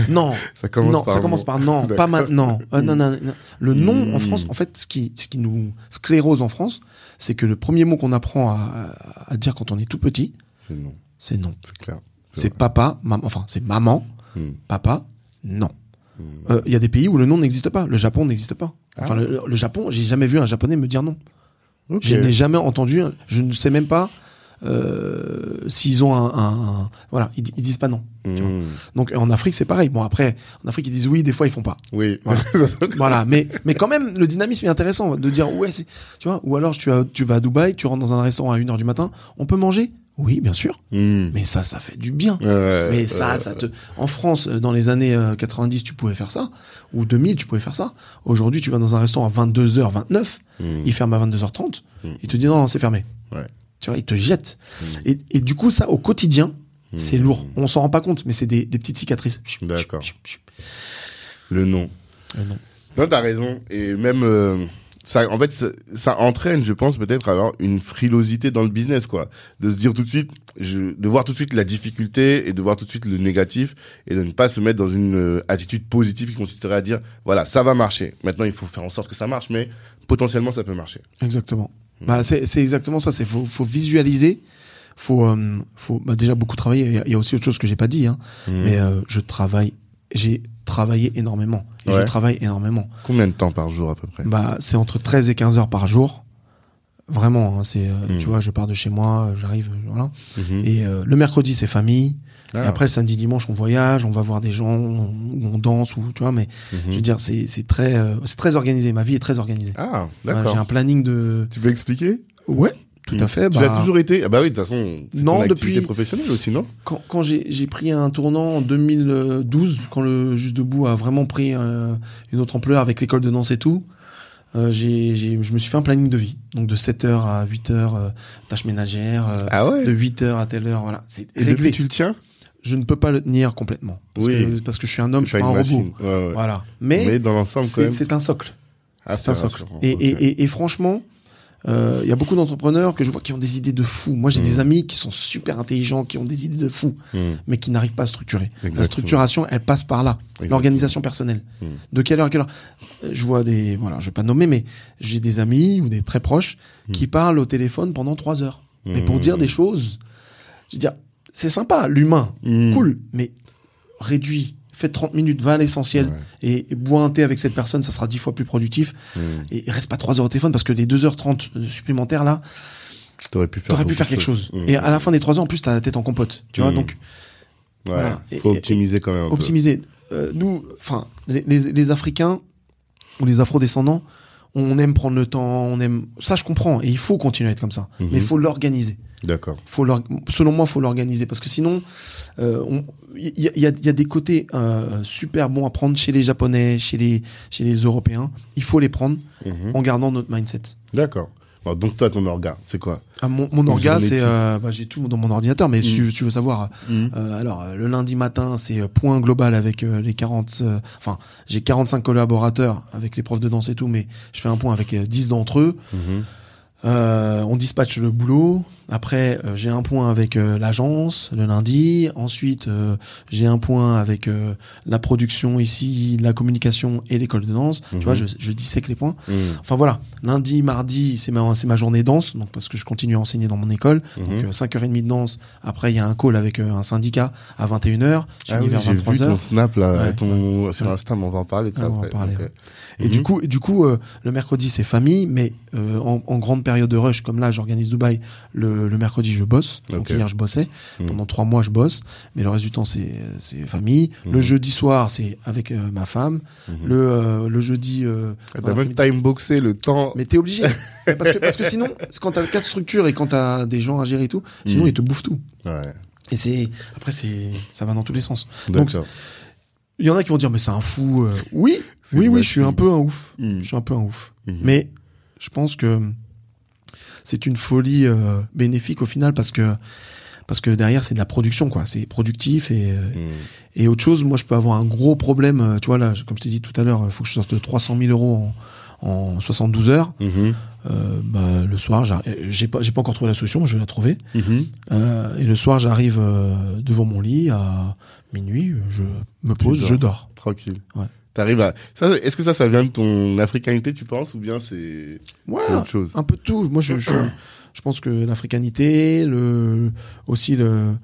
Speaker 2: non, *laughs*
Speaker 1: Ça commence
Speaker 2: non,
Speaker 1: par
Speaker 2: ça
Speaker 1: un
Speaker 2: commence
Speaker 1: mot.
Speaker 2: par non, pas maintenant. Euh, non, non, non. Le non en France, en fait, ce qui, ce qui nous sclérose en France, c'est que le premier mot qu'on apprend à, dire quand on est tout petit,
Speaker 1: C'est non,
Speaker 2: c'est non.
Speaker 1: c'est clair.
Speaker 2: C'est papa, maman, enfin, c'est maman,
Speaker 1: Hmm.
Speaker 2: papa, non.
Speaker 1: Hmm.
Speaker 2: Il y a des pays où le non n'existe pas. Le Japon n'existe pas. Enfin,
Speaker 1: Ah.
Speaker 2: le, le Japon, j'ai jamais vu un japonais me dire non. Je n'ai jamais entendu. Je ne sais même pas euh, s'ils ont un, un- un- voilà, ils, di- ils disent pas non.
Speaker 1: Hmm.
Speaker 2: Donc en Afrique c'est pareil. Bon après, en Afrique ils disent oui, des fois ils font pas.
Speaker 1: Oui.
Speaker 2: Voilà. *laughs* voilà, mais mais quand même le dynamisme est intéressant de dire ouais, tu vois. Ou alors tu vas tu vas à Dubaï, tu rentres dans un restaurant à 1h du matin, on peut manger Oui, bien sûr.
Speaker 1: Hmm.
Speaker 2: Mais ça, ça fait du bien. Mais ça,
Speaker 1: euh,
Speaker 2: ça te. En France, euh, dans les années euh, 90, tu pouvais faire ça, ou 2000, tu pouvais faire ça. Aujourd'hui, tu vas dans un restaurant à 22h29,
Speaker 1: hmm.
Speaker 2: il ferme à 22h30,
Speaker 1: Mm.
Speaker 2: il te dit non, c'est fermé.
Speaker 1: Ouais.
Speaker 2: Tu vois, il te jette. Et, et du coup, ça, au quotidien, c'est lourd. On s'en rend pas compte, mais c'est des, des petites cicatrices.
Speaker 1: D'accord. Le nom.
Speaker 2: Euh, non.
Speaker 1: Non, t'as raison. Et même, euh, ça, en fait, ça, ça entraîne, je pense, peut-être alors une frilosité dans le business, quoi. De se dire tout de suite, je, de voir tout de suite la difficulté et de voir tout de suite le négatif et de ne pas se mettre dans une euh, attitude positive qui consisterait à dire, voilà, ça va marcher. Maintenant, il faut faire en sorte que ça marche, mais potentiellement, ça peut marcher.
Speaker 2: Exactement. Bah, c'est exactement ça. C'est faut, faut visualiser. Faut, euh, faut bah, déjà beaucoup travailler. Il y a- il y, a aussi autre chose que j'ai pas dit, hein. mais euh, je travaille. J'ai travaillé énormément. Et je travaille énormément.
Speaker 1: Combien de temps par jour à peu près?
Speaker 2: Bah, c'est entre 13 et 15 heures par jour. Vraiment, hein, c'est, euh,
Speaker 1: Mm.
Speaker 2: tu vois, je pars de chez moi, euh, j'arrive, euh, voilà.
Speaker 1: Mhm.
Speaker 2: Et euh, le mercredi, c'est famille.
Speaker 1: Ah.
Speaker 2: Et après, le samedi, dimanche, on voyage, on va voir des gens, on, on danse, ou tu vois, mais
Speaker 1: Mhm.
Speaker 2: je veux dire, c'est, c'est très, euh, c'est très organisé. Ma vie est très organisée.
Speaker 1: Ah,
Speaker 2: Voilà,
Speaker 1: d'accord.
Speaker 2: j'ai un planning de.
Speaker 1: Tu peux expliquer?
Speaker 2: Ouais, tout à fait.
Speaker 1: Tu
Speaker 2: bah,
Speaker 1: as toujours été Ah bah oui, de toute façon, c'est
Speaker 2: Non,
Speaker 1: ton activité
Speaker 2: depuis-
Speaker 1: professionnelle aussi, non
Speaker 2: Quand, quand j'ai, j'ai pris un tournant en 2012, quand le Juste Debout a vraiment pris euh, une autre ampleur avec l'école de danse et tout, euh, j'ai, j'ai, je me suis fait un planning de vie. Donc de 7h à 8h, euh, tâches ménagères, euh,
Speaker 1: Ah ouais
Speaker 2: de 8h à telle heure, voilà. C'est
Speaker 1: Et
Speaker 2: réglé.
Speaker 1: depuis, tu le tiens
Speaker 2: Je ne peux pas le tenir complètement. Parce,
Speaker 1: Oui.
Speaker 2: que, parce que je suis un homme, je suis pas un robot.
Speaker 1: machine. Ouais, ouais.
Speaker 2: Voilà. Mais,
Speaker 1: Mais dans l'ensemble, quand
Speaker 2: c'est,
Speaker 1: même.
Speaker 2: c'est un socle.
Speaker 1: Ah,
Speaker 2: c'est un socle. Et,
Speaker 1: Ok.
Speaker 2: et, et, et franchement, euh, il y a beaucoup d'entrepreneurs que je vois qui ont des idées de fou. Moi, j'ai
Speaker 1: Mm.
Speaker 2: des amis qui sont super intelligents, qui ont des idées de fou,
Speaker 1: Hmm.
Speaker 2: mais qui n'arrivent pas à structurer.
Speaker 1: Exactement.
Speaker 2: La structuration, elle passe par là. L'organisation personnelle.
Speaker 1: Mm.
Speaker 2: De quelle heure à quelle heure? Euh, Je vois des, voilà, je vais pas nommer, mais j'ai des amis ou des très proches
Speaker 1: Mm.
Speaker 2: qui parlent au téléphone pendant trois heures. Mais pour
Speaker 1: Mm.
Speaker 2: dire des choses, je veux dire, c'est sympa, l'humain, cool, mais réduit, fais 30 minutes, va à l'essentiel
Speaker 1: Ouais.
Speaker 2: et, et bois un thé avec cette personne, ça sera dix fois plus productif.
Speaker 1: Hmm.
Speaker 2: Et reste pas 3 heures au téléphone parce que les 2h30 supplémentaires là,
Speaker 1: T'aurais pu faire,
Speaker 2: t'aurais pu faire quelque chose. Et à la fin des 3 heures, en plus, t'as la tête en compote. Tu vois,
Speaker 1: Mm.
Speaker 2: donc
Speaker 1: Ouais.
Speaker 2: voilà.
Speaker 1: Faut
Speaker 2: et-
Speaker 1: optimiser quand même un peu.
Speaker 2: optimiser. Euh, nous, enfin, les, les, les Africains ou les Afro-descendants, on aime prendre le temps, on aime. Ça, je comprends. Et il faut continuer à être comme ça.
Speaker 1: Mhm.
Speaker 2: Mais il faut l'organiser.
Speaker 1: D'accord.
Speaker 2: Faut selon moi, faut l'organiser parce que sinon, euh, il y, a- il y a, il y a des côtés euh, super bons à prendre chez les Japonais, chez les chez les Européens. Il faut les prendre
Speaker 1: Mhm.
Speaker 2: en gardant notre mindset.
Speaker 1: D'accord. Donc toi, ton orga, c'est quoi?
Speaker 2: Ah, mon, mon orga, c'est euh, bah, j'ai tout dans mon ordinateur, mais si tu veux savoir, euh, alors le lundi matin, c'est point global avec euh, les 40, euh, enfin j'ai 45 collaborateurs avec les profs de danse et tout, mais je fais un point avec euh, 10 d'entre eux.
Speaker 1: Mhm.
Speaker 2: Euh, on dispatche le boulot. Après, euh, j'ai un point avec euh, l'agence le lundi. Ensuite, euh, j'ai un point avec euh, la production ici, la communication et l'école de danse.
Speaker 1: Mhm.
Speaker 2: Tu vois, je, je dissèque les points.
Speaker 1: Mhm.
Speaker 2: Enfin voilà, lundi, mardi, c'est ma, c'est ma journée danse, donc parce que je continue à enseigner dans mon école.
Speaker 1: Mhm.
Speaker 2: Donc euh, 5h30 de danse. Après, il y a un call avec euh, un syndicat à 21h. Je
Speaker 1: Ah
Speaker 2: finis
Speaker 1: oui,
Speaker 2: vers
Speaker 1: j'ai vu
Speaker 2: 23h.
Speaker 1: ton snap là,
Speaker 2: Ouais.
Speaker 1: ton sur
Speaker 2: Ouais.
Speaker 1: Insta, mais on va en parler de ça
Speaker 2: Ah, on va en parler, ouais. Et
Speaker 1: Mhm.
Speaker 2: du coup, du coup, euh, le mercredi c'est famille, mais euh, en, en grande période de rush comme là, j'organise Dubaï. Le, le mercredi, je bosse. Donc hier, je bossais.
Speaker 1: Mhm.
Speaker 2: Pendant trois mois, je bosse, mais le reste du temps, c'est c'est famille. Le
Speaker 1: Mhm.
Speaker 2: jeudi soir, c'est avec euh, ma femme.
Speaker 1: Mhm.
Speaker 2: Le euh, le jeudi. Euh,
Speaker 1: Ah, T'as même
Speaker 2: l'après-midi-
Speaker 1: time boxé le temps.
Speaker 2: mais t'es obligé. *laughs* parce, que, parce que sinon, quand t'as quatre structures et quand t'as des gens à gérer et tout, sinon ils te bouffent tout.
Speaker 1: Ouais.
Speaker 2: Et c'est après c'est ça va dans tous les sens. Donc. Il y en a qui vont dire mais c'est un fou. euh. Oui, *laughs* oui, oui, je suis un peu un ouf. Je suis un peu un ouf. Mais je pense que c'est une folie euh, bénéfique au final parce que parce que derrière c'est de la production quoi, c'est productif et euh,
Speaker 1: Mm.
Speaker 2: et autre chose. Moi, je peux avoir un gros problème. euh, Tu vois là, comme je t'ai dit tout à l'heure, il faut que je sorte 300 000 euros en, en 72 heures.
Speaker 1: Mhm.
Speaker 2: Euh, bah, le soir, j'ai pas j'ai pas encore trouvé la solution, je vais la trouver.
Speaker 1: Mhm.
Speaker 2: Euh, et le soir, j'arrive euh, devant mon lit à minuit, je me pose, je dors.
Speaker 1: Tranquille.
Speaker 2: Ouais.
Speaker 1: T'arrives à. Ça, est-ce que ça, ça vient de ton africanité, tu penses, ou bien c'est
Speaker 2: Ouais,
Speaker 1: c'est autre chose?
Speaker 2: un peu de tout. Moi, je, je, *clears throat* je pense que l'africanité, le, aussi le,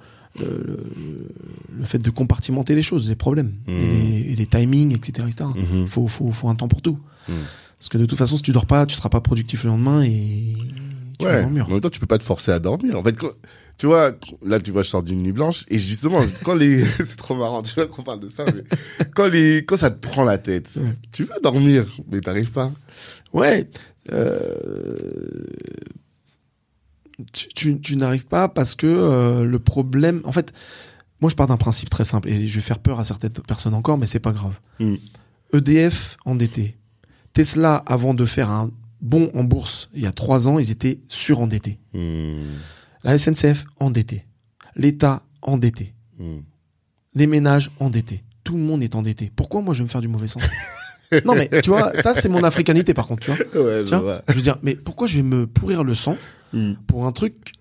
Speaker 2: le, fait de compartimenter les choses, les problèmes, et, les, et les timings, etc. etc.
Speaker 1: Mhm.
Speaker 2: faut, faut, faut un temps pour tout.
Speaker 1: Mhm.
Speaker 2: Parce que de toute façon, si tu dors pas, tu seras pas productif le lendemain et tu vas
Speaker 1: Ouais.
Speaker 2: dans
Speaker 1: En
Speaker 2: le mur.
Speaker 1: même temps, tu peux pas te forcer à dormir. En fait, quand- tu vois, là, tu vois, je sors d'une nuit blanche et justement, *laughs* quand les, *laughs* c'est trop marrant, tu vois qu'on parle de ça, mais quand les, quand ça te prend la tête, tu veux dormir, mais t'arrives pas.
Speaker 2: Ouais. euh, tu tu, tu n'arrives pas parce que euh, le problème. En fait, moi, je pars d'un principe très simple et je vais faire peur à certaines personnes encore, mais c'est pas grave.
Speaker 1: Mm.
Speaker 2: EDF endetté. Tesla, avant de faire un bond en bourse il y a trois ans, ils étaient surendettés.
Speaker 1: Hmm.
Speaker 2: La SNCF endetté. L'État endetté.
Speaker 1: Hmm.
Speaker 2: les ménages endettés. Tout le monde est endetté. Pourquoi moi je vais me faire du mauvais sens? *laughs* Non mais tu vois, ça c'est mon africanité par contre, tu vois.
Speaker 1: Ouais, je
Speaker 2: Tiens,
Speaker 1: vois.
Speaker 2: je veux dire, mais pourquoi je vais me pourrir le sang
Speaker 1: Hmm.
Speaker 2: pour un truc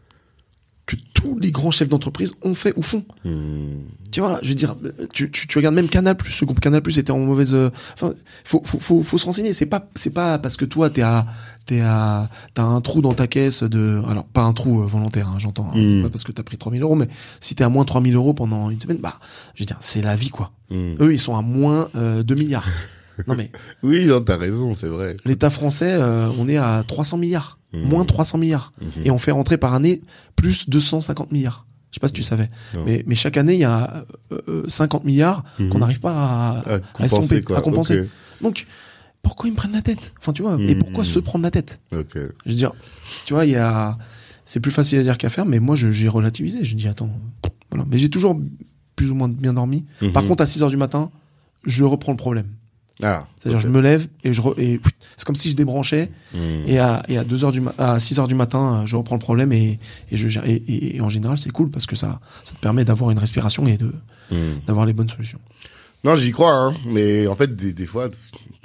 Speaker 2: tous les grands chefs d'entreprise ont fait ou font
Speaker 1: Hmm.
Speaker 2: Tu vois, je veux dire, tu, tu, tu regardes même Canal Plus, le groupe Canal Plus était en mauvaise. euh, Enfin, faut, faut, faut, faut se renseigner. C'est pas, c'est pas parce que toi t'es à, t'es à, t'as un trou dans ta caisse de, alors pas un trou euh, volontaire, hein, j'entends. hein,
Speaker 1: Mm.
Speaker 2: C'est pas parce que t'as pris 3000 euros, mais si t'es à moins 3000 euros pendant une semaine, bah, je veux dire, c'est la vie quoi.
Speaker 1: Hmm.
Speaker 2: Eux, ils sont à moins euh, 2 milliards. *laughs* non mais *laughs*
Speaker 1: Oui, non, t'as raison, c'est vrai.
Speaker 2: l'État français, euh, on est à 300 milliards,
Speaker 1: Mm.
Speaker 2: moins 300 milliards,
Speaker 1: Mhm.
Speaker 2: et on fait rentrer par année plus 250 milliards. Je sais pas si tu savais,
Speaker 1: Non.
Speaker 2: mais, mais chaque année il y a euh, euh, 50 milliards
Speaker 1: Mhm.
Speaker 2: qu'on n'arrive pas à,
Speaker 1: À
Speaker 2: à estomper,
Speaker 1: quoi.
Speaker 2: à compenser.
Speaker 1: Ok.
Speaker 2: Donc pourquoi ils me prennent la tête? Enfin tu vois, et
Speaker 1: Mhm.
Speaker 2: pourquoi se prendre la tête?
Speaker 1: Ok.
Speaker 2: Je veux dire, tu vois, il y a, c'est plus facile à dire qu'à faire, mais moi j'ai relativisé. Je dis attends, voilà, mais j'ai toujours plus ou moins bien dormi. Par
Speaker 1: Mhm.
Speaker 2: contre à 6 heures du matin, je reprends le problème.
Speaker 1: Ah.
Speaker 2: C'est-à-dire,
Speaker 1: ok.
Speaker 2: je me lève et je re- et c'est comme si je débranchais
Speaker 1: Hmm.
Speaker 2: et à, et à 2 heures du ma- à 6 heures du matin, euh, je reprends le problème et, et je gère. Et, et- et en général, c'est cool parce que ça, ça te permet d'avoir une respiration et de,
Speaker 1: Hmm.
Speaker 2: d'avoir les bonnes solutions.
Speaker 1: Non, j'y crois, hein. Mais en fait, des, des fois,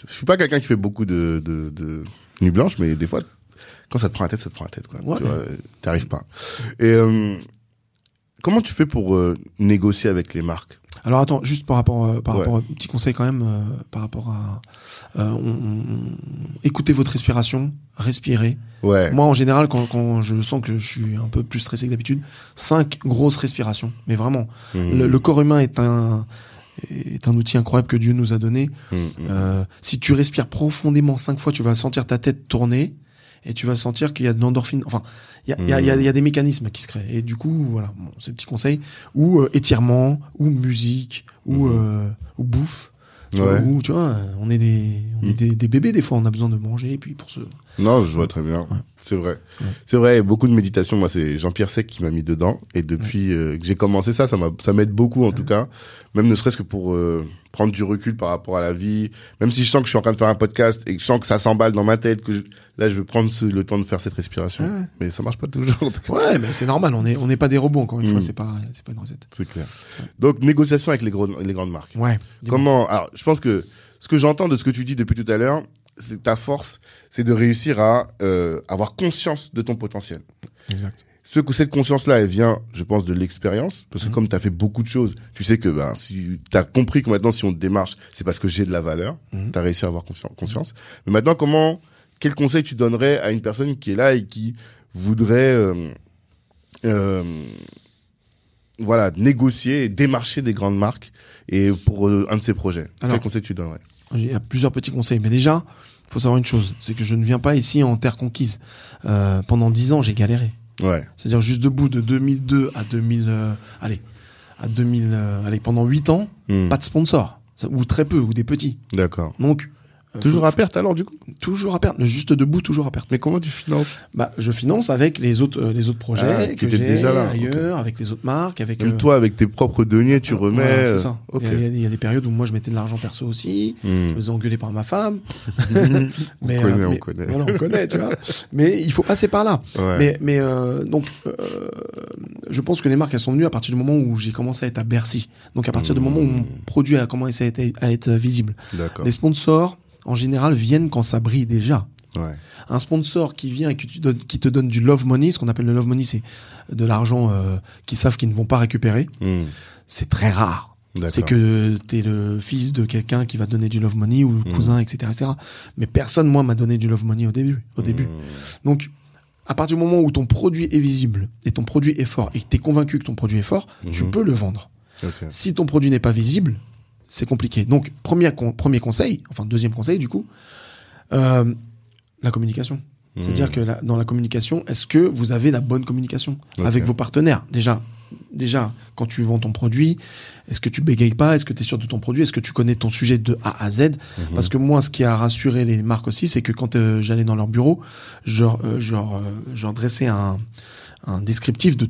Speaker 1: je suis pas quelqu'un qui fait beaucoup de, de, de nuit blanche, mais des fois, quand ça te prend la tête, ça te prend la tête, quoi.
Speaker 2: Ouais.
Speaker 1: Tu vois, t'arrives pas. Et, euh, comment tu fais pour euh, négocier avec les marques?
Speaker 2: Alors attends, juste par rapport, euh, par
Speaker 1: Ouais.
Speaker 2: rapport, à- petit conseil quand même, euh, par rapport à, euh, on- on- écoutez votre respiration, respirez.
Speaker 1: Ouais.
Speaker 2: Moi, en général, quand, quand je sens que je suis un peu plus stressé que d'habitude, cinq grosses respirations. Mais vraiment,
Speaker 1: Hmm.
Speaker 2: le, le corps humain est un est un outil incroyable que Dieu nous a donné.
Speaker 1: Hmm, hmm.
Speaker 2: Euh, si tu respires profondément cinq fois, tu vas sentir ta tête tourner et tu vas sentir qu'il y a de l'endorphine. Enfin, il y a, il y, y a- il y a des mécanismes qui se créent. Et du coup, voilà, bon, c'est petit conseil. Ou euh, étirement, ou musique, ou,
Speaker 1: Mhm.
Speaker 2: euh, ou bouffe. Tu vois, ou, tu vois, euh, on est, des, on est
Speaker 1: Mhm.
Speaker 2: des, des bébés des fois, on a besoin de manger et puis pour se...
Speaker 1: Non, je vois très bien. C'est vrai. C'est vrai, beaucoup de méditation. Moi, c'est Jean-Pierre Sec qui m'a mis dedans. Et depuis euh, que j'ai commencé ça, ça m'a, ça m'aide beaucoup, en tout cas. Même ne serait-ce que pour euh, prendre du recul par rapport à la vie. Même si je sens que je suis en train de faire un podcast et que je sens que ça s'emballe dans ma tête, que je- là, je veux prendre le temps de faire cette respiration.
Speaker 2: Ouais.
Speaker 1: Mais ça marche pas toujours, en tout cas.
Speaker 2: Ouais, mais c'est normal, on n'est on n'est pas des robots, encore une fois, c'est pas, c'est pas une recette.
Speaker 1: C'est clair. Donc, négociation avec les, gros, les grandes marques.
Speaker 2: Ouais.
Speaker 1: Comment Alors, je pense que ce que j'entends de ce que tu dis depuis tout à l'heure, c'est ta force, c'est de réussir à euh, avoir conscience de ton potentiel.
Speaker 2: Exact.
Speaker 1: Ce que cette conscience-là, elle vient, je pense, de l'expérience, parce que
Speaker 2: Mhm.
Speaker 1: comme tu as fait beaucoup de choses, tu sais que ben, si tu as compris que maintenant, si on te démarche, c'est parce que j'ai de la valeur,
Speaker 2: Mhm.
Speaker 1: tu as réussi à avoir consci- conscience. Mais maintenant, comment, quel conseil tu donnerais à une personne qui est là et qui voudrait, euh, euh, voilà, négocier et démarcher des grandes marques et pour euh, un de ses projets?
Speaker 2: Alors,
Speaker 1: Quel conseil tu donnerais?
Speaker 2: Il y a plusieurs petits conseils, mais déjà, faut savoir une chose, c'est que je ne viens pas ici en terre conquise. Pendant dix ans, j'ai galéré.
Speaker 1: Ouais.
Speaker 2: C'est-à-dire juste debout de 2002 à 2000, euh, allez, à 2000, euh, allez, pendant huit ans,
Speaker 1: Hmm.
Speaker 2: pas de sponsor, ou très peu, ou des petits.
Speaker 1: D'accord.
Speaker 2: Donc,
Speaker 1: Toujours
Speaker 2: faut-
Speaker 1: à perte alors du coup?
Speaker 2: Toujours à perte, juste debout toujours à perte.
Speaker 1: Mais comment tu finances?
Speaker 2: Bah, je finance avec les autres euh, les autres projets
Speaker 1: Ah,
Speaker 2: que j'ai
Speaker 1: déjà là,
Speaker 2: ailleurs, avec les autres marques, avec
Speaker 1: Même
Speaker 2: euh,
Speaker 1: toi, avec tes propres deniers, tu remets.
Speaker 2: voilà,
Speaker 1: euh,
Speaker 2: c'est ça.
Speaker 1: Ok.
Speaker 2: Il, y a, y y des périodes où moi je mettais de l'argent perso aussi.
Speaker 1: Hmm.
Speaker 2: Je me faisais engueuler par ma femme. *laughs*
Speaker 1: On
Speaker 2: mais,
Speaker 1: connaît,
Speaker 2: euh,
Speaker 1: on connaît.
Speaker 2: Voilà, on connaît, tu vois. *laughs* Mais il faut passer par là.
Speaker 1: Ouais.
Speaker 2: Mais, mais euh, donc, euh, je pense que les marques, elles sont venues à partir du moment où j'ai commencé à être à Bercy. Donc, à partir du moment où mon produit a commencé à être, à être visible.
Speaker 1: D'accord.
Speaker 2: Les sponsors, en général, viennent quand ça brille déjà.
Speaker 1: Ouais.
Speaker 2: Un sponsor qui vient et qui te donne, qui te donne du love money, ce qu'on appelle le love money, c'est de l'argent euh, qu'ils savent qu'ils ne vont pas récupérer.
Speaker 1: Hmm.
Speaker 2: C'est très rare. C'est que t'es le fils de quelqu'un qui va te donner du love money ou le cousin, etc., etc. Mais personne, moi, m'a donné du love money au début. Au début.
Speaker 1: Hmm.
Speaker 2: Donc, à partir du moment où ton produit est visible et ton produit est fort et que tu es convaincu que ton produit est fort, tu peux le vendre. Si ton produit n'est pas visible, c'est compliqué. Donc, premier, con- premier conseil, enfin deuxième conseil du coup, euh, la communication. C'est-à-dire
Speaker 1: Mhm.
Speaker 2: que la- dans la communication, est-ce que vous avez la bonne communication avec vos partenaires? Déjà, déjà, quand tu vends ton produit, est-ce que tu bégayes pas? Est-ce que tu es sûr de ton produit? Est-ce que tu connais ton sujet de A à Z?
Speaker 1: Mhm.
Speaker 2: Parce que moi, ce qui a rassuré les marques aussi, c'est que quand euh, j'allais dans leur bureau, je, leur- euh, je, euh, je dressais un, un descriptif de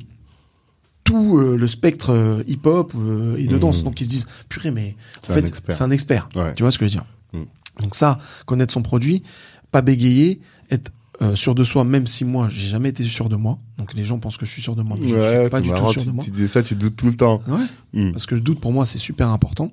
Speaker 2: tout euh, le spectre euh, hip-hop euh, et de danse. Donc ils se disent, purée, mais en fait,
Speaker 1: expert.
Speaker 2: c'est un expert.
Speaker 1: Ouais.
Speaker 2: Tu vois ce que je veux dire?
Speaker 1: Mhm.
Speaker 2: Donc ça, connaître son produit, pas bégayer, être euh, sûr de soi, même si moi, j'ai jamais été sûr de moi. Donc les gens pensent que je suis sûr de moi, mais je ne suis pas du
Speaker 1: marrant,
Speaker 2: tout sûr
Speaker 1: tu,
Speaker 2: de moi.
Speaker 1: tu dis ça, tu doutes tout le temps.
Speaker 2: Ouais,
Speaker 1: Hmm.
Speaker 2: parce que le doute pour moi c'est super important.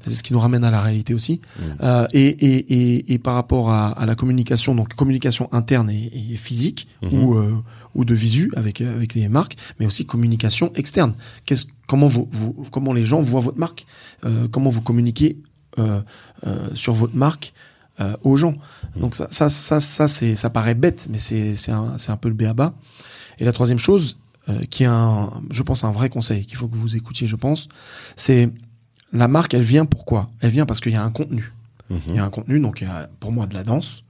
Speaker 2: C'est ce qui nous ramène à la réalité aussi. Euh, et, et, et, et par rapport à, à la communication, donc communication interne et, et physique ou euh, ou de visu avec avec les marques, mais aussi communication externe. Qu'est-ce comment vous, vous comment les gens voient votre marque, euh, comment vous communiquez euh, euh, sur votre marque euh, aux gens? Donc ça ça ça ça c'est ça paraît bête, mais c'est c'est un c'est un peu le béaba. Et la troisième chose euh, qui est un je pense un vrai conseil qu'il faut que vous écoutiez, je pense, c'est la marque, elle vient pourquoi? Elle vient parce qu'il y a un contenu.
Speaker 1: Mhm.
Speaker 2: Il y a un contenu, donc il y a pour moi de la danse,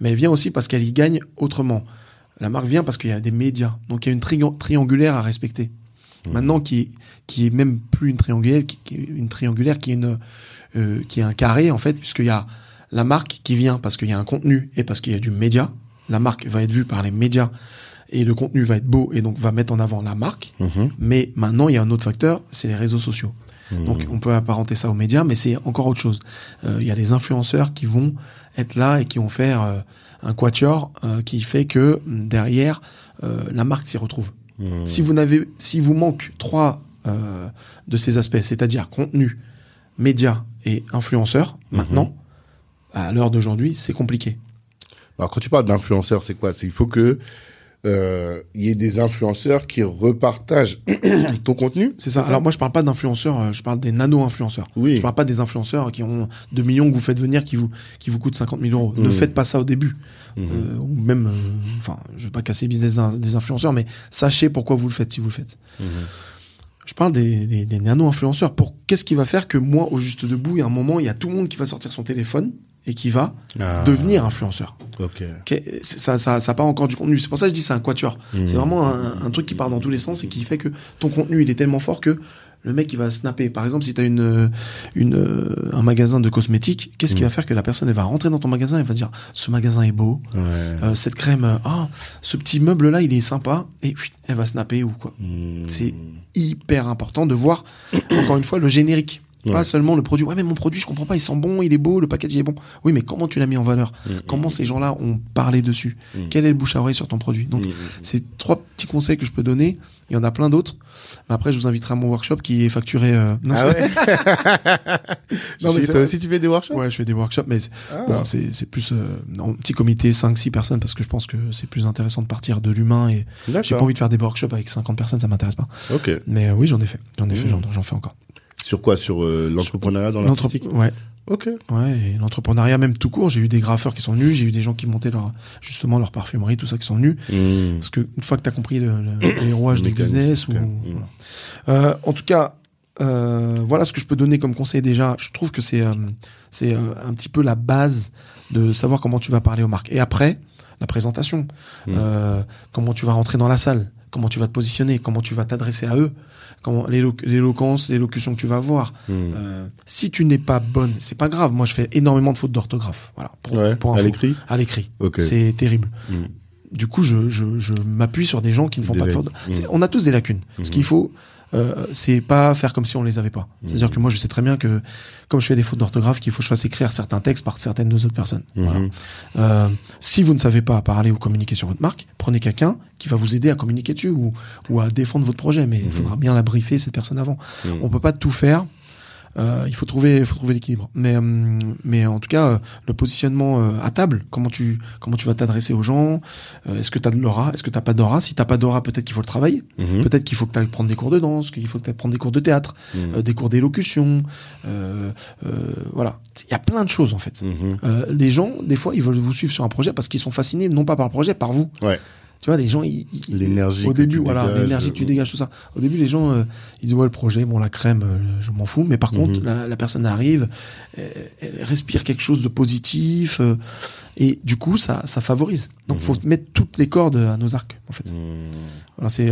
Speaker 2: mais elle vient aussi parce qu'elle y gagne autrement. La marque vient parce qu'il y a des médias, donc il y a une trian- triangulaire à respecter. Maintenant, qui qui est même plus une triangulaire, qui, qui est une triangulaire, qui est une euh, qui est un carré en fait, puisqu'il y a la marque qui vient parce qu'il y a un contenu et parce qu'il y a du média. La marque va être vue par les médias et le contenu va être beau et donc va mettre en avant la marque.
Speaker 1: Mhm.
Speaker 2: Mais maintenant, il y a un autre facteur, c'est les réseaux sociaux.
Speaker 1: Mhm.
Speaker 2: Donc on peut apparenter ça aux médias, mais c'est encore autre chose. Euh, Il y a les influenceurs qui vont être là et qui vont faire euh, un quatuor euh, qui fait que mm, derrière euh, la marque s'y retrouve.
Speaker 1: Mhm.
Speaker 2: Si vous n'avez, si vous manque trois euh, de ces aspects, c'est-à-dire contenu, médias et influenceurs,
Speaker 1: Mhm.
Speaker 2: maintenant, à l'heure d'aujourd'hui, c'est compliqué.
Speaker 1: Alors quand tu parles d'influenceurs, c'est quoi? C'est il faut que euh, il y ait des influenceurs qui repartagent *clears throat* ton contenu.
Speaker 2: C'est ça. Alors moi, je parle pas d'influenceurs, euh, je parle des nano-influenceurs.
Speaker 1: Oui.
Speaker 2: Je parle pas des influenceurs qui ont 2 millions que vous faites venir qui vous qui vous coûtent 50 000 euros. Ne
Speaker 1: Mhm.
Speaker 2: faites pas ça au début.
Speaker 1: Mhm.
Speaker 2: Euh, ou même, euh, enfin, je vais pas casser le business des influenceurs, mais sachez pourquoi vous le faites si vous le faites.
Speaker 1: Mhm.
Speaker 2: Je parle des, des, des nano-influenceurs. Pour qu'est-ce qui va faire que moi, au juste debout, il y a un moment, il y a tout le monde qui va sortir son téléphone et qui va
Speaker 1: Ah,
Speaker 2: devenir influenceur.
Speaker 1: Ok.
Speaker 2: Ok, c'est- Ça, ça, ça part encore du contenu. C'est pour ça que je dis c'est un quatuor.
Speaker 1: Mhm.
Speaker 2: C'est vraiment un, un truc qui part dans tous les sens et qui fait que ton contenu il est tellement fort que le mec il va snapper. Par exemple, si tu as une, une, un magasin de cosmétiques, qu'est-ce qui
Speaker 1: Mhm.
Speaker 2: va faire que la personne elle va rentrer dans ton magasin et va dire ce magasin est beau,
Speaker 1: Ouais.
Speaker 2: euh, cette crème, euh, ah ce petit meuble là il est sympa et puis elle va snapper ou quoi.
Speaker 1: Mhm.
Speaker 2: C'est hyper important de voir *coughs* encore une fois le générique. Pas
Speaker 1: Ouais.
Speaker 2: seulement le produit. Ouais, mais mon produit, je comprends pas. Il sent bon, il est beau, le package il est bon. Oui, mais comment tu l'as mis en valeur
Speaker 1: Mhm.
Speaker 2: Comment ces gens-là ont parlé dessus
Speaker 1: Mhm.
Speaker 2: Quel est le bouche à oreille sur ton produit Donc, c'est trois petits conseils que je peux donner. Il y en a plein d'autres. Mais après, je vous inviterai à mon workshop qui est facturé. euh, non,
Speaker 1: Ah ouais. *laughs*
Speaker 2: Non, mais
Speaker 1: toi aussi tu fais des workshops
Speaker 2: Ouais, je fais des workshops, mais c'est-
Speaker 1: Ah.
Speaker 2: bon, plus euh, en petit comité, 5-6 personnes, parce que je pense que c'est plus intéressant de partir de l'humain et j'ai pas envie de faire des workshops avec 50 personnes, ça m'intéresse pas.
Speaker 1: Ok.
Speaker 2: Mais euh, oui, j'en ai fait. J'en ai fait, j'en fais encore.
Speaker 1: Sur quoi? Sur euh, l'entrepreneuriat dans l'artistique?
Speaker 2: Ouais,
Speaker 1: Ok.
Speaker 2: ouais, l'entrepreneuriat même tout court. J'ai eu des graffeurs qui sont venus, j'ai eu des gens qui montaient leur, justement leur parfumerie, tout ça qui sont venus.
Speaker 1: Mhm.
Speaker 2: Parce que une fois que tu as compris le, le- les *coughs* rouages du business, ou, voilà. Euh, en tout cas, euh, voilà ce que je peux donner comme conseil déjà. Je trouve que c'est euh, c'est un petit peu la base de savoir comment tu vas parler aux marques. Et après, la présentation,
Speaker 1: Mm.
Speaker 2: Euh, comment tu vas rentrer dans la salle, comment tu vas te positionner, comment tu vas t'adresser à eux, comment l'élo- l'éloquence, l'élocution que tu vas avoir.
Speaker 1: Hmm.
Speaker 2: Euh, si tu n'es pas bonne, c'est pas grave. Moi, je fais énormément de fautes d'orthographe. Voilà. Pour,
Speaker 1: Ouais,
Speaker 2: pour
Speaker 1: à l'écrit?
Speaker 2: À l'écrit. C'est terrible.
Speaker 1: Hmm.
Speaker 2: Du coup, je, je, je m'appuie sur des gens qui ne font
Speaker 1: Des
Speaker 2: pas de fautes. On a tous des lacunes. Ce
Speaker 1: Mhm.
Speaker 2: qu'il faut, euh, c'est pas faire comme si on les avait pas. C'est-à-dire
Speaker 1: Mhm.
Speaker 2: que moi, je sais très bien que, comme je fais des fautes d'orthographe, qu'il faut que je fasse écrire certains textes par certaines deux autres personnes. Voilà.
Speaker 1: Mhm.
Speaker 2: Euh, si vous ne savez pas parler ou communiquer sur votre marque, prenez quelqu'un qui va vous aider à communiquer dessus ou, ou à défendre votre projet. Mais il
Speaker 1: Mhm.
Speaker 2: faudra bien la briefer cette personne avant. On peut pas tout faire. Euh, il faut trouver, il faut trouver l'équilibre. Mais, hum, mais en tout cas, euh, le positionnement euh, à table, comment tu, comment tu vas t'adresser aux gens euh, Est-ce que tu as de l'aura Est-ce que t'as pas d'aura? Si t'as pas d'aura, peut-être qu'il faut le travailler.
Speaker 1: Mhm.
Speaker 2: Peut-être qu'il faut que tu ailles prendre des cours de danse, qu'il faut que tu prendre des cours de théâtre, euh, des cours d'élocution. euh, euh, voilà, il y a plein de choses en fait.
Speaker 1: Mhm.
Speaker 2: Euh, les gens, des fois, ils veulent vous suivre sur un projet parce qu'ils sont fascinés, non pas par le projet, par vous.
Speaker 1: Ouais.
Speaker 2: Tu vois, les gens, ils, ils-
Speaker 1: L'énergie
Speaker 2: Au début, voilà, l'énergie que tu
Speaker 1: euh,
Speaker 2: dégages, tout ça. Au début, les gens, euh, ils disent ouais, le projet, bon, la crème, euh, je m'en fous. Mais par
Speaker 1: Mhm.
Speaker 2: contre, la, la personne arrive, elle respire quelque chose de positif, euh, et du coup, ça, ça favorise. Donc,
Speaker 1: Mhm.
Speaker 2: faut mettre toutes les cordes à nos arcs, en fait.
Speaker 1: Mhm.
Speaker 2: Voilà, c'est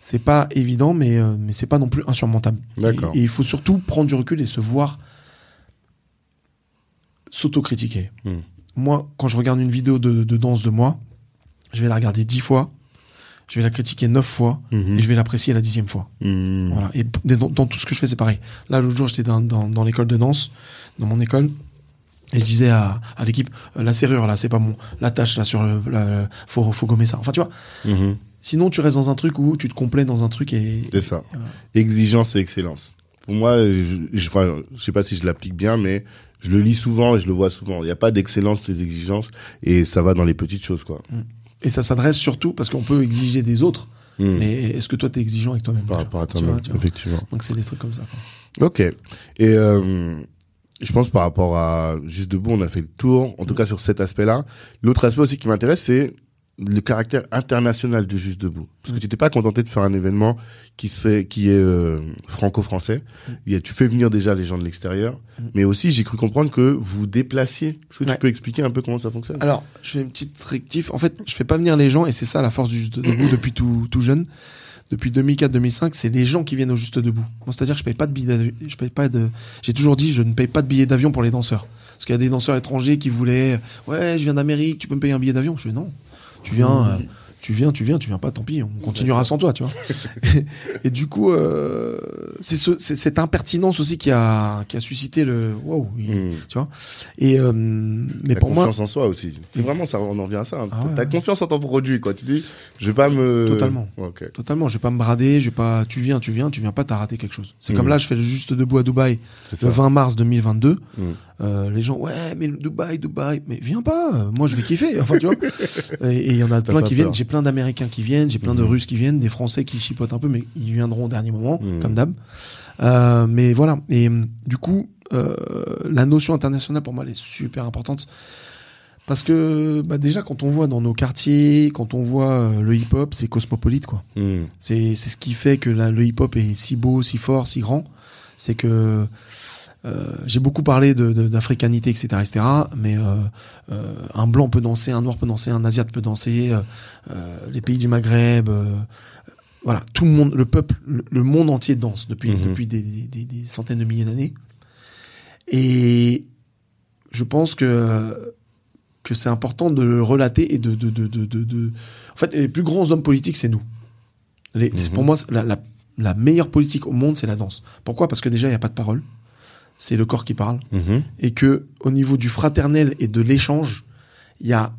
Speaker 2: c'est pas évident, mais mais c'est pas non plus insurmontable.
Speaker 1: D'accord.
Speaker 2: Et, il faut surtout prendre du recul et se voir s'autocritiquer.
Speaker 1: Mhm.
Speaker 2: Moi, quand je regarde une vidéo de, de danse de moi, je vais la regarder dix fois, je vais la critiquer neuf fois,
Speaker 1: Mhm.
Speaker 2: et je vais l'apprécier la dixième fois.
Speaker 1: Mhm.
Speaker 2: Voilà. Et dans, dans tout ce que je fais, c'est pareil. Là, l'autre jour, j'étais dans, dans, dans l'école de danse, dans mon école, et je disais à, à l'équipe, euh, la serrure là, c'est pas bon. La tâche là sur le, la- faut, faut gommer ça. Enfin, tu vois.
Speaker 1: Mhm.
Speaker 2: Sinon, tu restes dans un truc où tu te complais dans un truc et.
Speaker 1: C'est ça.
Speaker 2: Voilà.
Speaker 1: Exigence et excellence. Pour moi, je, je, enfin, je sais pas si je l'applique bien, mais je le lis souvent et je le vois souvent. Il n'y a pas d'excellence, des exigences, et ça va dans les petites choses, quoi.
Speaker 2: Et ça s'adresse surtout parce qu'on peut exiger des autres,
Speaker 1: Mhm.
Speaker 2: mais est-ce que toi t'es exigeant avec toi-même
Speaker 1: Par rapport à
Speaker 2: Tu
Speaker 1: toi-même,
Speaker 2: tu
Speaker 1: effectivement.
Speaker 2: Donc c'est des trucs comme ça. quoi.
Speaker 1: Ok. Et euh, je pense par rapport à Juste Debout, on a fait le tour, en tout cas sur cet aspect-là. L'autre aspect aussi qui m'intéresse, c'est le caractère international de Juste Debout. Parce que tu t'es pas contenté de faire un événement qui, est euh, franco-français. Il y a- Tu fais venir déjà les gens de l'extérieur.
Speaker 2: Mm.
Speaker 1: Mais aussi, j'ai cru comprendre que vous déplaciez. Est-ce que
Speaker 2: Ouais.
Speaker 1: tu peux expliquer un peu comment ça fonctionne?
Speaker 2: Alors, je fais une petite rectif. En fait, je fais pas venir les gens et c'est ça la force du Juste Debout *clears throat* depuis tout, tout jeune. Depuis 2004-2005, c'est les gens qui viennent au Juste Debout. Moi, c'est-à-dire que je paye pas de billets. Je paye pas de. J'ai toujours dit, je ne paye pas de billets d'avion pour les danseurs. Parce qu'il y a des danseurs étrangers qui voulaient, ouais, je viens d'Amérique, tu peux me payer un billet d'avion? Je dis non. Tu viens, euh, tu viens, tu viens, tu viens pas, tant pis, on continuera sans toi, tu vois. *laughs* et, du coup, euh, c'est ce, c'est cette impertinence aussi qui a, qui a suscité le, wow, il-
Speaker 1: Hmm.
Speaker 2: tu vois. Et euh, mais
Speaker 1: La
Speaker 2: pour moi,
Speaker 1: confiance en soi aussi. C'est vraiment ça, on en revient à ça. hein.
Speaker 2: Ah ouais,
Speaker 1: T'as
Speaker 2: ouais.
Speaker 1: confiance en ton produit, quoi. Tu dis, je vais pas me...
Speaker 2: Totalement.
Speaker 1: Ok.
Speaker 2: Totalement, je vais pas me brader, je vais pas. Tu viens, tu viens, tu viens pas, t'as raté quelque chose. C'est
Speaker 1: Mhm.
Speaker 2: comme là, je fais le juste debout à Dubaï le
Speaker 1: ça.
Speaker 2: 20 mars 2022. Euh, les gens, ouais, mais Dubaï, Dubaï, mais viens pas. euh, Moi, je vais kiffer. Enfin, tu vois. *laughs* Et il y en a plein qui
Speaker 1: peur.
Speaker 2: viennent. J'ai plein d'Américains qui viennent, j'ai plein de
Speaker 1: Mhm.
Speaker 2: Russes qui viennent, des Français qui chipotent un peu, mais ils viendront au dernier moment,
Speaker 1: Mhm.
Speaker 2: comme d'hab. Euh, mais voilà. Et hum, du coup, euh, la notion internationale pour moi, elle est super importante. Parce que bah, déjà, quand on voit dans nos quartiers, quand on voit euh, le hip-hop, c'est cosmopolite, quoi. C'est c'est ce qui fait que la- le hip-hop est si beau, si fort, si grand. C'est que euh, j'ai beaucoup parlé de- de- d'africanité, etc., etc. Mais euh, euh, un blanc peut danser, un noir peut danser, un asiate peut danser, les pays du Maghreb, voilà, tout le monde, le peuple, le, le monde entier danse depuis
Speaker 1: Mhm.
Speaker 2: depuis des, des- des centaines de milliers d'années. Et je pense que que c'est important de le relater et de, de, de, de, de, de- En fait, les plus grands hommes politiques, c'est nous. Les,
Speaker 1: Mhm.
Speaker 2: Pour moi, c'est la, la, la meilleure politique au monde, c'est la danse. Pourquoi? Parce que déjà, il n'y a pas de parole. C'est le corps qui parle.
Speaker 1: Mhm.
Speaker 2: Et que au niveau du fraternel et de l'échange, il y a...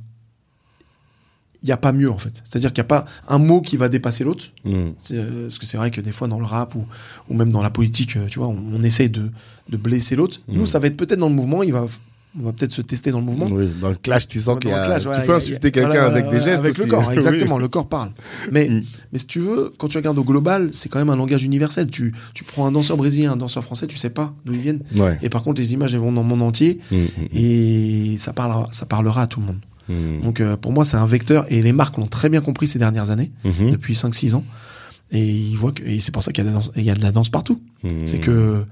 Speaker 2: Il n'y a pas mieux, en fait. C'est-à-dire qu'il n'y a pas un mot qui va dépasser l'autre. C'est, euh, Parce que c'est vrai que des fois, dans le rap ou, ou même dans la politique, euh, tu vois, on, on essaie de, de blesser l'autre.
Speaker 1: Mhm.
Speaker 2: Nous, ça va être peut-être dans le mouvement, il va, on va peut-être se tester dans le mouvement.
Speaker 1: Oui, dans le clash, tu sens qu'il y a...
Speaker 2: clash,
Speaker 1: tu peux
Speaker 2: il y a-
Speaker 1: insulter quelqu'un
Speaker 2: voilà,
Speaker 1: avec
Speaker 2: voilà,
Speaker 1: des gestes
Speaker 2: Avec le corps, *laughs*
Speaker 1: Oui.
Speaker 2: exactement. Le corps parle. Mais,
Speaker 1: Mm.
Speaker 2: mais si tu veux, quand tu regardes au global, c'est quand même un langage universel. Tu, tu prends un danseur brésilien, un danseur français, tu sais pas d'où ils viennent.
Speaker 1: Ouais.
Speaker 2: Et par contre, les images, elles vont dans le monde entier
Speaker 1: Hmm, hmm,
Speaker 2: et ça parlera, ça parlera à tout le monde. Donc, euh, pour moi, c'est un vecteur et les marques l'ont très bien compris ces dernières années,
Speaker 1: Mhm.
Speaker 2: depuis 5-6 ans. Et ils voient que, et c'est pour ça qu'il y a de la danse, il y a de la danse partout. C'est que,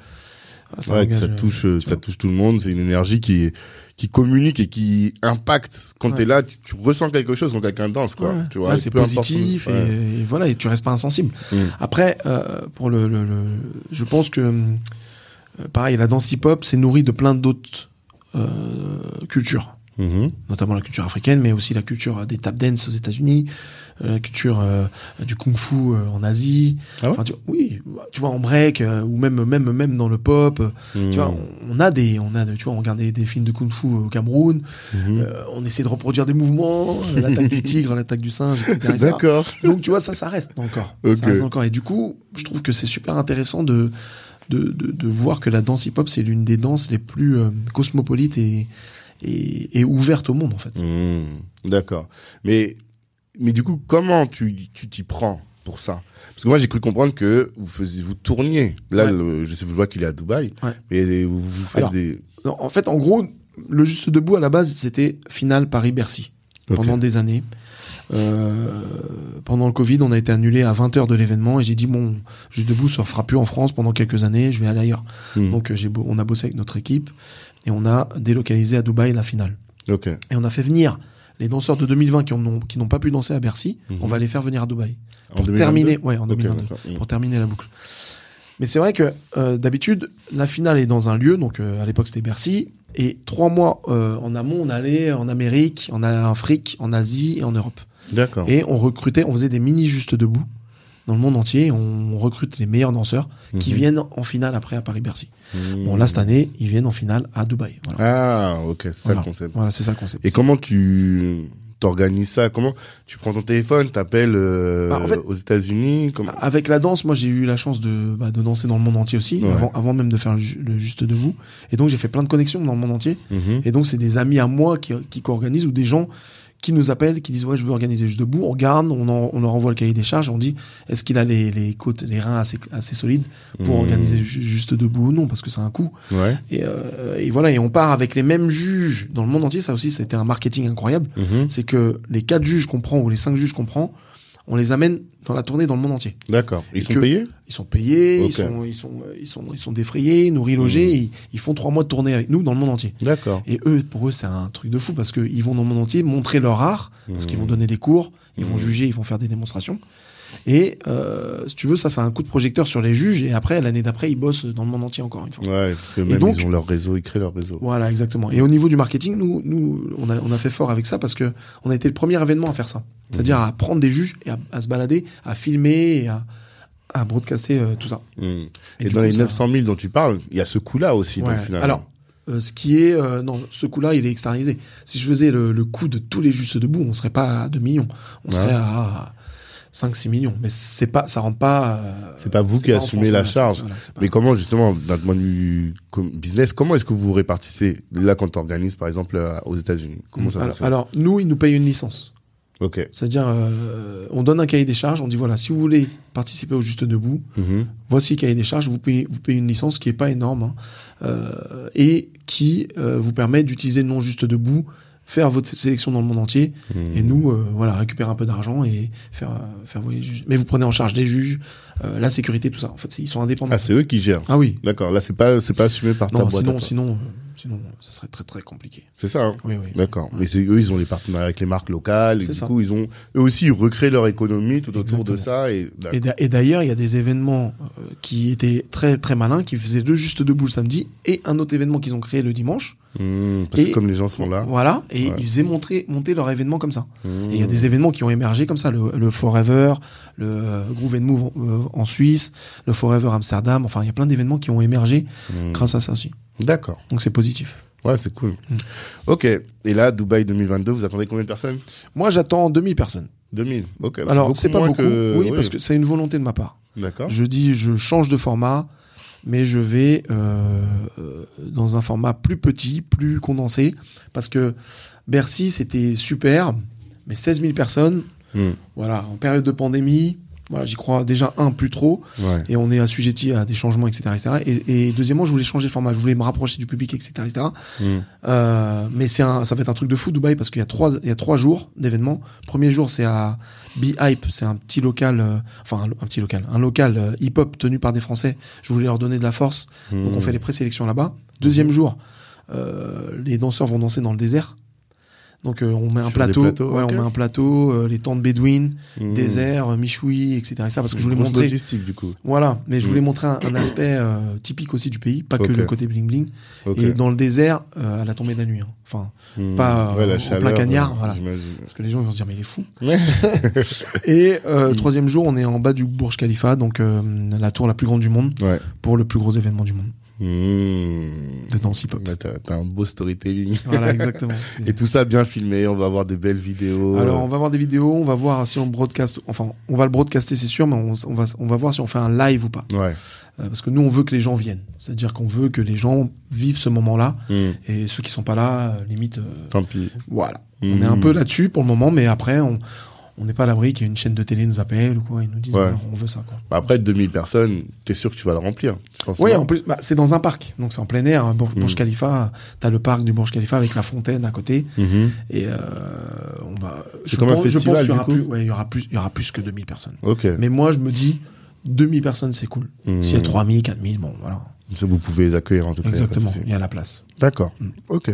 Speaker 2: ça
Speaker 1: Ouais, que
Speaker 2: engage,
Speaker 1: ça
Speaker 2: euh,
Speaker 1: touche, euh,
Speaker 2: tu
Speaker 1: ça
Speaker 2: vois.
Speaker 1: touche tout le monde. C'est une énergie qui qui communique et qui impacte. Quand
Speaker 2: Ouais.
Speaker 1: t'es là, tu, tu ressens quelque chose quand quelqu'un danse, quoi.
Speaker 2: Ouais,
Speaker 1: Tu
Speaker 2: ça,
Speaker 1: vois,
Speaker 2: c'est
Speaker 1: importe
Speaker 2: positif et, voilà, et tu restes pas insensible.
Speaker 1: Mm.
Speaker 2: Après, euh, pour le, le, le- je pense que euh, pareil, la danse hip-hop s'est nourrie de plein d'autres cultures,
Speaker 1: Mhm.
Speaker 2: notamment la culture africaine, mais aussi la culture des tap dance aux États-Unis, la culture euh, du kung-fu euh, en Asie.
Speaker 1: Ah ouais
Speaker 2: Enfin, tu, oui, tu vois en break euh, ou même même même dans le pop. Tu vois, on, on a des, on a, de- tu vois, on regarde des, des films de kung-fu au Cameroun. Euh, on essaie de reproduire des mouvements, l'attaque du tigre, l'attaque du singe, etc.
Speaker 1: D'accord.
Speaker 2: Donc tu vois, ça, ça reste encore.
Speaker 1: Ok.
Speaker 2: Ça reste encore. Et du coup, je trouve que c'est super intéressant de, de, de, de voir que la danse hip-hop, c'est l'une des danses les plus euh, cosmopolites et, et, et ouvertes au monde, en fait.
Speaker 1: Mhm. D'accord. Mais mais du coup, comment tu tu t'y prends pour ça? Parce que moi, j'ai cru comprendre que vous faisiez, vous tourniez. Là,
Speaker 2: Ouais.
Speaker 1: le- je sais, je vois qu'il est à Dubaï.
Speaker 2: Ouais.
Speaker 1: Mais vous, vous faites
Speaker 2: Alors,
Speaker 1: des.
Speaker 2: Non, en fait, en gros, le Juste Debout, à la base, c'était finale Paris-Bercy. Pendant des années. Euh, pendant le Covid, on a été annulé à 20 heures de l'événement et j'ai dit, bon, Juste Debout se refera plus en France pendant quelques années, je vais aller ailleurs.
Speaker 1: Mhm.
Speaker 2: Donc, j'ai on a bossé avec notre équipe et on a délocalisé à Dubaï la finale.
Speaker 1: Ok.
Speaker 2: Et on a fait venir les danseurs de 2020 qui en ont- qui n'ont pas pu danser à Bercy,
Speaker 1: Mhm.
Speaker 2: on va les faire venir à Dubaï.
Speaker 1: En
Speaker 2: Pour
Speaker 1: 2022?
Speaker 2: terminer, ouais, en
Speaker 1: Ok,
Speaker 2: 2022,
Speaker 1: d'accord.
Speaker 2: Pour terminer la boucle. Mais c'est vrai que euh, d'habitude, la finale est dans un lieu, donc euh, à l'époque c'était Bercy, et trois mois euh, en amont, on allait en Amérique, en Afrique, en Asie et en Europe.
Speaker 1: D'accord.
Speaker 2: Et on recrutait, on faisait des mini juste debout dans le monde entier, on recrute les meilleurs danseurs qui
Speaker 1: Mhm.
Speaker 2: viennent en finale après à Paris-Bercy.
Speaker 1: Mhm.
Speaker 2: Bon, là cette année, ils viennent en finale à Dubaï. Voilà,
Speaker 1: Ah, ok, c'est ça
Speaker 2: Voilà.
Speaker 1: le concept.
Speaker 2: Voilà, c'est ça le concept.
Speaker 1: Et comment tu t'organises ça? Comment tu prends ton téléphone, t'appelles euh,
Speaker 2: Bah, en fait-
Speaker 1: aux États-Unis comment...
Speaker 2: Avec la danse, moi j'ai eu la chance de, bah, de danser dans le monde entier aussi,
Speaker 1: Ouais.
Speaker 2: avant, avant même de faire le, le juste debout. Et donc j'ai fait plein de connexions dans le monde entier.
Speaker 1: Mhm.
Speaker 2: Et donc c'est des amis à moi qui, qui co-organisent ou des gens qui nous appellent, qui disent ouais je veux organiser juste debout. On regarde, on, en- on leur envoie le cahier des charges, on dit est-ce qu'il a les, les côtes, les reins assez, assez solides pour
Speaker 1: Mhm.
Speaker 2: organiser ju- juste debout? Ou non parce que c'est un coût.
Speaker 1: Ouais.
Speaker 2: Et, euh, et voilà et on part avec les mêmes juges dans le monde entier. Ça aussi c'était un marketing incroyable.
Speaker 1: Mhm.
Speaker 2: C'est que les quatre juges qu'on prend ou les cinq juges qu'on prend, on les amène dans la tournée dans le monde entier.
Speaker 1: D'accord. Ils sont payés
Speaker 2: Ils sont payés, ils, sont, ils, sont, ils, sont, ils sont défrayés, nourris, logés,
Speaker 1: Mhm.
Speaker 2: ils, ils font trois mois de tournée avec nous dans le monde entier.
Speaker 1: D'accord.
Speaker 2: Et eux, pour eux, c'est un truc de fou parce qu'ils vont dans le monde entier montrer leur art, parce qu'ils vont donner des cours, ils vont
Speaker 1: Mhm.
Speaker 2: juger, ils vont faire des démonstrations. Et euh, si tu veux, ça, c'est un coup de projecteur sur les juges. Et après, l'année d'après, ils bossent dans le monde entier encore une fois.
Speaker 1: Ouais, parce que même
Speaker 2: donc-
Speaker 1: ils ont leur réseau, ils créent leur réseau.
Speaker 2: Voilà, exactement. Et au niveau du marketing, nous, nous, on a, on a fait fort avec ça parce que on a été le premier événement à faire ça. C'est-à-dire à prendre des juges et à, à se balader, à filmer et à, à broadcaster euh, tout ça.
Speaker 1: Mhm. Et, dans
Speaker 2: coup,
Speaker 1: les
Speaker 2: ça-
Speaker 1: 900 000 dont tu parles, il y a ce coup-là aussi, donc, finalement.
Speaker 2: Alors, euh, ce qui est, euh, non, ce coup-là, il est externalisé. Si je faisais le, le coût de tous les justes debout, on serait pas à 2 millions, on
Speaker 1: Ouais.
Speaker 2: serait à 5-6 millions. Mais c'est pas, ça rentre pas. euh,
Speaker 1: C'est pas vous qui assumez
Speaker 2: France,
Speaker 1: la charge.
Speaker 2: voilà, pas-
Speaker 1: Mais comment, justement, d'un point de vue business, comment est-ce que vous répartissez là quand tu organises, par exemple, euh, aux États-Unis? Comment ça
Speaker 2: alors,
Speaker 1: fonctionne?
Speaker 2: alors, nous, ils nous payent une licence.
Speaker 1: Ok.
Speaker 2: C'est-à-dire, euh, on donne un cahier des charges, on dit voilà, si vous voulez participer au juste debout,
Speaker 1: Mhm.
Speaker 2: voici le cahier des charges, vous payez, vous payez une licence qui est pas énorme hein, et qui vous permet d'utiliser le nom juste debout, faire votre sélection dans le monde entier et nous, euh, voilà, récupérer un peu d'argent et faire, euh, faire voyer les juges. Mais vous prenez en charge les juges, euh, la sécurité, tout ça. En fait, ils sont indépendants.
Speaker 1: Ah, c'est eux qui gèrent.
Speaker 2: Ah oui.
Speaker 1: D'accord. Là, c'est pas, c'est pas assumé par ta
Speaker 2: Non,
Speaker 1: boîte. à
Speaker 2: sinon, sinon, euh, sinon, ça serait très très compliqué.
Speaker 1: C'est ça. hein
Speaker 2: Oui, oui.
Speaker 1: D'accord.
Speaker 2: Ouais.
Speaker 1: Mais eux, ils ont les partenariats avec les marques locales. Et du
Speaker 2: ça.
Speaker 1: coup, ils ont eux aussi ils recréent leur économie tout autour de ça. Et,
Speaker 2: Et d'a- Et d'ailleurs, il y a des événements euh, qui étaient très très malins, qui faisaient le juste debout le samedi et un autre événement qu'ils ont créé le dimanche.
Speaker 1: Mmh, parce que comme les gens sont là.
Speaker 2: Voilà, et
Speaker 1: Ouais.
Speaker 2: ils faisaient monter, monter leur événement comme ça.
Speaker 1: Mmh.
Speaker 2: Et il y a des événements qui ont émergé comme ça, le, le Forever, le euh, Groove and Move euh, en Suisse, le Forever Amsterdam. Enfin, il y a plein d'événements qui ont émergé
Speaker 1: Mmh.
Speaker 2: grâce à ça aussi.
Speaker 1: D'accord.
Speaker 2: Donc c'est positif.
Speaker 1: Ouais, c'est cool. Ok. Et là, Dubaï 2022, vous attendez combien de personnes?
Speaker 2: Moi, j'attends 2000 personnes.
Speaker 1: 2000. Ok.
Speaker 2: Alors, c'est pas beaucoup.
Speaker 1: que-
Speaker 2: Oui, parce que c'est une volonté de ma part.
Speaker 1: D'accord.
Speaker 2: Je dis, je change de format, mais je vais euh, euh, dans un format plus petit, plus condensé, parce que Bercy, c'était super, mais 16 000 personnes,
Speaker 1: Mm.
Speaker 2: voilà, en période de pandémie, Voilà, j'y crois déjà un plus trop
Speaker 1: Ouais.
Speaker 2: et on est assujetti à des changements, etc., etc. Et, et deuxièmement, je voulais changer le format, je voulais me rapprocher du public, etc., etc.
Speaker 1: Mm.
Speaker 2: Euh, mais c'est un, ça va être un truc de fou Dubaï parce qu'il y a trois, il y a trois jours d'événements. Premier jour, c'est à Be Hype, c'est un petit local, euh, enfin un, un petit local, un local euh, hip-hop tenu par des Français. Je voulais leur donner de la force, donc on
Speaker 1: Mm.
Speaker 2: fait les présélections là-bas. Deuxième jour, euh, les danseurs vont danser dans le désert. Donc euh, on met un
Speaker 1: Sur
Speaker 2: plateau,
Speaker 1: plateaux,
Speaker 2: ouais,
Speaker 1: ok.
Speaker 2: on met un plateau, euh, les tentes bédouines,
Speaker 1: Mm.
Speaker 2: désert, euh, michoui, etc. parce que je voulais
Speaker 1: Grosse
Speaker 2: montrer.
Speaker 1: logistique du coup.
Speaker 2: Voilà, mais je
Speaker 1: Mm.
Speaker 2: voulais montrer un, un aspect euh, typique aussi du pays, pas que le côté bling bling. Et dans le désert, à la tombée de la nuit. hein. Enfin,
Speaker 1: Mm.
Speaker 2: pas,
Speaker 1: Ouais,
Speaker 2: en
Speaker 1: chaleur,
Speaker 2: plein cagnard,
Speaker 1: ouais,
Speaker 2: voilà.
Speaker 1: j'imagine.
Speaker 2: parce que les gens ils vont se dire mais il est fou. *laughs* *laughs* Et euh,
Speaker 1: Mm.
Speaker 2: troisième jour, on est en bas du Burj Khalifa, donc la tour la plus grande du monde, pour le plus gros événement du monde
Speaker 1: Mm.
Speaker 2: de hip-hop.
Speaker 1: Bah, T'as un beau storytelling.
Speaker 2: voilà, exactement. *laughs*
Speaker 1: Et tout ça bien filmé, on va avoir des belles vidéos.
Speaker 2: Alors on va voir des vidéos, on va voir si on broadcast, enfin on va le broadcaster c'est sûr, mais on, on va on va voir si on fait un live ou pas,
Speaker 1: Ouais.
Speaker 2: Euh, parce que nous on veut que les gens viennent, c'est-à-dire qu'on veut que les gens vivent ce moment-là
Speaker 1: Mm.
Speaker 2: et ceux qui sont pas là, euh, limite, euh,
Speaker 1: Tant pis.
Speaker 2: voilà.
Speaker 1: Mm.
Speaker 2: On est un peu là-dessus pour le moment, mais après on on n'est pas à l'abri qu'une chaîne de télé nous appelle ou quoi, ils nous disent
Speaker 1: Ouais.
Speaker 2: on veut ça quoi.
Speaker 1: Bah, Après 2000 personnes, t'es sûr que tu vas le remplir. je
Speaker 2: Oui, en plus, bah, c'est dans un parc, donc c'est en plein air. Hein,
Speaker 1: Mm.
Speaker 2: Burj Khalifa, t'as le parc du Burj Khalifa avec la fontaine à côté,
Speaker 1: Mhm.
Speaker 2: et euh, on va.
Speaker 1: C'est
Speaker 2: je
Speaker 1: comme un
Speaker 2: pense- je
Speaker 1: festival,
Speaker 2: pense qu'il y ouais, il y aura plus, il y aura plus que 2000 personnes. Mais moi, je me dis, 2000 personnes, c'est cool.
Speaker 1: Mm.
Speaker 2: S'il y a 3000, 4000, bon, voilà.
Speaker 1: Ça, vous pouvez les accueillir en tout cas. y
Speaker 2: Exactement, il y a la place.
Speaker 1: D'accord.
Speaker 2: Mm.
Speaker 1: Ok.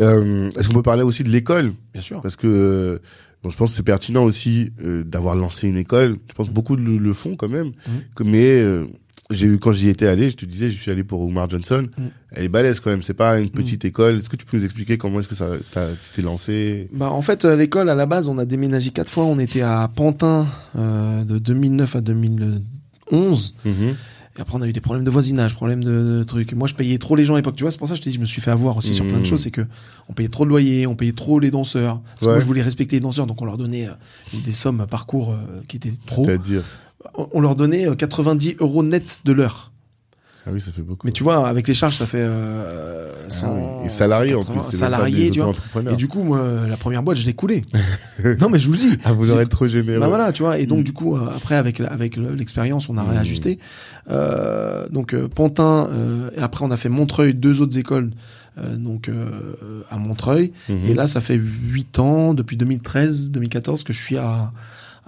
Speaker 1: Euh, Est-ce qu'on peut parler aussi de l'école?
Speaker 2: Bien sûr.
Speaker 1: Parce que bon, je pense que c'est pertinent aussi euh, d'avoir lancé une école. Je pense que beaucoup le, le font quand même.
Speaker 2: Mm.
Speaker 1: Que- Mais euh, j'ai quand j'y étais allé, je te disais, je suis allé pour Omar Johnson.
Speaker 2: Mm.
Speaker 1: Elle est balèze quand même. C'est pas une petite école. Est-ce que tu peux nous expliquer comment est-ce que ça t'as- tu t'es lancé?
Speaker 2: Bah, en fait, euh, l'école, à la base, on a déménagé quatre fois. On était à Pantin euh, de 2009 à 2011. Et après, on a eu des problèmes de voisinage, problèmes de, de trucs. Moi, je payais trop les gens à l'époque. Tu vois, c'est pour ça que je te dis, je me suis fait avoir aussi sur plein de
Speaker 1: Mmh.
Speaker 2: choses. C'est que on payait trop de loyer, on payait trop les danseurs. Parce que moi, je voulais respecter les danseurs, donc on leur donnait euh, des sommes par cours euh, qui étaient trop.
Speaker 1: C'est-à-dire
Speaker 2: On, on leur donnait euh, 90 euros net de l'heure.
Speaker 1: Ah oui, ça fait beaucoup.
Speaker 2: Mais tu vois, avec les charges, ça fait euh,
Speaker 1: Ah
Speaker 2: 100,
Speaker 1: oui. Et salarié en plus.
Speaker 2: 80,
Speaker 1: c'est même pas
Speaker 2: salarié, tu vois. Et du coup, moi, la première boîte, je l'ai coulée. *laughs* non, mais je vous le dis.
Speaker 1: Ah, vous aurez trop généreux.
Speaker 2: Bah voilà, tu vois. Et donc
Speaker 1: Mm.
Speaker 2: du coup, euh, après avec avec le- l'expérience, on a
Speaker 1: Mm.
Speaker 2: réajusté. Euh, donc euh, Pantin. euh, et après, on a fait Montreuil, deux autres écoles. euh, donc euh, à Montreuil.
Speaker 1: Mhm.
Speaker 2: Et là, ça fait huit ans, depuis 2013, 2014, que je suis à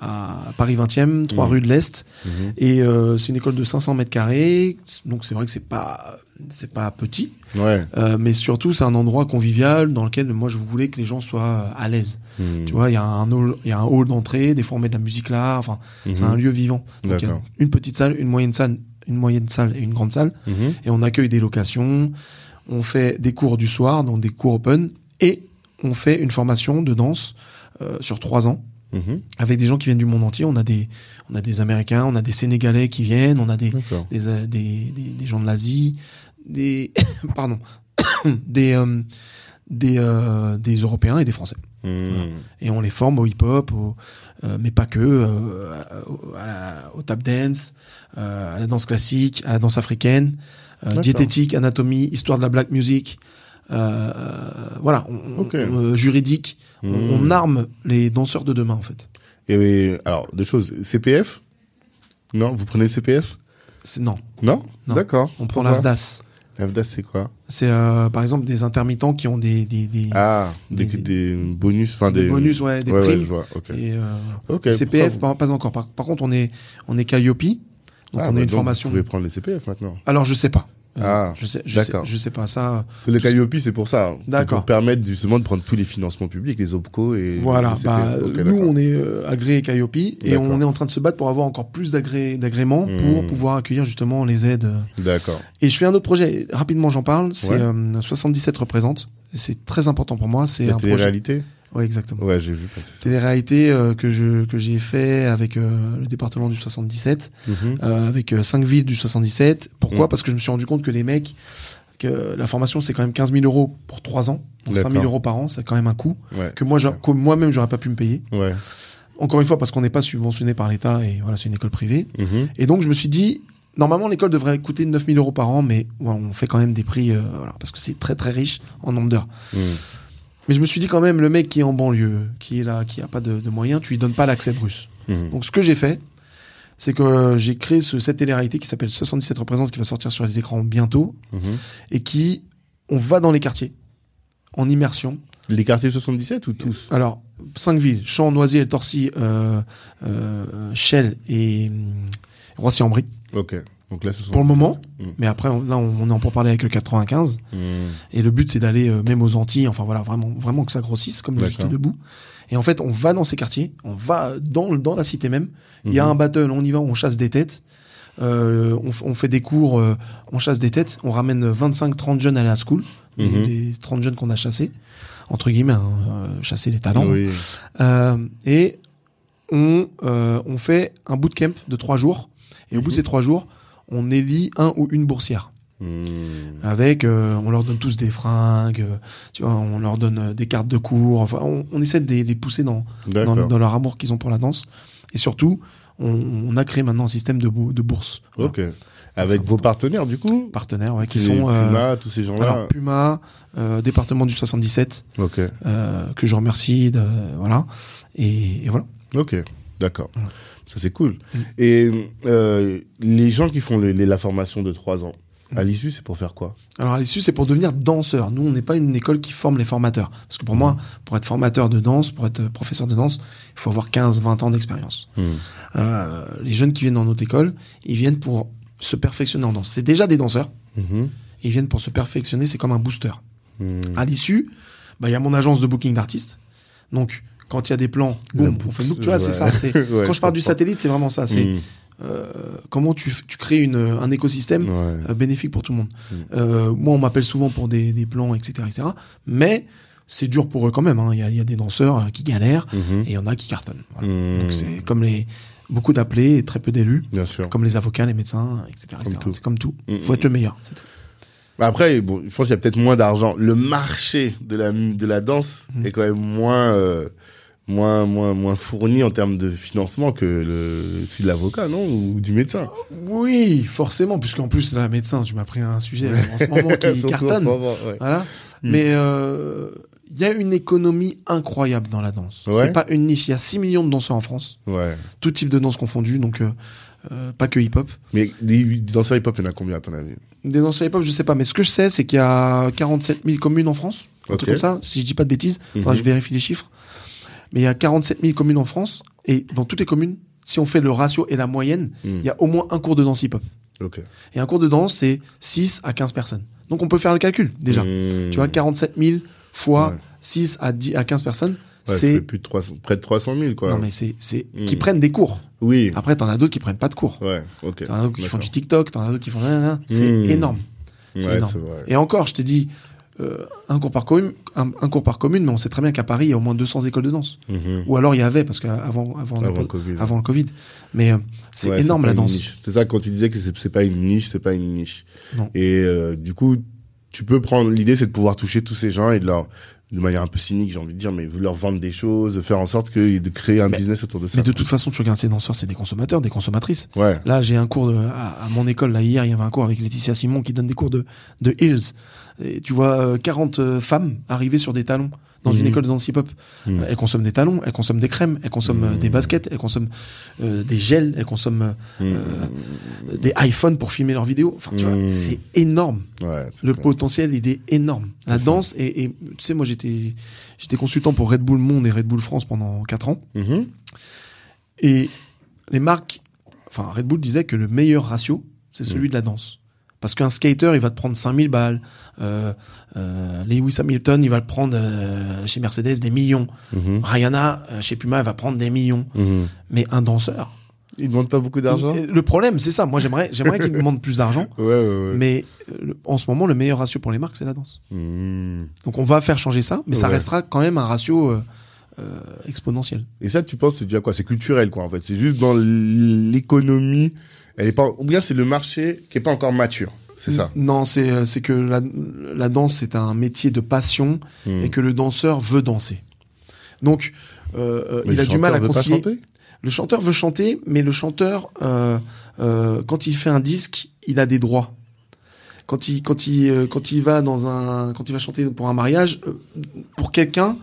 Speaker 2: à Paris 20e, 3
Speaker 1: Mm.
Speaker 2: rue de l'Est.
Speaker 1: Mhm.
Speaker 2: Et euh, c'est une école de 500 mètres carrés. Donc c'est vrai que c'est pas c'est pas petit,
Speaker 1: Ouais.
Speaker 2: euh, mais surtout c'est un endroit convivial dans lequel moi je voulais que les gens soient à l'aise.
Speaker 1: Mhm.
Speaker 2: Tu vois, il y a un hall, il y a un hall d'entrée, des fois on met de la musique là, enfin, c'est
Speaker 1: Mhm.
Speaker 2: un lieu vivant. Donc il y a
Speaker 1: D'accord.
Speaker 2: une petite salle, une moyenne salle, une moyenne salle et une grande salle et on accueille des locations, on fait des cours du soir, donc des cours open et on fait une formation de danse euh, sur trois ans
Speaker 1: Mhm.
Speaker 2: avec des gens qui viennent du monde entier. On a des on a des Américains, on a des Sénégalais qui viennent, on a des euh, des, des, des gens de l'Asie, des *coughs* pardon, *coughs* des euh, des euh, des Européens et des Français
Speaker 1: Mhm.
Speaker 2: et on les forme au hip-hop, euh, mais pas que, à- à la- au tap dance, à la danse classique, à la danse africaine, diététique, anatomie, histoire de la black music, voilà, on-
Speaker 1: Ok.
Speaker 2: on- euh, juridique. On, on arme les danseurs de demain en fait.
Speaker 1: Et alors, deux choses. CPF Non, vous prenez CPF
Speaker 2: non,
Speaker 1: Non,
Speaker 2: Non.
Speaker 1: D'accord.
Speaker 2: on prend l'AFDAS.
Speaker 1: L'AFDAS, c'est quoi?
Speaker 2: C'est euh, par exemple des intermittents qui ont des des, des,
Speaker 1: Ah, des,
Speaker 2: Des-
Speaker 1: bonus, enfin
Speaker 2: des
Speaker 1: des,
Speaker 2: bonus, ouais, des
Speaker 1: ouais, ouais,
Speaker 2: primes.
Speaker 1: je vois. Ok.
Speaker 2: et, euh. CPF, pas, pas encore. Par, par contre, on est on est Calliope, donc
Speaker 1: Ah,
Speaker 2: on
Speaker 1: bah
Speaker 2: a une
Speaker 1: donc,
Speaker 2: formation.
Speaker 1: Vous pouvez prendre les CPF maintenant.
Speaker 2: Alors je sais pas. Euh,
Speaker 1: Ah,
Speaker 2: je sais, je sais, je sais pas ça.
Speaker 1: Parce que le Calliope, c'est pour ça.
Speaker 2: D'accord.
Speaker 1: pour permettre justement de prendre tous les financements publics, les OPCO et
Speaker 2: Voilà,
Speaker 1: les
Speaker 2: bah,
Speaker 1: Ok,
Speaker 2: nous on est euh, agréé Calliope et on est en train de se battre pour avoir encore plus d'agré- d'agréments pour
Speaker 1: Hmm.
Speaker 2: pouvoir accueillir justement les aides.
Speaker 1: D'accord.
Speaker 2: Et je fais un autre projet, rapidement j'en parle, c'est
Speaker 1: Ouais.
Speaker 2: euh, 77 représente. C'est très important pour moi, c'est un projet.
Speaker 1: télé-réalité?
Speaker 2: Ouais, exactement.
Speaker 1: Ouais, j'ai vu passer ça.
Speaker 2: Télé-réalité euh, que je que j'ai fait avec euh, le département du 77,
Speaker 1: Mhm.
Speaker 2: euh, avec cinq villes du 77. Pourquoi?
Speaker 1: Hmm.
Speaker 2: Parce que je me suis rendu compte que les mecs, que la formation c'est quand même 15 000 euros pour trois ans, donc 5 000
Speaker 1: D'accord.
Speaker 2: euros par an, c'est quand même un coût
Speaker 1: Ouais.
Speaker 2: que moi, que moi-même j'aurais pas pu me payer.
Speaker 1: Ouais.
Speaker 2: Encore une fois, parce qu'on n'est pas subventionné par l'État et voilà, c'est une école privée.
Speaker 1: Mhm.
Speaker 2: Et donc, je me suis dit, normalement, l'école devrait coûter 9000 euros par an, mais voilà, on fait quand même des prix, voilà, parce que c'est très très riche en nombre d'heures. Mais je me suis dit quand même, le mec qui est en banlieue, qui est là, qui a pas de, de moyens, tu lui donnes pas l'accès brus.
Speaker 1: Mhm.
Speaker 2: Donc, ce que j'ai fait, c'est que euh, j'ai créé ce, cette télé-réalité qui s'appelle 77 représente, qui va sortir sur les écrans bientôt,
Speaker 1: Mhm.
Speaker 2: et qui, on va dans les quartiers, en immersion.
Speaker 1: Les quartiers 77 ou tous?
Speaker 2: Alors, cinq villes, Champs, Noisy, Torcy, euh, euh, Chelles et hum, Roissy-en-Brie,
Speaker 1: Ok. Donc là, ce sont
Speaker 2: pour le moment.
Speaker 1: Mm.
Speaker 2: Mais après, on- là, on, on est en pour parler avec le 95.
Speaker 1: Mhm.
Speaker 2: Et le but, c'est d'aller euh, même aux Antilles, enfin voilà, vraiment, vraiment que ça grossisse, comme juste debout. Et en fait, on va dans ces quartiers, on va dans, dans la cité même. Il y a
Speaker 1: Mhm.
Speaker 2: un battle, on y va, on chasse des têtes. Euh, on, on fait des cours, euh, on chasse des têtes. On ramène 25-30 jeunes à la school, les-
Speaker 1: Mhm.
Speaker 2: les 30 jeunes qu'on a chassés, entre guillemets, hein, euh, chasser les talents.
Speaker 1: Oui.
Speaker 2: Euh, et on, euh, on fait un bootcamp de trois jours. Et au bout de
Speaker 1: Mhm.
Speaker 2: ces trois jours, on élit un ou une boursière
Speaker 1: Mhm.
Speaker 2: avec euh, on leur donne tous des fringues euh, tu vois on leur donne euh, des cartes de cours enfin on, on essaie de les, les pousser dans, dans leur amour qu'ils ont pour la danse et surtout on, on a créé maintenant un système de, de bourse Voilà.
Speaker 1: Ok. Avec vos partenaires, du coup
Speaker 2: partenaires ouais, qui
Speaker 1: Les
Speaker 2: sont euh,
Speaker 1: Puma, tous ces gens-là.
Speaker 2: alors Puma euh, département du 77
Speaker 1: Ok.
Speaker 2: euh, que je remercie de, voilà et, et voilà
Speaker 1: Ok. D'accord.
Speaker 2: Voilà.
Speaker 1: Ça, c'est cool.
Speaker 2: Mm.
Speaker 1: Et euh, les gens qui font le- les- la formation de 3 ans,
Speaker 2: Mm.
Speaker 1: à l'issue, c'est pour faire quoi?
Speaker 2: Alors à l'issue, c'est pour devenir danseur. Nous, on n'est pas une école qui forme les formateurs. Parce que pour moi,
Speaker 1: Mm.
Speaker 2: pour être formateur de danse, pour être professeur de danse, il faut avoir 15-20 ans d'expérience.
Speaker 1: Mhm.
Speaker 2: Euh, les jeunes qui viennent dans notre école, ils viennent pour se perfectionner en danse. C'est déjà des danseurs.
Speaker 1: Mhm.
Speaker 2: Ils viennent pour se perfectionner. C'est comme un booster. À l'issue, bah, il y a mon agence de booking d'artistes. Donc, quand il y a des plans,
Speaker 1: La
Speaker 2: boum, on fait. Tu vois,
Speaker 1: ouais.
Speaker 2: c'est ça.
Speaker 1: Ouais, *laughs*
Speaker 2: quand je parle du satellite, c'est vraiment ça. C'est
Speaker 1: Mhm.
Speaker 2: euh, comment tu, crées une, un écosystème
Speaker 1: Ouais.
Speaker 2: euh, bénéfique pour tout le monde.
Speaker 1: Mm.
Speaker 2: Euh, moi, on m'appelle souvent pour des, des plans, etc., etc. Mais c'est dur pour eux quand même. hein. Il y, a, il y a des danseurs qui galèrent
Speaker 1: Mhm.
Speaker 2: et il y en a qui cartonnent. Voilà. Donc c'est comme les beaucoup d'appelés et très peu d'élus,
Speaker 1: Bien sûr.
Speaker 2: comme les avocats, les médecins, etc. C'est comme tout.
Speaker 1: Mm,
Speaker 2: faut être le meilleur. c'est tout.
Speaker 1: Mais Après, bon, je pense qu'il y a peut-être moins d'argent. Le marché de la, de la danse est quand même moins, euh, moins, moins, moins fourni en termes de financement que le, celui de l'avocat, non? Ou du médecin?
Speaker 2: Oui, forcément, puisqu'en plus, là, médecin, tu m'as pris un sujet en ce moment qui *laughs* cartonne.
Speaker 1: moment, ouais.
Speaker 2: Voilà.
Speaker 1: Mm.
Speaker 2: Mais euh, il y a une économie incroyable dans la danse.
Speaker 1: Ouais.
Speaker 2: C'est pas une niche. Il y a 6 millions de danseurs en France,
Speaker 1: Ouais.
Speaker 2: tout type de danse confondu, donc euh, euh, pas que hip-hop.
Speaker 1: Mais des, des danseurs hip-hop, il y en a combien à ton avis?
Speaker 2: Des danseurs hip-hop, je sais pas. Mais ce que je sais, c'est qu'il y a 47 000 communes en France. Un truc comme ça, si je dis pas de bêtises. Enfin,
Speaker 1: Mhm.
Speaker 2: je vérifie les chiffres. Mais il y a 47 000 communes en France. Et dans toutes les communes, si on fait le ratio et la moyenne,
Speaker 1: Mm.
Speaker 2: il y a au moins un cours de danse hip-hop. Et un cours de danse, c'est 6 à 15 personnes. Donc on peut faire le calcul, déjà.
Speaker 1: Mmh.
Speaker 2: Tu vois, 47 000 fois
Speaker 1: Ouais.
Speaker 2: 6 à, 10, à 15 personnes,
Speaker 1: Ouais,
Speaker 2: c'est...
Speaker 1: plus de 300, près de 300 000, quoi.
Speaker 2: Non, mais c'est, c'est,
Speaker 1: Mm.
Speaker 2: qui prennent des cours.
Speaker 1: Oui.
Speaker 2: Après, t'en as d'autres qui prennent pas de cours.
Speaker 1: Ouais, ok.
Speaker 2: T'en as d'autres qui font du TikTok, t'en as d'autres qui font... C'est énorme. c'est
Speaker 1: Ouais,
Speaker 2: énorme.
Speaker 1: vrai.
Speaker 2: Et encore, je t'ai dit, euh, un, cours par commune, un, un cours par commune, mais on sait très bien qu'à Paris, il y a au moins 200 écoles de danse.
Speaker 1: Mhm.
Speaker 2: Ou alors il y avait, parce qu'avant avant,
Speaker 1: le Covid.
Speaker 2: avant le Covid. Mais euh, c'est
Speaker 1: Ouais,
Speaker 2: énorme la danse.
Speaker 1: niche. C'est ça quand tu disais que c'est c'est pas une niche, c'est pas une niche.
Speaker 2: Non.
Speaker 1: Et euh, du coup, tu peux prendre l'idée, c'est de pouvoir toucher tous ces gens et de leur de manière un peu cynique, j'ai envie de dire, mais leur vendre des choses, faire en sorte que de créer un
Speaker 2: Mais-
Speaker 1: business autour de ça.
Speaker 2: Mais de toute façon, tu regardes ces danseurs, c'est des consommateurs, des consommatrices.
Speaker 1: Ouais.
Speaker 2: Là, j'ai un cours de, à, à mon école, là, hier, il y avait un cours avec Laetitia Simon qui donne des cours de, de Hills. Et tu vois euh, 40 euh, femmes arriver sur des talons dans une
Speaker 1: Mhm.
Speaker 2: école de danse hip-hop.
Speaker 1: Mhm.
Speaker 2: Euh, Elles consomment des talons, elles consomment des crèmes, elles consomment euh,
Speaker 1: Mhm.
Speaker 2: des baskets, elles consomment euh, des gels, elles consomment
Speaker 1: Mmh.
Speaker 2: euh, des iPhones pour filmer leurs vidéos. Enfin, tu vois,
Speaker 1: Mhm.
Speaker 2: c'est énorme.
Speaker 1: Ouais,
Speaker 2: Le
Speaker 1: clair.
Speaker 2: potentiel, il est énorme. La danse, et, et tu sais, moi, j'étais, j'étais consultant pour Red Bull Monde et Red Bull France pendant 4 ans.
Speaker 1: Mhm.
Speaker 2: Et les marques, enfin Red Bull disait que le meilleur ratio, c'est celui de la danse. Parce qu'un skater, il va te prendre 5000 balles. Euh, euh, Lewis Hamilton, il va le prendre euh, chez Mercedes des millions. Rihanna, euh, chez Puma, elle va prendre des millions.
Speaker 1: Mhm.
Speaker 2: Mais un danseur.
Speaker 1: Ils demandent pas beaucoup d'argent?
Speaker 2: Le problème, c'est ça. Moi, j'aimerais, me *laughs* demandent plus d'argent.
Speaker 1: Ouais, ouais, ouais.
Speaker 2: Mais le- en ce moment, le meilleur ratio pour les marques, c'est la danse.
Speaker 1: Mhm.
Speaker 2: Donc on va faire changer ça, mais ça restera quand même un ratio euh, euh, exponentiel.
Speaker 1: Et ça, tu penses, c'est déjà quoi? C'est culturel, quoi, en fait. C'est juste dans l'économie. Elle est pas, ou bien c'est le marché qui est pas encore mature. C'est ça?
Speaker 2: Non, c'est euh, c'est que la, la danse c'est un métier de passion
Speaker 1: Mhm.
Speaker 2: et que le danseur veut danser. Donc euh, il a du mal à
Speaker 1: chanteur veut pas
Speaker 2: concilier.
Speaker 1: chanter?
Speaker 2: Le chanteur veut chanter, mais le chanteur euh, euh, quand il fait un disque, il a des droits. Quand il quand il quand il va dans un quand il va chanter pour un mariage, pour quelqu'un,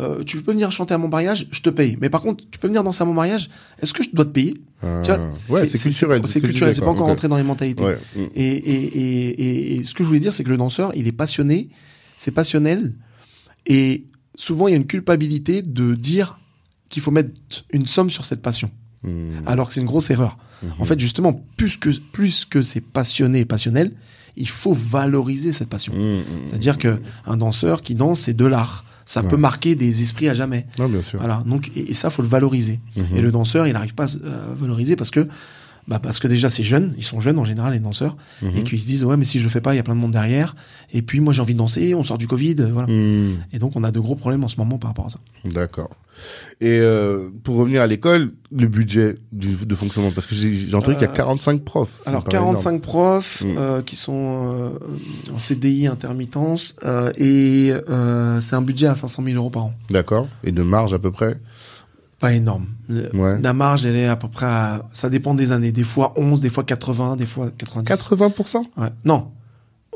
Speaker 2: euh, tu peux venir chanter à mon mariage, je te paye. Mais par contre, tu peux venir danser à mon mariage, est-ce que je dois te payer?
Speaker 1: Ah.
Speaker 2: Tu vois,
Speaker 1: ouais, c'est culturel.
Speaker 2: C'est
Speaker 1: ce
Speaker 2: culturel, c'est pas encore
Speaker 1: Ok.
Speaker 2: rentré dans les mentalités.
Speaker 1: Ouais.
Speaker 2: Et, et, et, et, et ce que je voulais dire, c'est que le danseur, il est passionné, c'est passionnel, et souvent il y a une culpabilité de dire qu'il faut mettre une somme sur cette passion,
Speaker 1: Mm.
Speaker 2: alors que c'est une grosse erreur. En fait, justement, plus que, plus que c'est passionné et passionnel, il faut valoriser cette passion.
Speaker 1: Mm, mm.
Speaker 2: C'est-à-dire que un danseur qui danse, c'est de l'art. Ça peut marquer des esprits à jamais.
Speaker 1: Non, bien sûr.
Speaker 2: Voilà. Donc, et, et ça, faut le valoriser. Et le danseur, il n'arrive pas à à valoriser parce que, bah, parce que déjà, c'est jeune. Ils sont jeunes en général, les danseurs. Et qu'ils se disent, ouais, mais si je le fais pas, il y a plein de monde derrière. Et puis, moi, j'ai envie de danser. On sort du Covid. euh, Voilà.
Speaker 1: Mm.
Speaker 2: Et donc, on a de gros problèmes en ce moment par rapport à ça.
Speaker 1: D'accord. Et euh, pour revenir à l'école, le budget du, de fonctionnement, parce que j'ai entendu qu'il y a 45 profs. Ça me
Speaker 2: Euh, Alors,
Speaker 1: paraît énorme.
Speaker 2: 45 profs euh, qui sont en CDI intermittence. et c'est un budget à 500 000 euros par an.
Speaker 1: D'accord. Et de marge à peu près?
Speaker 2: Pas énorme.
Speaker 1: Ouais.
Speaker 2: La marge, elle est à peu près à... Ça dépend des années. Des fois 11, des fois 80, des fois 90.
Speaker 1: 80%
Speaker 2: Ouais. Non,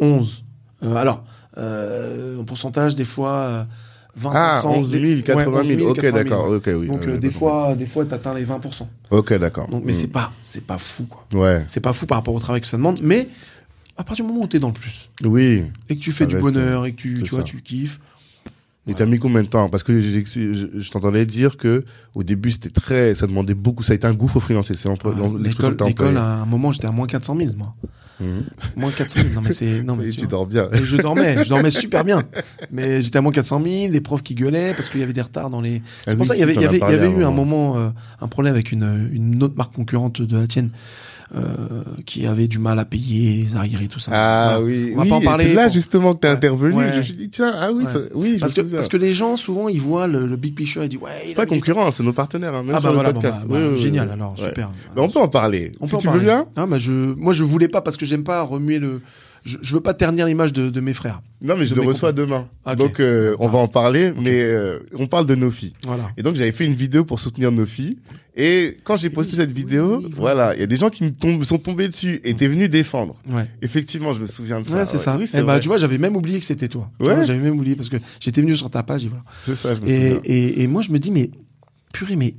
Speaker 2: 11. Euh, alors, euh, en pourcentage, des fois euh, 20%.
Speaker 1: Ah, 11 000,
Speaker 2: des-
Speaker 1: 80 000.
Speaker 2: ouais, 11
Speaker 1: ok,
Speaker 2: 80 000.
Speaker 1: d'accord. Ok, oui.
Speaker 2: Donc,
Speaker 1: Euh,
Speaker 2: euh, des fois, des fois, t'atteins les 20%.
Speaker 1: Ok, d'accord.
Speaker 2: Donc, mais
Speaker 1: Mm.
Speaker 2: c'est pas, c'est pas fou, quoi.
Speaker 1: Ouais.
Speaker 2: C'est pas fou par rapport au travail que ça demande, mais à partir du moment où t'es dans le plus
Speaker 1: Oui.
Speaker 2: et que tu fais
Speaker 1: Ça
Speaker 2: du
Speaker 1: reste,
Speaker 2: bonheur et que tu, tu vois,
Speaker 1: ça.
Speaker 2: tu kiffes.
Speaker 1: Et t'as mis combien de temps? Parce que je, je t'entendais dire que au début c'était très, ça demandait beaucoup, ça a été un gouffre financier. C'est l'empre-
Speaker 2: Ah, L'école, l'école, à un moment, j'étais à moins 400 000, moi.
Speaker 1: Mhm.
Speaker 2: Moins 400 000. Non, mais c'est, non, mais
Speaker 1: Et
Speaker 2: tu
Speaker 1: tu dors bien.
Speaker 2: Et je dormais, je dormais *laughs* super bien. Mais j'étais à moins 400 000, les profs qui gueulaient parce qu'il y avait des retards dans les. C'est
Speaker 1: Ah
Speaker 2: pour
Speaker 1: oui,
Speaker 2: ça qu'il y avait, y avait, y avait eu un
Speaker 1: moment.
Speaker 2: euh, un problème avec une, une autre marque concurrente de la tienne, qui avait du mal à payer les arriérés, tout ça.
Speaker 1: Ah
Speaker 2: Voilà.
Speaker 1: oui,
Speaker 2: On va
Speaker 1: oui,
Speaker 2: pas en parler.
Speaker 1: C'est là
Speaker 2: pour-
Speaker 1: justement que
Speaker 2: Ouais.
Speaker 1: intervenu.
Speaker 2: Ouais.
Speaker 1: Je me suis dit tiens, ah oui,
Speaker 2: Ouais.
Speaker 1: ça- oui, je
Speaker 2: Parce que, parce que les gens, souvent, ils voient le, le big picture et disent, ouais,
Speaker 1: c'est pas concurrent, c'est nos partenaires, hein, même
Speaker 2: Ah
Speaker 1: sur
Speaker 2: bah voilà,
Speaker 1: le podcast.
Speaker 2: bah, bah,
Speaker 1: oui,
Speaker 2: génial, alors, super.
Speaker 1: Mais on peut en parler.
Speaker 2: On
Speaker 1: si
Speaker 2: peut
Speaker 1: tu veux bien.
Speaker 2: Ah, bah, je, moi, je voulais pas parce que j'aime pas remuer le, je, je veux pas ternir l'image de, de mes frères.
Speaker 1: Non, mais je le reçois demain. Donc euh, on
Speaker 2: Ah.
Speaker 1: va en parler, mais euh, on parle de nos filles.
Speaker 2: Voilà.
Speaker 1: Et donc j'avais fait une vidéo pour soutenir nos filles. Et quand j'ai posté
Speaker 2: Oui,
Speaker 1: cette vidéo,
Speaker 2: oui,
Speaker 1: voilà, il y a des gens qui me tombent, sont tombés dessus et t'es venu défendre.
Speaker 2: Ouais.
Speaker 1: Effectivement, je me souviens de ça.
Speaker 2: Ouais, c'est ça.
Speaker 1: Oui,
Speaker 2: Eh bah, tu vois, j'avais même oublié que c'était toi.
Speaker 1: Ouais.
Speaker 2: J'avais même oublié parce que j'étais venu sur ta page et voilà.
Speaker 1: C'est ça, je me
Speaker 2: Et,
Speaker 1: souviens.
Speaker 2: et, et moi, je me dis, mais purée, mais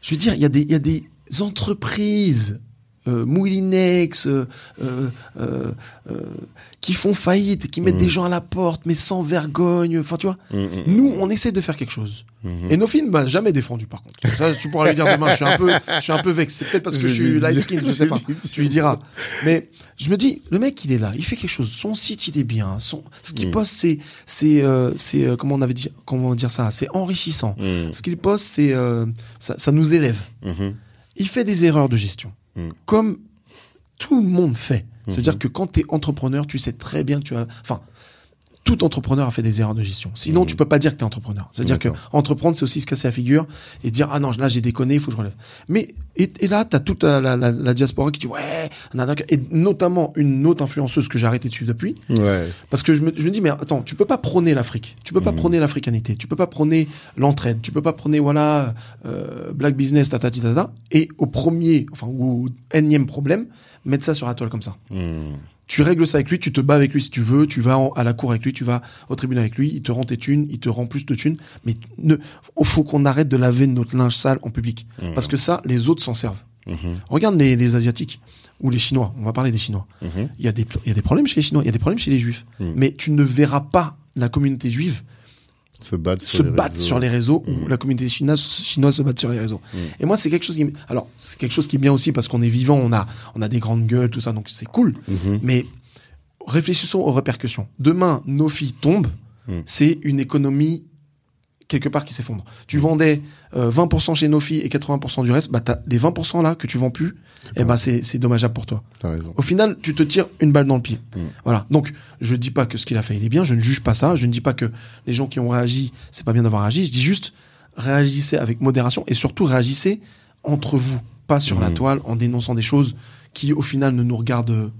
Speaker 2: je veux dire, il y a des, il y a des entreprises, euh, Moulinex, euh, euh, qui font faillite, qui mettent
Speaker 1: Mhm.
Speaker 2: des gens à la porte, mais sans vergogne. Enfin, tu vois,
Speaker 1: Mm, mm,
Speaker 2: nous, on essaie de faire quelque chose.
Speaker 1: mhm.
Speaker 2: Et Nofin m'a jamais défendu, par contre. Ça, tu pourras lui dire demain. Je suis un peu, je suis un peu vexé. Peut-être parce que je, suis light skin, je sais pas. *laughs* Tu lui diras. Mais je me dis, le mec, il est là, il fait quelque chose. Son site, il est bien. Son, ce qu'il
Speaker 1: Mm.
Speaker 2: poste, c'est, c'est, c'est, comment on avait dit, comment dire ça, c'est enrichissant.
Speaker 1: Mm,
Speaker 2: Ce qu'il poste, c'est, ça, ça nous élève.
Speaker 1: mhm.
Speaker 2: Il fait des erreurs de gestion,
Speaker 1: Mm.
Speaker 2: comme tout le monde fait. C'est-à-dire que quand tu es entrepreneur, tu sais très bien que tu as, enfin. Tout entrepreneur a fait des erreurs de gestion. Sinon,
Speaker 1: Mhm.
Speaker 2: tu peux pas dire que tu es entrepreneur. C'est-à-dire que entreprendre, c'est aussi se casser la figure et dire ah non là j'ai déconné, il faut que je relève. Mais et, et là t'as toute la, la, la, la diaspora qui dit ouais et notamment une autre influenceuse que j'ai arrêté de suivre depuis
Speaker 1: Ouais.
Speaker 2: parce que je me, je me dis mais attends tu peux pas prôner l'Afrique, tu peux pas
Speaker 1: Mhm.
Speaker 2: prôner l'africanité, tu peux pas prôner l'entraide, tu peux pas prôner voilà euh, black business tata et au premier enfin ou au énième problème mettre ça sur la toile comme ça.
Speaker 1: Mm.
Speaker 2: Tu règles ça avec lui, tu te bats avec lui si tu veux, tu vas en- à la cour avec lui, tu vas au tribunal avec lui, il te rend tes thunes, il te rend plus de thunes, mais ne, faut qu'on arrête de laver notre linge sale en public.
Speaker 1: Mhm.
Speaker 2: Parce que ça, les autres s'en servent.
Speaker 1: Mhm.
Speaker 2: Regarde les, les Asiatiques ou les Chinois, on va parler des Chinois.
Speaker 1: Mhm.
Speaker 2: Il y, a des, il y a des problèmes chez les Chinois, il y a des problèmes chez les Juifs. Mais tu ne verras pas la communauté juive
Speaker 1: Se battre sur
Speaker 2: se
Speaker 1: les
Speaker 2: battre
Speaker 1: réseaux.
Speaker 2: sur les réseaux ou la communauté chinoise, chinoise se battre sur les réseaux.
Speaker 1: Mhm.
Speaker 2: Et moi, c'est quelque chose qui, alors, c'est quelque chose qui est bien aussi parce qu'on est vivant, on a, on a des grandes gueules, tout ça, donc c'est cool.
Speaker 1: Mhm.
Speaker 2: Mais réfléchissons aux répercussions. Demain, nos filles tombent,
Speaker 1: Mm.
Speaker 2: c'est une économie quelque part qui s'effondre. Tu vendais euh, 20% chez nos filles et 80% du reste, bah t'as les 20% là que tu vends plus, et bah c'est c'est dommageable pour toi.
Speaker 1: T'as raison.
Speaker 2: Au final, tu te tires une balle dans le pied.
Speaker 1: Mm.
Speaker 2: Voilà. Donc, je dis pas que ce qu'il a fait il est bien, je ne juge pas ça, je ne dis pas que les gens qui ont réagi, c'est pas bien d'avoir réagi, je dis juste réagissez avec modération et surtout réagissez entre vous, pas sur la
Speaker 1: Mm.
Speaker 2: toile en dénonçant des choses qui au final ne nous regardent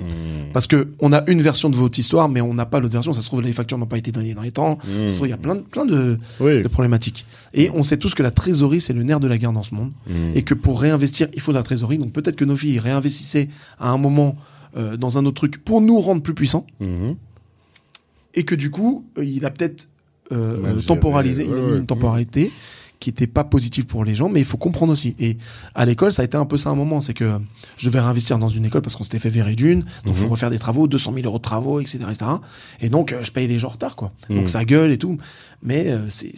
Speaker 2: pas.
Speaker 1: Mm.
Speaker 2: Parce que on a une version de votre histoire, mais on n'a pas l'autre version. Ça se trouve, les factures n'ont pas été données dans les temps. Ça se trouve, il y a plein de, plein de,
Speaker 1: Oui.
Speaker 2: de problématiques. Et on sait tous que la trésorerie, c'est le nerf de la guerre dans ce monde.
Speaker 1: Mm.
Speaker 2: Et que pour réinvestir, il faut de la trésorerie. Donc peut-être que nos filles réinvestissaient à un moment euh, dans un autre truc pour nous rendre plus puissants. Et que du coup, euh, il a peut-être euh, temporalisé, il a mis
Speaker 1: ouais.
Speaker 2: une temporalité qui était pas positive pour les gens, mais il faut comprendre aussi. Et à l'école, ça a été un peu ça un moment, c'est que je devais réinvestir dans une école parce qu'on s'était fait virer d'une, donc il faut
Speaker 1: Mhm.
Speaker 2: refaire des travaux, 200 000 euros de travaux, etc., etc. Et donc euh, je payais les gens en retard, quoi.
Speaker 1: Mhm.
Speaker 2: Donc ça gueule et tout. Mais euh, c'est,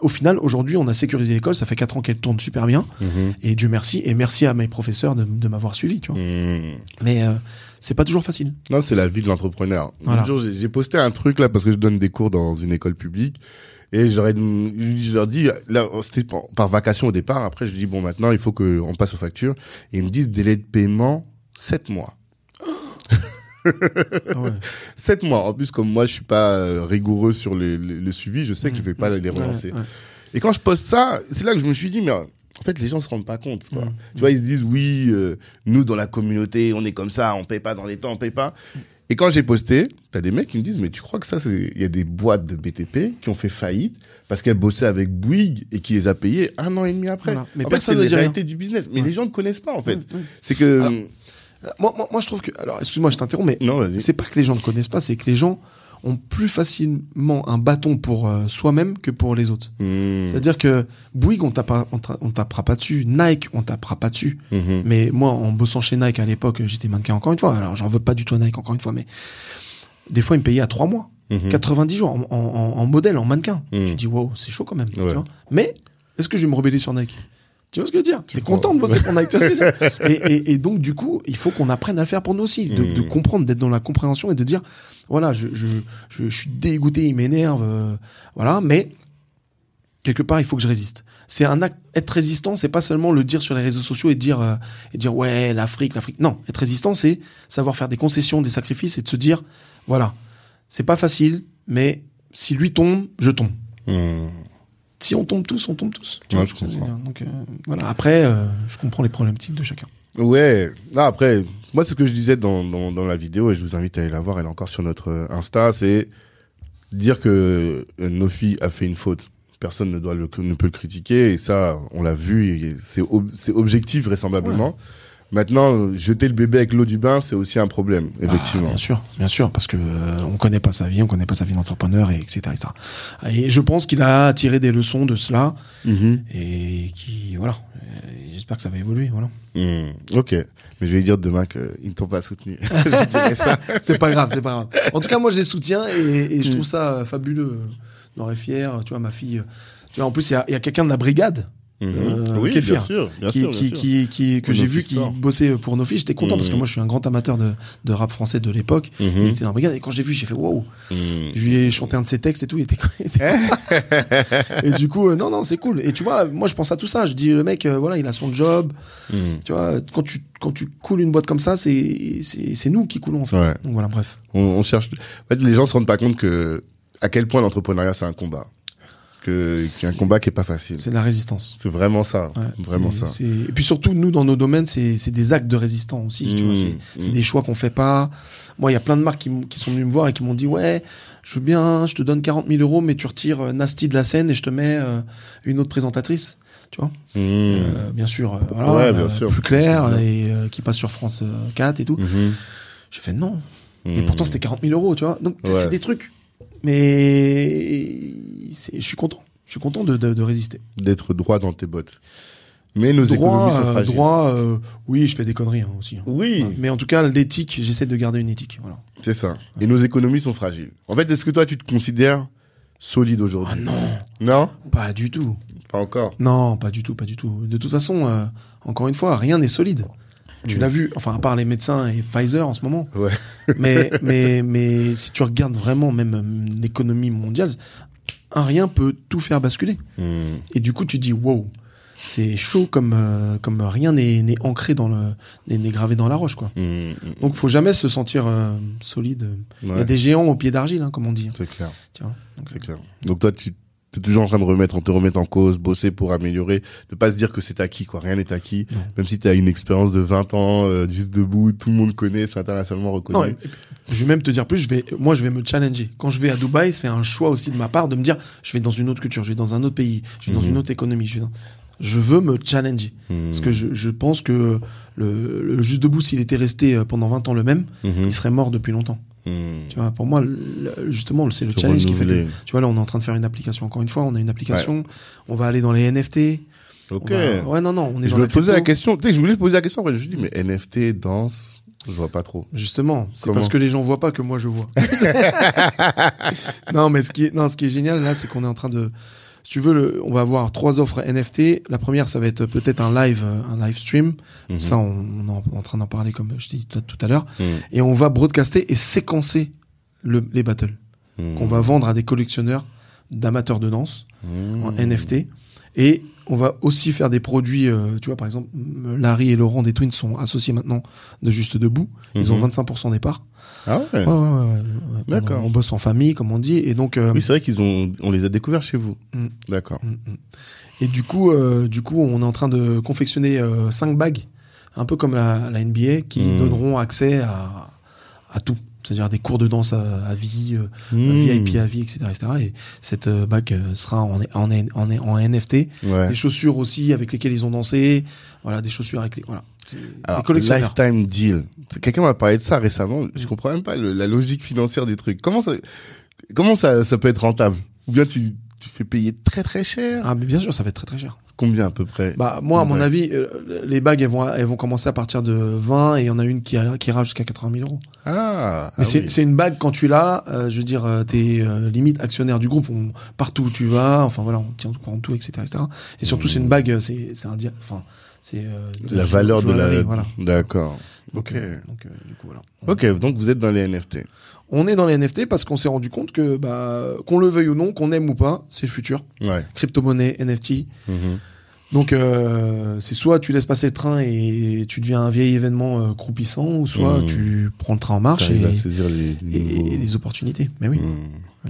Speaker 2: au final, aujourd'hui, on a sécurisé l'école, ça fait quatre ans qu'elle tourne super bien,
Speaker 1: Mhm.
Speaker 2: et Dieu merci, et merci à mes professeurs de, de m'avoir suivi, tu vois.
Speaker 1: Mhm.
Speaker 2: Mais euh, c'est pas toujours facile.
Speaker 1: Non, c'est la vie de l'entrepreneur.
Speaker 2: Voilà.
Speaker 1: J'ai posté un truc là parce que je donne des cours dans une école publique. Et je leur, ai- je leur dis, là, c'était par, vacation au départ. Après, je dis, bon, maintenant, il faut qu'on passe aux factures. Et ils me disent, délai de paiement, 7 mois.
Speaker 2: Ah ouais. *laughs*
Speaker 1: 7 mois. En plus, comme moi, je suis pas euh, rigoureux sur le, le- le suivi, je sais que je vais pas les relancer.
Speaker 2: Ouais, ouais.
Speaker 1: Et quand je poste ça, c'est là que je me suis dit, mais en fait, les gens se rendent pas compte, quoi.
Speaker 2: Mm.
Speaker 1: Tu vois, ils se disent, oui, euh, nous, dans la communauté, on est comme ça, on paye pas dans les temps, on paye pas. Et quand j'ai posté, t'as des mecs qui me disent, mais tu crois que ça, c'est, il y a des boîtes de BTP qui ont fait faillite parce qu'elles bossaient avec Bouygues et qui les a payés un an et demi après?
Speaker 2: Voilà. Mais
Speaker 1: en fait,
Speaker 2: personne
Speaker 1: c'est
Speaker 2: rien.
Speaker 1: réalités du business. Mais
Speaker 2: Ouais.
Speaker 1: les gens ne connaissent pas, en fait. C'est que,
Speaker 2: Alors, Euh, Moi, moi, moi, je trouve que. Alors, excuse-moi, je t'interromps, mais
Speaker 1: non, vas-y.
Speaker 2: c'est pas que les gens ne connaissent pas, c'est que les gens ont plus facilement un bâton pour euh, soi-même que pour les autres.
Speaker 1: Mmh.
Speaker 2: C'est-à-dire que Bouygues, on tapera, on, on tapera pas dessus. Nike, on tapera pas dessus.
Speaker 1: Mhm.
Speaker 2: Mais moi, en bossant chez Nike à l'époque, j'étais mannequin encore une fois. Alors, j'en veux pas du tout à Nike encore une fois, mais des fois, ils me payaient à trois mois,
Speaker 1: Mhm.
Speaker 2: 90 jours en, en- en- modèle, en mannequin.
Speaker 1: Mhm.
Speaker 2: Tu dis, wow, c'est chaud quand même. tu vois. mais est-ce que je vais me rebeller sur Nike? Tu vois ce que je veux dire?
Speaker 1: Tu
Speaker 2: T'es content de bosser pour Nike, tu vois ce que je veux dire? *laughs* Et, et- et donc, du coup, il faut qu'on apprenne à le faire pour nous aussi, de, de comprendre, d'être dans la compréhension et de dire, voilà, je, je, je, je suis dégoûté, il m'énerve, euh, voilà, mais quelque part, il faut que je résiste. C'est un acte, être résistant, c'est pas seulement le dire sur les réseaux sociaux et dire, euh, et dire, ouais, l'Afrique, l'Afrique. Non, être résistant, c'est savoir faire des concessions, des sacrifices et de se dire, voilà, c'est pas facile, mais si lui tombe, je tombe.
Speaker 1: Mmh.
Speaker 2: Si on tombe tous, on tombe tous.
Speaker 1: Ouais, je
Speaker 2: Donc, euh, voilà. Après, je comprends les problématiques de chacun.
Speaker 1: Ouais. Après, moi, c'est ce que je disais dans, dans, la vidéo et je vous invite à aller la voir. Elle est encore sur notre euh, Insta. C'est dire que euh, Nofi a fait une faute. Personne ne doit le, ne peut le critiquer et ça, on l'a vu. et C'est ob- c'est objectif vraisemblablement. Maintenant, jeter le bébé avec l'eau du bain, c'est aussi un problème, effectivement.
Speaker 2: Ah, bien sûr, bien sûr, parce que euh, on connaît pas sa vie, on connaît pas sa vie d'entrepreneur, et etc., etc. Et je pense qu'il a tiré des leçons de cela
Speaker 1: Mhm.
Speaker 2: et qui, voilà. J'espère que ça va évoluer, voilà.
Speaker 1: Mhm. Ok. Mais je vais dire demain qu'ils ne t'ont pas soutenu. *laughs*
Speaker 2: C'est pas grave, c'est pas grave. En tout cas, moi, je les soutiens et, et je
Speaker 1: Mm.
Speaker 2: trouve ça fabuleux. On aurait fier, tu vois, ma fille. Tu vois, en plus, il y a, quelqu'un de la brigade. Euh,
Speaker 1: oui,
Speaker 2: Kéfir,
Speaker 1: bien sûr. Bien
Speaker 2: qui,
Speaker 1: sûr, bien
Speaker 2: qui,
Speaker 1: sûr.
Speaker 2: qui, qui- que j'ai vu qui bossait pour nos filles. J'étais content parce que
Speaker 1: Mhm.
Speaker 2: moi, je suis un grand amateur de, de rap français de l'époque.
Speaker 1: Mhm.
Speaker 2: Il était dans la brigade et quand j'ai vu, j'ai fait wow.
Speaker 1: Mhm.
Speaker 2: Je lui ai chanté un de ses textes et tout. Il était, était *laughs* et du coup, euh, non, non, c'est cool. Et tu vois, moi, je pense à tout ça. Je dis, le mec, euh, voilà, il a son job.
Speaker 1: Mhm.
Speaker 2: Tu vois, quand tu, quand tu coules une boîte comme ça, c'est, c'est, c'est nous qui coulons, en fait.
Speaker 1: Ouais.
Speaker 2: Donc voilà, bref.
Speaker 1: On, on cherche. En fait, les gens se rendent pas compte que à quel point l'entrepreneuriat c'est un combat, que c'est un combat qui est pas facile.
Speaker 2: C'est la résistance.
Speaker 1: C'est vraiment ça,
Speaker 2: Ouais,
Speaker 1: vraiment ça.
Speaker 2: Et puis surtout, nous, dans nos domaines, c'est c'est des actes de résistance aussi.
Speaker 1: Mmh,
Speaker 2: vois, c'est
Speaker 1: mmh.
Speaker 2: des choix qu'on fait pas. Moi, il y a plein de marques qui, qui sont venues me voir et qui m'ont dit Ouais, je veux bien, je te donne 40 000 euros, mais tu retires euh, Nasty de la scène et je te mets euh, une autre présentatrice. Tu vois
Speaker 1: Mmh.
Speaker 2: Euh, Bien sûr, voilà,
Speaker 1: Ouais, bien sûr.
Speaker 2: plus clair et qui passe sur France euh, 4 et tout. J'ai fait non. Et pourtant, c'était 40 000 euros, tu vois. Donc,
Speaker 1: Ouais.
Speaker 2: c'est des trucs. Mais je suis content. Je suis content de, de, de résister.
Speaker 1: d'être droit dans tes bottes. Mais nos
Speaker 2: droit,
Speaker 1: économies sont
Speaker 2: euh,
Speaker 1: fragiles.
Speaker 2: droit euh, oui, je fais des conneries hein, aussi. hein.
Speaker 1: Oui,
Speaker 2: Mais en tout cas, l'éthique, j'essaie de garder une éthique. Voilà.
Speaker 1: c'est ça. Et nos économies sont fragiles. En fait, est-ce que toi tu te considères solide
Speaker 2: Ah
Speaker 1: aujourd'hui
Speaker 2: non,
Speaker 1: Non,
Speaker 2: pas du tout.
Speaker 1: pas encore.
Speaker 2: Non, pas du tout, pas du tout. De toute façon, euh, encore une fois, rien n'est solide. Tu
Speaker 1: Mm.
Speaker 2: l'as vu, enfin, à part les médecins et Pfizer en ce moment.
Speaker 1: Ouais. *laughs*
Speaker 2: Mais, *laughs* mais, mais si tu regardes vraiment même euh, l'économie mondiale, un rien peut tout faire basculer.
Speaker 1: Mhm.
Speaker 2: Et du coup, tu dis, wow, c'est chaud comme, euh, comme rien n'est n'est ancré dans le, n'est gravé dans la roche, quoi.
Speaker 1: Mhm.
Speaker 2: Donc, faut jamais se sentir euh, solide. Il y a des géants au pied d'argile, hein, comme on dit.
Speaker 1: c'est clair. C'est clair. Donc toi, tu es toujours en train de remettre, on te remettre en cause, bosser pour améliorer, de pas se dire que c'est acquis, quoi. Rien n'est acquis.
Speaker 2: Non.
Speaker 1: Même si tu as une expérience de 20 ans, euh, juste debout, tout le monde connaît, c'est internationalement reconnu.
Speaker 2: Non, et- et- je vais même te dire plus, je vais, moi, je vais me challenger. Quand je vais à Dubaï, c'est un choix aussi de ma part de me dire, je vais dans une autre culture, je vais dans un autre pays, je vais dans
Speaker 1: Mhm.
Speaker 2: une autre économie. Je, vais dans- je veux me challenger.
Speaker 1: Mhm.
Speaker 2: Parce que je, je pense que le, le juste debout, s'il était resté euh, pendant 20 ans le même,
Speaker 1: Mhm.
Speaker 2: il serait mort depuis longtemps.
Speaker 1: Hmm.
Speaker 2: Tu vois, pour moi, le- justement, c'est le challenge qui fait que, tu vois, là, on est en train de faire une application. Encore une fois, on a une application. On va aller dans les NFT.
Speaker 1: Ok.
Speaker 2: Va- Ouais, non, non, on est
Speaker 1: je
Speaker 2: dans
Speaker 1: me posais la question. Tu sais, je voulais poser la question après. Je me suis dit, mais NFT, danse, je vois pas trop.
Speaker 2: Justement, c'est parce que les gens voient pas que moi je vois. *laughs* *laughs* non, mais ce qui est, non, ce qui est génial là, c'est qu'on est en train de, si tu veux, le, on va avoir trois offres NFT. La première, ça va être peut-être un live, euh, un live stream.
Speaker 1: Mhm.
Speaker 2: Ça, on, on est en train d'en parler comme je t'ai dit tout, à l'heure.
Speaker 1: Hmm.
Speaker 2: Et on va broadcaster et séquencer le, les battles
Speaker 1: Hmm.
Speaker 2: qu'on va vendre à des collectionneurs d'amateurs de danse en NFT. Et on va aussi faire des produits, euh, tu vois, par exemple, Larry et Laurent des Twins sont associés maintenant de Juste Debout. Ils ont
Speaker 1: Mhm.
Speaker 2: 25% des parts.
Speaker 1: Ah ouais. D'accord.
Speaker 2: On, on bosse en famille, comme on dit, et donc. euh,
Speaker 1: Oui, c'est vrai qu'ils ont, on les a découverts chez vous.
Speaker 2: Mm.
Speaker 1: D'accord.
Speaker 2: mm, mm. Et du coup, euh, du coup, on est en train de confectionner euh, cinq bagues, un peu comme la, la NBA, qui donneront accès à, à tout. C'est-à-dire des cours de danse à, à vie, euh. VIP à vie, etc., etc. Et cette euh, bague euh, sera en, en, en, en NFT.
Speaker 1: Ouais.
Speaker 2: Des chaussures aussi avec lesquelles ils ont dansé. Voilà, des chaussures avec les. Voilà.
Speaker 1: Alors, lifetime deal. Quelqu'un m'a parlé de ça récemment. Je comprends même pas le- la logique financière du truc. Comment ça, comment ça, ça peut être rentable? Ou bien tu, tu fais payer très très cher?
Speaker 2: Ah, mais bien sûr, ça va être très très cher.
Speaker 1: Combien à peu près?
Speaker 2: Bah, moi, à mon
Speaker 1: Ouais.
Speaker 2: avis, euh, les bagues, elles vont, elles vont commencer à partir de 20 et il y en a une qui, qui ira jusqu'à 80 000 euros.
Speaker 1: Ah,
Speaker 2: Mais
Speaker 1: ah
Speaker 2: c'est
Speaker 1: oui.
Speaker 2: c'est une bague, quand tu l'as, euh, je veux dire, euh, t'es limite actionnaire du groupe, on, partout où tu vas, enfin voilà, on tient au courant de tout, etc. etc. Et surtout, c'est une bague, c'est c'est un enfin, c'est euh,
Speaker 1: la valeur de la.
Speaker 2: Voilà.
Speaker 1: D'accord.
Speaker 2: Donc, euh, donc euh, du coup, voilà.
Speaker 1: Ok, donc vous êtes dans les NFT.
Speaker 2: On est dans les NFT parce qu'on s'est rendu compte que, bah, qu'on le veuille ou non, qu'on aime ou pas, c'est le futur.
Speaker 1: Ouais.
Speaker 2: Crypto-monnaie, NFT.
Speaker 1: Mhm.
Speaker 2: Donc, euh, c'est soit tu laisses passer le train et tu deviens un vieil événement euh, croupissant, ou soit
Speaker 1: Mhm.
Speaker 2: tu prends le train en marche et,
Speaker 1: les,
Speaker 2: et- et les opportunités. Mais oui.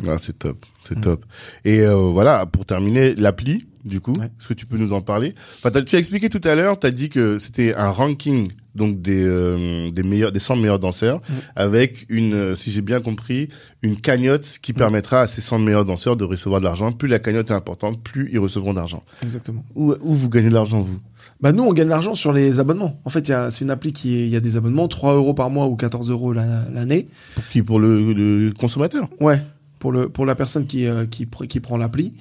Speaker 1: Ah, c'est top, c'est
Speaker 2: Mm.
Speaker 1: top. Et euh, voilà, pour terminer, l'appli, du coup,
Speaker 2: Ouais.
Speaker 1: est-ce que tu peux nous en parler? Enfin, Tu as expliqué tout à l'heure, tu as dit que c'était un ranking donc des, euh, des, meilleurs, des 100 meilleurs danseurs, avec une, euh, si j'ai bien compris, une cagnotte qui permettra à ces 100 meilleurs danseurs de recevoir de l'argent. Plus la cagnotte est importante, plus ils recevront d'argent.
Speaker 2: Exactement.
Speaker 1: Où, où vous gagnez de l'argent, vous?
Speaker 2: Bah nous, on gagne de l'argent sur les abonnements. En fait, c'est une appli qui il y a des abonnements, 3 euros par mois ou 14 euros la- l'année.
Speaker 1: Pour qui? Pour le, le consommateur?
Speaker 2: Ouais. Pour le pour la personne qui euh, qui, pr- qui prend l'appli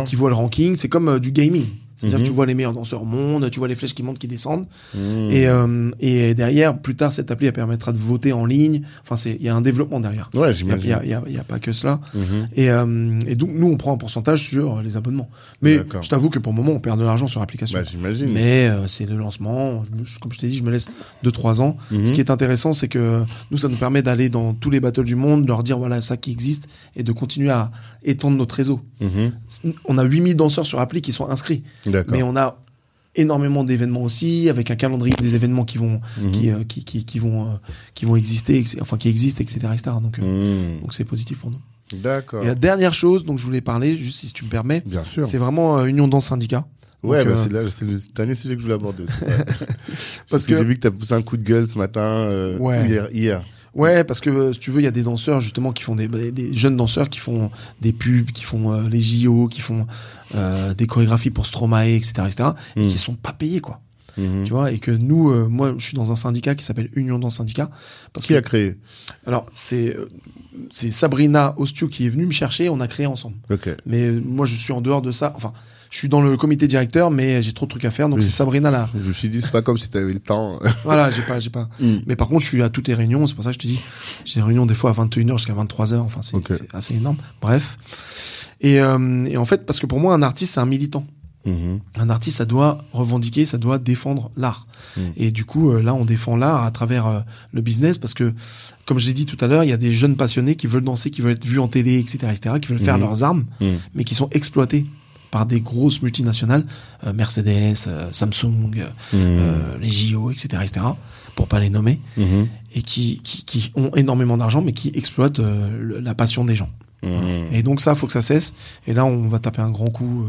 Speaker 2: et qui voit le ranking, c'est comme euh, du gaming. C'est-à-dire
Speaker 1: Mhm.
Speaker 2: que tu vois les meilleurs danseurs au monde, tu vois les flèches qui montent, qui descendent.
Speaker 1: Hmm.
Speaker 2: Et, euh, et derrière, plus tard, cette appli elle permettra de voter en ligne. Enfin, c'est il y a un développement derrière.
Speaker 1: Ouais,
Speaker 2: Il y a,
Speaker 1: j'imagine.
Speaker 2: il y a- pas que cela.
Speaker 1: Mhm.
Speaker 2: Et, euh, et donc, nous, on prend un pourcentage sur les abonnements. Mais je t'avoue que pour le moment, on perd de l'argent sur l'application.
Speaker 1: Bah, j'imagine.
Speaker 2: Mais euh, c'est le lancement. Je me- je- comme je t'ai dit, je me laisse 2-3 ans.
Speaker 1: Mhm.
Speaker 2: Ce qui est intéressant, c'est que nous, ça nous permet d'aller dans tous les battles du monde, de leur dire voilà ça qui existe et de continuer à étendre notre réseau.
Speaker 1: Mhm.
Speaker 2: On a 8000 danseurs sur appli qui sont inscrits, mais on a énormément d'événements aussi, avec un calendrier des événements qui vont,
Speaker 1: Mhm.
Speaker 2: qui, euh, qui, qui, qui vont, euh, qui vont exister, enfin qui existent, etc. etc. Donc, euh,
Speaker 1: Hmm.
Speaker 2: donc c'est positif pour nous.
Speaker 1: D'accord.
Speaker 2: Et la dernière chose dont je voulais parler, juste si tu me permets,
Speaker 1: Bien sûr.
Speaker 2: c'est vraiment Union Danse Syndicat.
Speaker 1: Ouais, bah, c'est là, c'est le dernier sujet que je voulais aborder. *laughs* Parce que,
Speaker 2: que-
Speaker 1: j'ai vu que t'as poussé un coup de gueule ce matin,
Speaker 2: Ouais.
Speaker 1: hier, hier.
Speaker 2: Ouais, parce que euh, si tu veux, il y a des danseurs justement qui font des, des, des jeunes danseurs qui font des pubs, qui font euh, les JO, qui font euh, des chorégraphies pour Stromae, etc., etc., et
Speaker 1: Mm.
Speaker 2: qui sont pas payés quoi.
Speaker 1: Mhm.
Speaker 2: Tu vois, et que nous, euh, moi, je suis dans un syndicat qui s'appelle Union dans syndicat. Parce
Speaker 1: Qui
Speaker 2: que,
Speaker 1: a créé
Speaker 2: alors, c'est euh, c'est Sabrina Ostiou qui est venue me chercher, on a créé ensemble.
Speaker 1: Ok.
Speaker 2: Mais moi, je suis en dehors de ça. Enfin, je suis dans le comité directeur, mais j'ai trop de trucs à faire. Donc
Speaker 1: Oui.
Speaker 2: c'est Sabrina là.
Speaker 1: Je me suis dit, c'est pas comme si t'avais le temps. *laughs*
Speaker 2: voilà, j'ai pas, j'ai pas.
Speaker 1: Mm.
Speaker 2: Mais par contre, je suis à toutes les réunions. C'est pour ça que je te dis, j'ai des réunions des fois à 21h jusqu'à 23h. Enfin, c'est assez énorme. Bref. Et, euh, et en fait, parce que pour moi, un artiste, c'est un militant.
Speaker 1: Mhm.
Speaker 2: Un artiste, ça doit revendiquer, ça doit défendre l'art.
Speaker 1: Mm.
Speaker 2: Et du coup, euh, là, on défend l'art à travers euh, le business parce que, comme je l'ai dit tout à l'heure, il y a des jeunes passionnés qui veulent danser, qui veulent être vus en télé, etc., etc., qui veulent faire
Speaker 1: Mhm.
Speaker 2: leurs armes,
Speaker 1: Mm.
Speaker 2: mais qui sont exploités par des grosses multinationales, euh, Mercedes, euh, Samsung, euh, euh, les JO, etc., etc., pour pas les nommer,
Speaker 1: Mhm.
Speaker 2: et qui, qui, qui ont énormément d'argent, mais qui exploitent le- la passion des gens.
Speaker 1: Mhm.
Speaker 2: Et donc ça, faut que ça cesse. Et là, on va taper un grand coup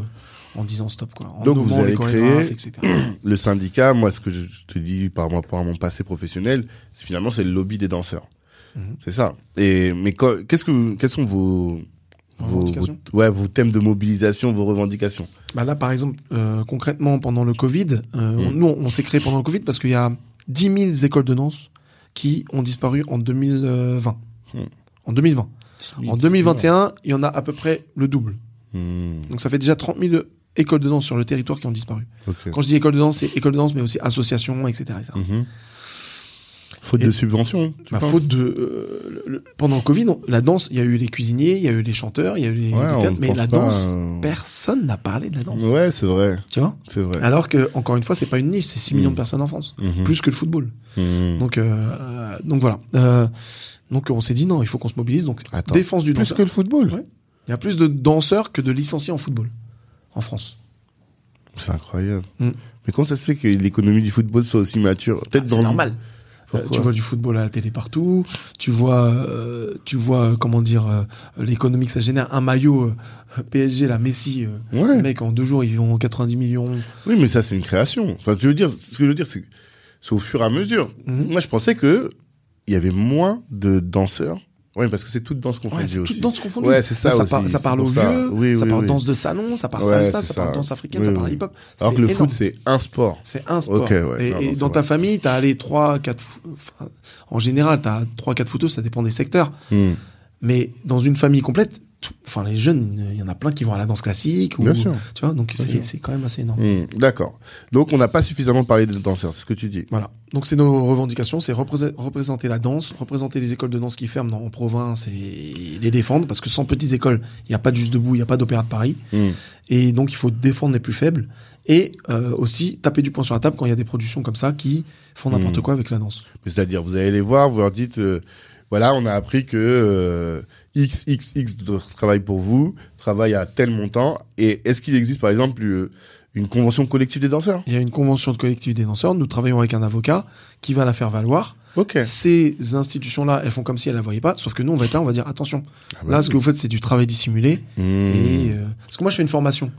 Speaker 2: en disant stop, quoi. En
Speaker 1: Donc, vous avez créé-
Speaker 2: etc. *clears throat*
Speaker 1: Le syndicat, moi, ce que je te dis par rapport à mon passé professionnel, c'est finalement, c'est le lobby des danseurs. C'est ça. Et, mais qu'est-ce que, quels sont vos, vos,
Speaker 2: Revendications?
Speaker 1: vos- ouais, vos thèmes de mobilisation, vos revendications?
Speaker 2: Bah là, par exemple, euh, concrètement, pendant le Covid, euh, on-
Speaker 1: Mm.
Speaker 2: nous, on s'est créé pendant le Covid parce qu'il y a 10 000 écoles de danse qui ont disparu en 2020.
Speaker 1: Hmm.
Speaker 2: En 2020. En 2021, il y en a à peu près le double.
Speaker 1: Hmm.
Speaker 2: Donc ça fait déjà 30 000 écoles de danse sur le territoire qui ont disparu. Quand je dis école de danse, c'est école de danse, mais aussi association, etc. etc.
Speaker 1: Faute
Speaker 2: Et-
Speaker 1: de subvention. tu
Speaker 2: Bah, faute de euh, le- pendant le Covid, on- la danse, il y a eu les cuisiniers, il y a eu les chanteurs, il y a eu les,
Speaker 1: Ouais,
Speaker 2: les théâtres, mais la danse,
Speaker 1: euh,
Speaker 2: personne n'a parlé de la danse.
Speaker 1: Ouais, c'est vrai,
Speaker 2: Tu vois?
Speaker 1: C'est vrai.
Speaker 2: Alors que encore une fois, c'est pas une niche, c'est 6 millions
Speaker 1: Mm.
Speaker 2: de personnes en France,
Speaker 1: Mhm.
Speaker 2: plus que le football.
Speaker 1: Mhm.
Speaker 2: Donc euh, donc voilà. Euh, donc on s'est dit non, il faut qu'on se mobilise. Donc
Speaker 1: Attends,
Speaker 2: défense du
Speaker 1: plus
Speaker 2: danseur.
Speaker 1: que le football?
Speaker 2: Ouais. Il y a plus de danseurs que de licenciés en football en France.
Speaker 1: C'est incroyable. Mais comment ça se fait que l'économie du football soit aussi mature?
Speaker 2: Ah,
Speaker 1: Peut-être dans le-
Speaker 2: normal. Tu vois du football à la télé partout. Tu vois, euh, tu vois euh, comment dire euh, l'économie que ça génère. Un maillot euh, PSG, la Messi, euh,
Speaker 1: Ouais.
Speaker 2: mec en deux jours ils vont 90 millions.
Speaker 1: Oui, mais ça c'est une création. Enfin, je veux dire, ce que je veux dire, c'est au fur et à mesure.
Speaker 2: Mhm.
Speaker 1: Moi, je pensais que il y avait moins de danseurs. Oui, parce que c'est toute danse confondue
Speaker 2: Ouais, c'est
Speaker 1: aussi.
Speaker 2: toute danse confondue.
Speaker 1: Ouais, c'est ça
Speaker 2: ça,
Speaker 1: aussi,
Speaker 2: par- ça parle aux
Speaker 1: ça.
Speaker 2: vieux,
Speaker 1: Oui,
Speaker 2: ça
Speaker 1: oui,
Speaker 2: parle
Speaker 1: oui.
Speaker 2: danse de salon, ça parle
Speaker 1: Ouais,
Speaker 2: salsa, ça,
Speaker 1: ça.
Speaker 2: parle danse africaine, ça parle hip-hop.
Speaker 1: Alors que le
Speaker 2: énorme.
Speaker 1: foot, c'est un sport.
Speaker 2: C'est un sport.
Speaker 1: Ok, ouais.
Speaker 2: Et,
Speaker 1: Non,
Speaker 2: et
Speaker 1: non, c'est
Speaker 2: dans ta
Speaker 1: vrai.
Speaker 2: famille, t'as allé 3, 4, enfin, en général, t'as 3, 4 photos, ça dépend des secteurs.
Speaker 1: Hmm.
Speaker 2: Mais dans une famille complète, enfin, les jeunes, il y en a plein qui vont à la danse classique. Ou,
Speaker 1: Bien sûr.
Speaker 2: Tu vois, donc c'est quand même assez énorme.
Speaker 1: Hmm, D'accord. Donc, on n'a pas suffisamment parlé des danseurs, c'est ce que tu dis.
Speaker 2: Voilà. Donc c'est nos revendications, c'est représenter, représenter la danse, représenter les écoles de danse qui ferment en province et les défendre, parce que sans petites écoles, il n'y a pas de Juste Debout, il n'y a pas d'Opéra de Paris.
Speaker 1: Hmm.
Speaker 2: Et donc il faut défendre les plus faibles et euh, aussi taper du poing sur la table quand il y a des productions comme ça qui font n'importe
Speaker 1: Mm.
Speaker 2: quoi avec la danse.
Speaker 1: C'est-à-dire, vous allez les voir, vous leur dites, euh, voilà, on a appris que euh, XXX travaille pour vous, travaille à tel montant. Et est-ce qu'il existe, par exemple, euh, une convention collective des danseurs?
Speaker 2: Il y a une convention de collectif des danseurs, nous travaillons avec un avocat qui va la faire valoir.
Speaker 1: Ok.
Speaker 2: Ces institutions-là, elles font comme si elles la voyaient pas, sauf que nous on va être là, on va dire attention.
Speaker 1: Ah bah
Speaker 2: Là,
Speaker 1: oui.
Speaker 2: ce que vous faites, c'est du travail dissimulé.
Speaker 1: Hmm.
Speaker 2: Et euh, parce que moi, je fais une formation,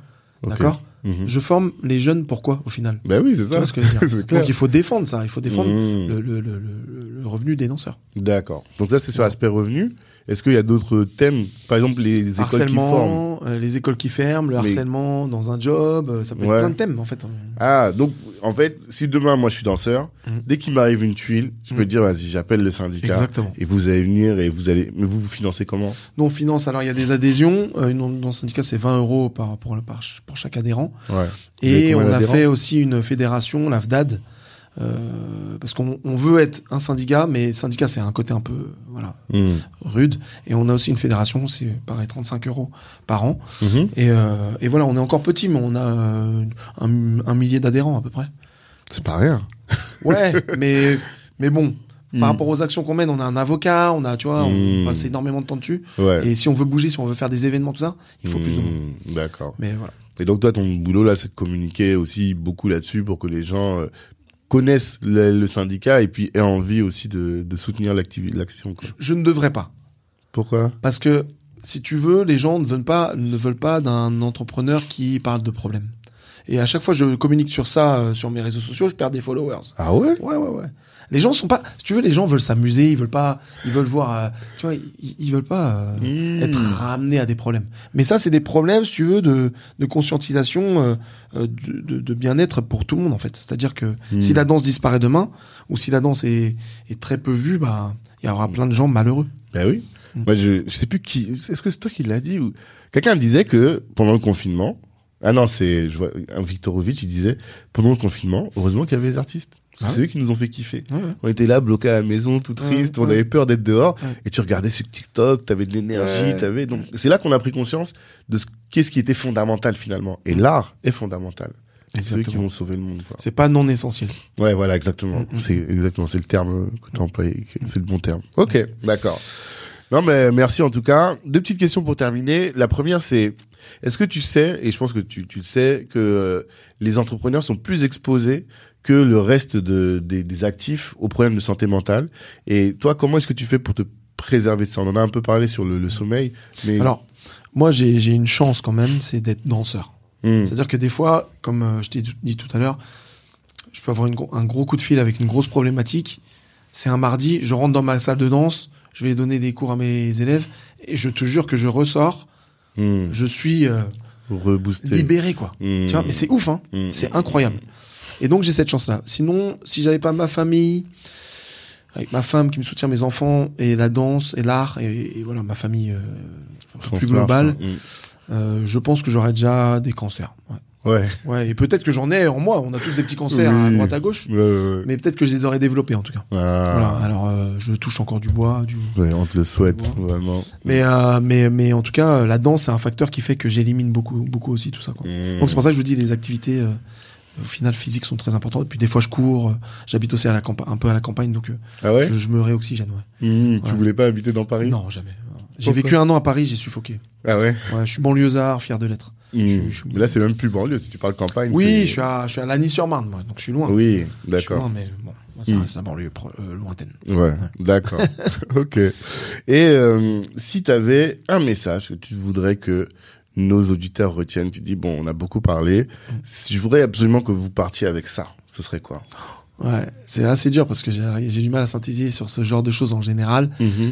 Speaker 1: Ok.
Speaker 2: d'accord?
Speaker 1: Mhm.
Speaker 2: Je forme les jeunes. Pourquoi au final?
Speaker 1: Ben oui, c'est ça.
Speaker 2: ce que je veux dire. *laughs* Donc il faut défendre ça, il faut défendre le, le, le, le- le revenu des danseurs.
Speaker 1: D'accord. Donc ça, c'est sur l'aspect revenu. Est-ce qu'il y a d'autres thèmes Par exemple, les écoles qui forment.
Speaker 2: euh, les écoles qui ferment, le
Speaker 1: Mais-
Speaker 2: harcèlement dans un job, euh, ça peut
Speaker 1: Ouais.
Speaker 2: être plein de thèmes en fait.
Speaker 1: Ah, donc, en fait, si demain, moi, je suis danseur,
Speaker 2: Mhm.
Speaker 1: dès qu'il m'arrive une tuile, je peux
Speaker 2: Mhm.
Speaker 1: dire, vas-y, j'appelle le syndicat.
Speaker 2: Exactement.
Speaker 1: Et vous allez venir et vous allez, mais vous vous financez comment?
Speaker 2: Nous on finance, alors il y a des adhésions, euh, une- dans le syndicat c'est 20 euros par, pour, le- par, pour chaque adhérent.
Speaker 1: Ouais.
Speaker 2: Et on a fait aussi une fédération, la FDAD, euh, parce qu'on on veut être un syndicat, mais syndicat c'est un côté un peu voilà
Speaker 1: Mhm.
Speaker 2: rude. Et on a aussi une fédération, c'est pareil 35 euros par an. Et, euh, et voilà, on est encore petit, mais on a euh, un, un millier d'adhérents à peu près.
Speaker 1: C'est pas rien. *laughs*
Speaker 2: Ouais, mais mais bon. Par rapport aux actions qu'on mène, on a un avocat, on a, tu vois, on passe énormément de temps dessus.
Speaker 1: Ouais.
Speaker 2: Et si on veut bouger, si on veut faire des événements, tout ça, il faut plus de monde.
Speaker 1: D'accord.
Speaker 2: Mais voilà.
Speaker 1: Et donc, toi, ton boulot, là, c'est de communiquer aussi beaucoup là-dessus pour que les gens euh, connaissent le, le syndicat et puis aient envie aussi de, de soutenir l'action, quoi.
Speaker 2: Je ne devrais pas.
Speaker 1: Pourquoi?
Speaker 2: Parce que, si tu veux, les gens ne veulent pas, ne veulent pas d'un entrepreneur qui parle de problèmes. Et à chaque fois, je communique sur ça, euh, sur mes réseaux sociaux, je perds des followers.
Speaker 1: Ah ouais?
Speaker 2: Ouais, ouais, ouais. Les gens sont pas, si tu veux, les gens veulent s'amuser, ils veulent pas, ils veulent voir, euh, tu vois, ils, ils veulent pas euh,
Speaker 1: Mmh.
Speaker 2: être ramenés à des problèmes. Mais ça, c'est des problèmes, si tu veux, de, de conscientisation, euh, euh, de, de- de bien-être pour tout le monde, en fait. C'est-à-dire que
Speaker 1: Mmh.
Speaker 2: si la danse disparaît demain, ou si la danse est, est très peu vue, bah, il y aura plein de gens malheureux.
Speaker 1: Ben oui. Moi, je, je sais plus qui. Est-ce que c'est toi qui l'as dit ou quelqu'un me disait que pendant le confinement. Ah non, c'est je vois un Viktorovitch. Il disait pendant le confinement, heureusement qu'il y avait les artistes.
Speaker 2: Ah
Speaker 1: c'est eux qui nous ont fait kiffer.
Speaker 2: Ouais, ouais.
Speaker 1: On était là bloqués à la maison, tout
Speaker 2: Ouais,
Speaker 1: triste. on avait peur d'être dehors. Et tu regardais sur TikTok, t'avais de l'énergie, t'avais donc c'est là qu'on a pris conscience de ce qu'est-ce qui était fondamental finalement. Et l'art est fondamental. C'est eux qui vont sauver le monde.
Speaker 2: C'est pas non essentiel.
Speaker 1: Ouais, voilà, exactement.
Speaker 2: Mm, mm.
Speaker 1: C'est exactement, c'est le terme euh, que tu as employé, c'est le bon terme. Ok, d'accord. Non, mais merci en tout cas. Deux petites questions pour terminer. La première, c'est est-ce que tu sais, et je pense que tu, tu le sais, que euh, les entrepreneurs sont plus exposés que le reste de, des, des actifs aux problèmes de santé mentale. Et toi, comment est-ce que tu fais pour te préserver de ça? On en a un peu parlé sur le, le sommeil, mais
Speaker 2: Alors, moi, j'ai une chance quand même, c'est d'être danseur.
Speaker 1: Hmm.
Speaker 2: C'est-à-dire que des fois, comme euh, je t'ai dit tout à l'heure, je peux avoir une un gros coup de fil avec une grosse problématique. C'est un mardi, je rentre dans ma salle de danse, je vais donner des cours à mes élèves, et je te jure que je ressors,
Speaker 1: Hmm.
Speaker 2: je suis euh, libéré, quoi.
Speaker 1: Hmm.
Speaker 2: Tu vois, mais c'est ouf, hein. C'est incroyable. Et donc j'ai cette chance-là. Sinon, si j'avais pas ma famille, avec ma femme qui me soutient, mes enfants et la danse et l'art et, et voilà ma famille euh, plus globale.
Speaker 1: Mm.
Speaker 2: euh, je pense que j'aurais déjà des cancers. Ouais.
Speaker 1: Ouais.
Speaker 2: Ouais, et peut-être que j'en ai en moi. On a tous des petits cancers à droite à gauche,
Speaker 1: Ouais, ouais,
Speaker 2: mais peut-être que je les aurais développés en tout cas.
Speaker 1: Ah.
Speaker 2: Voilà. Alors euh, je touche encore du bois, du.
Speaker 1: Ouais, on te le souhaite, vraiment.
Speaker 2: Mais euh, mais mais en tout cas, la danse c'est un facteur qui fait que j'élimine beaucoup beaucoup aussi tout ça. Quoi.
Speaker 1: Mm.
Speaker 2: Donc c'est pour ça que je vous dis les activités euh, au final physiques sont très importantes. Et puis des fois je cours, euh, j'habite aussi à la campa- un peu à la campagne donc euh,
Speaker 1: Ah ouais?
Speaker 2: je, je me réoxygène. Ouais.
Speaker 1: Mm, Tu voulais pas habiter dans Paris?
Speaker 2: Non jamais. J'ai vécu un an à Paris, j'ai suffoqué.
Speaker 1: Ah ouais?
Speaker 2: Ouais, je suis banlieusard, fier de l'être. Je- je-
Speaker 1: Mais là, c'est même plus banlieue, si tu parles campagne.
Speaker 2: Oui,
Speaker 1: c'est-
Speaker 2: je suis à je suis à Lagny-sur-Marne moi, donc je suis loin.
Speaker 1: Oui, d'accord.
Speaker 2: mais bon, moi, ça
Speaker 1: Mm.
Speaker 2: reste la banlieue euh, lointaine.
Speaker 1: Ouais, d'accord. *laughs* ok. Et euh, si tu avais un message que tu voudrais que nos auditeurs retiennent, tu dis, bon, on a beaucoup parlé, si je voudrais absolument que vous partiez avec ça, ce serait quoi?
Speaker 2: Ouais, c'est assez dur parce que j'ai du mal à synthétiser sur ce genre de choses en général,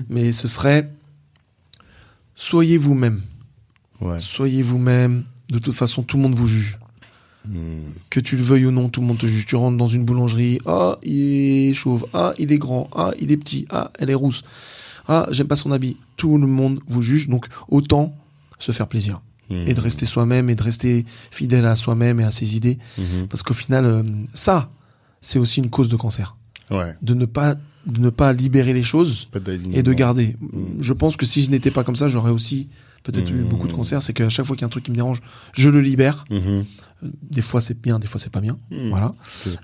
Speaker 2: mais ce serait soyez vous-même.
Speaker 1: Ouais.
Speaker 2: Soyez vous-même. De toute façon, tout le monde vous juge.
Speaker 1: Mm.
Speaker 2: Que tu le veuilles ou non, tout le monde te juge. Tu rentres dans une boulangerie. Ah, il est chauve. Ah, il est grand. Ah, il est petit. Ah, elle est rousse. Ah, j'aime pas son habit. Tout le monde vous juge. Donc, autant se faire plaisir.
Speaker 1: Mm.
Speaker 2: Et de rester soi-même et de rester fidèle à soi-même et à ses idées.
Speaker 1: Mhm.
Speaker 2: Parce qu'au final, euh, ça, c'est aussi une cause de cancer.
Speaker 1: Ouais.
Speaker 2: De ne pas, de ne pas libérer les choses et de garder.
Speaker 1: Mm.
Speaker 2: Je pense que si je n'étais pas comme ça, j'aurais aussi peut-être eu beaucoup de cancers. C'est qu'à chaque fois qu'il y a un truc qui me dérange, je le libère.
Speaker 1: Mhm.
Speaker 2: Des fois c'est bien, des fois c'est pas bien. Voilà.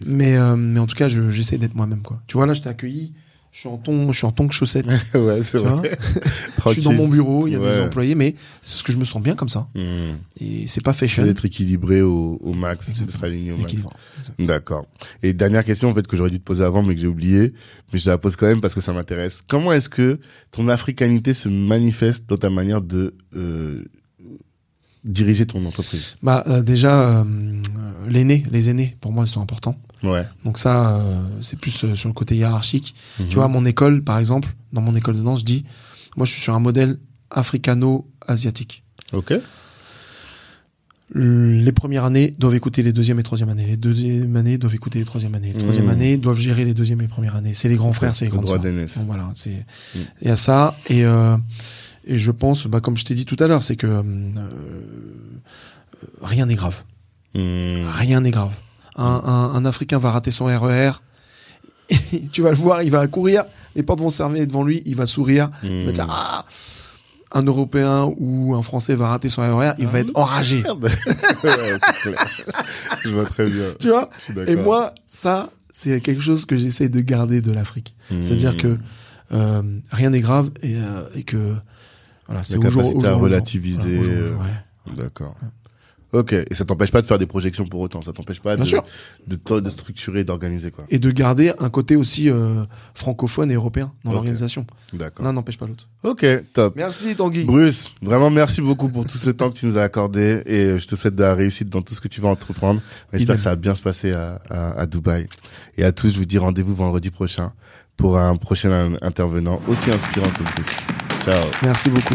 Speaker 2: Mais euh, mais en tout cas, je- j'essaie d'être moi-même quoi. Tu vois là, je t'ai accueilli. Je suis en ton, je suis en tongs chaussettes. *laughs*
Speaker 1: ouais, c'est vrai. *laughs*
Speaker 2: je suis dans mon bureau, il y a des employés, mais c'est ce que je me sens bien comme ça.
Speaker 1: Mm.
Speaker 2: Et c'est pas
Speaker 1: C'est
Speaker 2: fashion.
Speaker 1: d'être équilibré au, au max, d'être aligné au max. D'accord. Et dernière question, en fait, que j'aurais dû te poser avant, mais que j'ai oublié, mais je la pose quand même parce que ça m'intéresse. Comment est-ce que ton africanité se manifeste dans ta manière de euh, diriger ton entreprise?
Speaker 2: Bah euh, déjà, euh, l'aîné, les aînés, pour moi, ils sont importants.
Speaker 1: Ouais.
Speaker 2: Donc ça, euh, c'est plus euh, sur le côté hiérarchique.
Speaker 1: Mhm.
Speaker 2: Tu vois, à mon école, par exemple, dans mon école de danse, je dis, moi, je suis sur un modèle africano-asiatique.
Speaker 1: Ok.
Speaker 2: Les premières années doivent écouter les deuxièmes et troisième années. Les deuxièmes années doivent écouter les troisième années. Les troisième
Speaker 1: Mhm.
Speaker 2: années doivent gérer les deuxièmes et premières années. C'est les grands frères, c'est les
Speaker 1: d'aînesse.
Speaker 2: Donc voilà, c'est
Speaker 1: Mm.
Speaker 2: il y a ça et euh, et je pense, bah comme je t'ai dit tout à l'heure, c'est que euh, rien n'est grave.
Speaker 1: Hmm.
Speaker 2: Rien n'est grave. Un, un, un Africain va rater son RER. *laughs* tu vas le voir, il va courir, les portes vont fermer devant lui, il va sourire, il va
Speaker 1: Hmm.
Speaker 2: dire ah. Un Européen ou un Français va rater son RER, il va être enragé.
Speaker 1: Merde. *laughs* ouais, clair. je vois très bien.
Speaker 2: Tu vois?
Speaker 1: D'accord.
Speaker 2: Et moi, ça, c'est quelque chose que j'essaie de garder de l'Afrique.
Speaker 1: Hmm.
Speaker 2: C'est-à-dire que euh, rien n'est grave et, euh, et que voilà, c'est
Speaker 1: La
Speaker 2: au jour-
Speaker 1: capacité
Speaker 2: au jour
Speaker 1: à relativiser,
Speaker 2: Voilà,
Speaker 1: euh,
Speaker 2: ouais.
Speaker 1: Ok. Et ça t'empêche pas de faire des projections pour autant. Ça t'empêche pas
Speaker 2: Bien
Speaker 1: de,
Speaker 2: sûr.
Speaker 1: de, de, de structurer, d'organiser quoi.
Speaker 2: Et de garder un côté aussi euh, francophone et européen dans l'organisation.
Speaker 1: D'accord.
Speaker 2: L'un n'empêche pas l'autre.
Speaker 1: Ok. Top.
Speaker 2: Merci Tanguy.
Speaker 1: Bruce, vraiment merci beaucoup pour tout ce temps que tu nous as accordé et je te souhaite de la réussite dans tout ce que tu vas entreprendre. J'espère que ça va bien se passer à, à, à Dubaï. Et à tous, je vous dis rendez-vous vendredi prochain pour un prochain in- intervenant aussi inspirant que Bruce. Ciao.
Speaker 2: Merci beaucoup.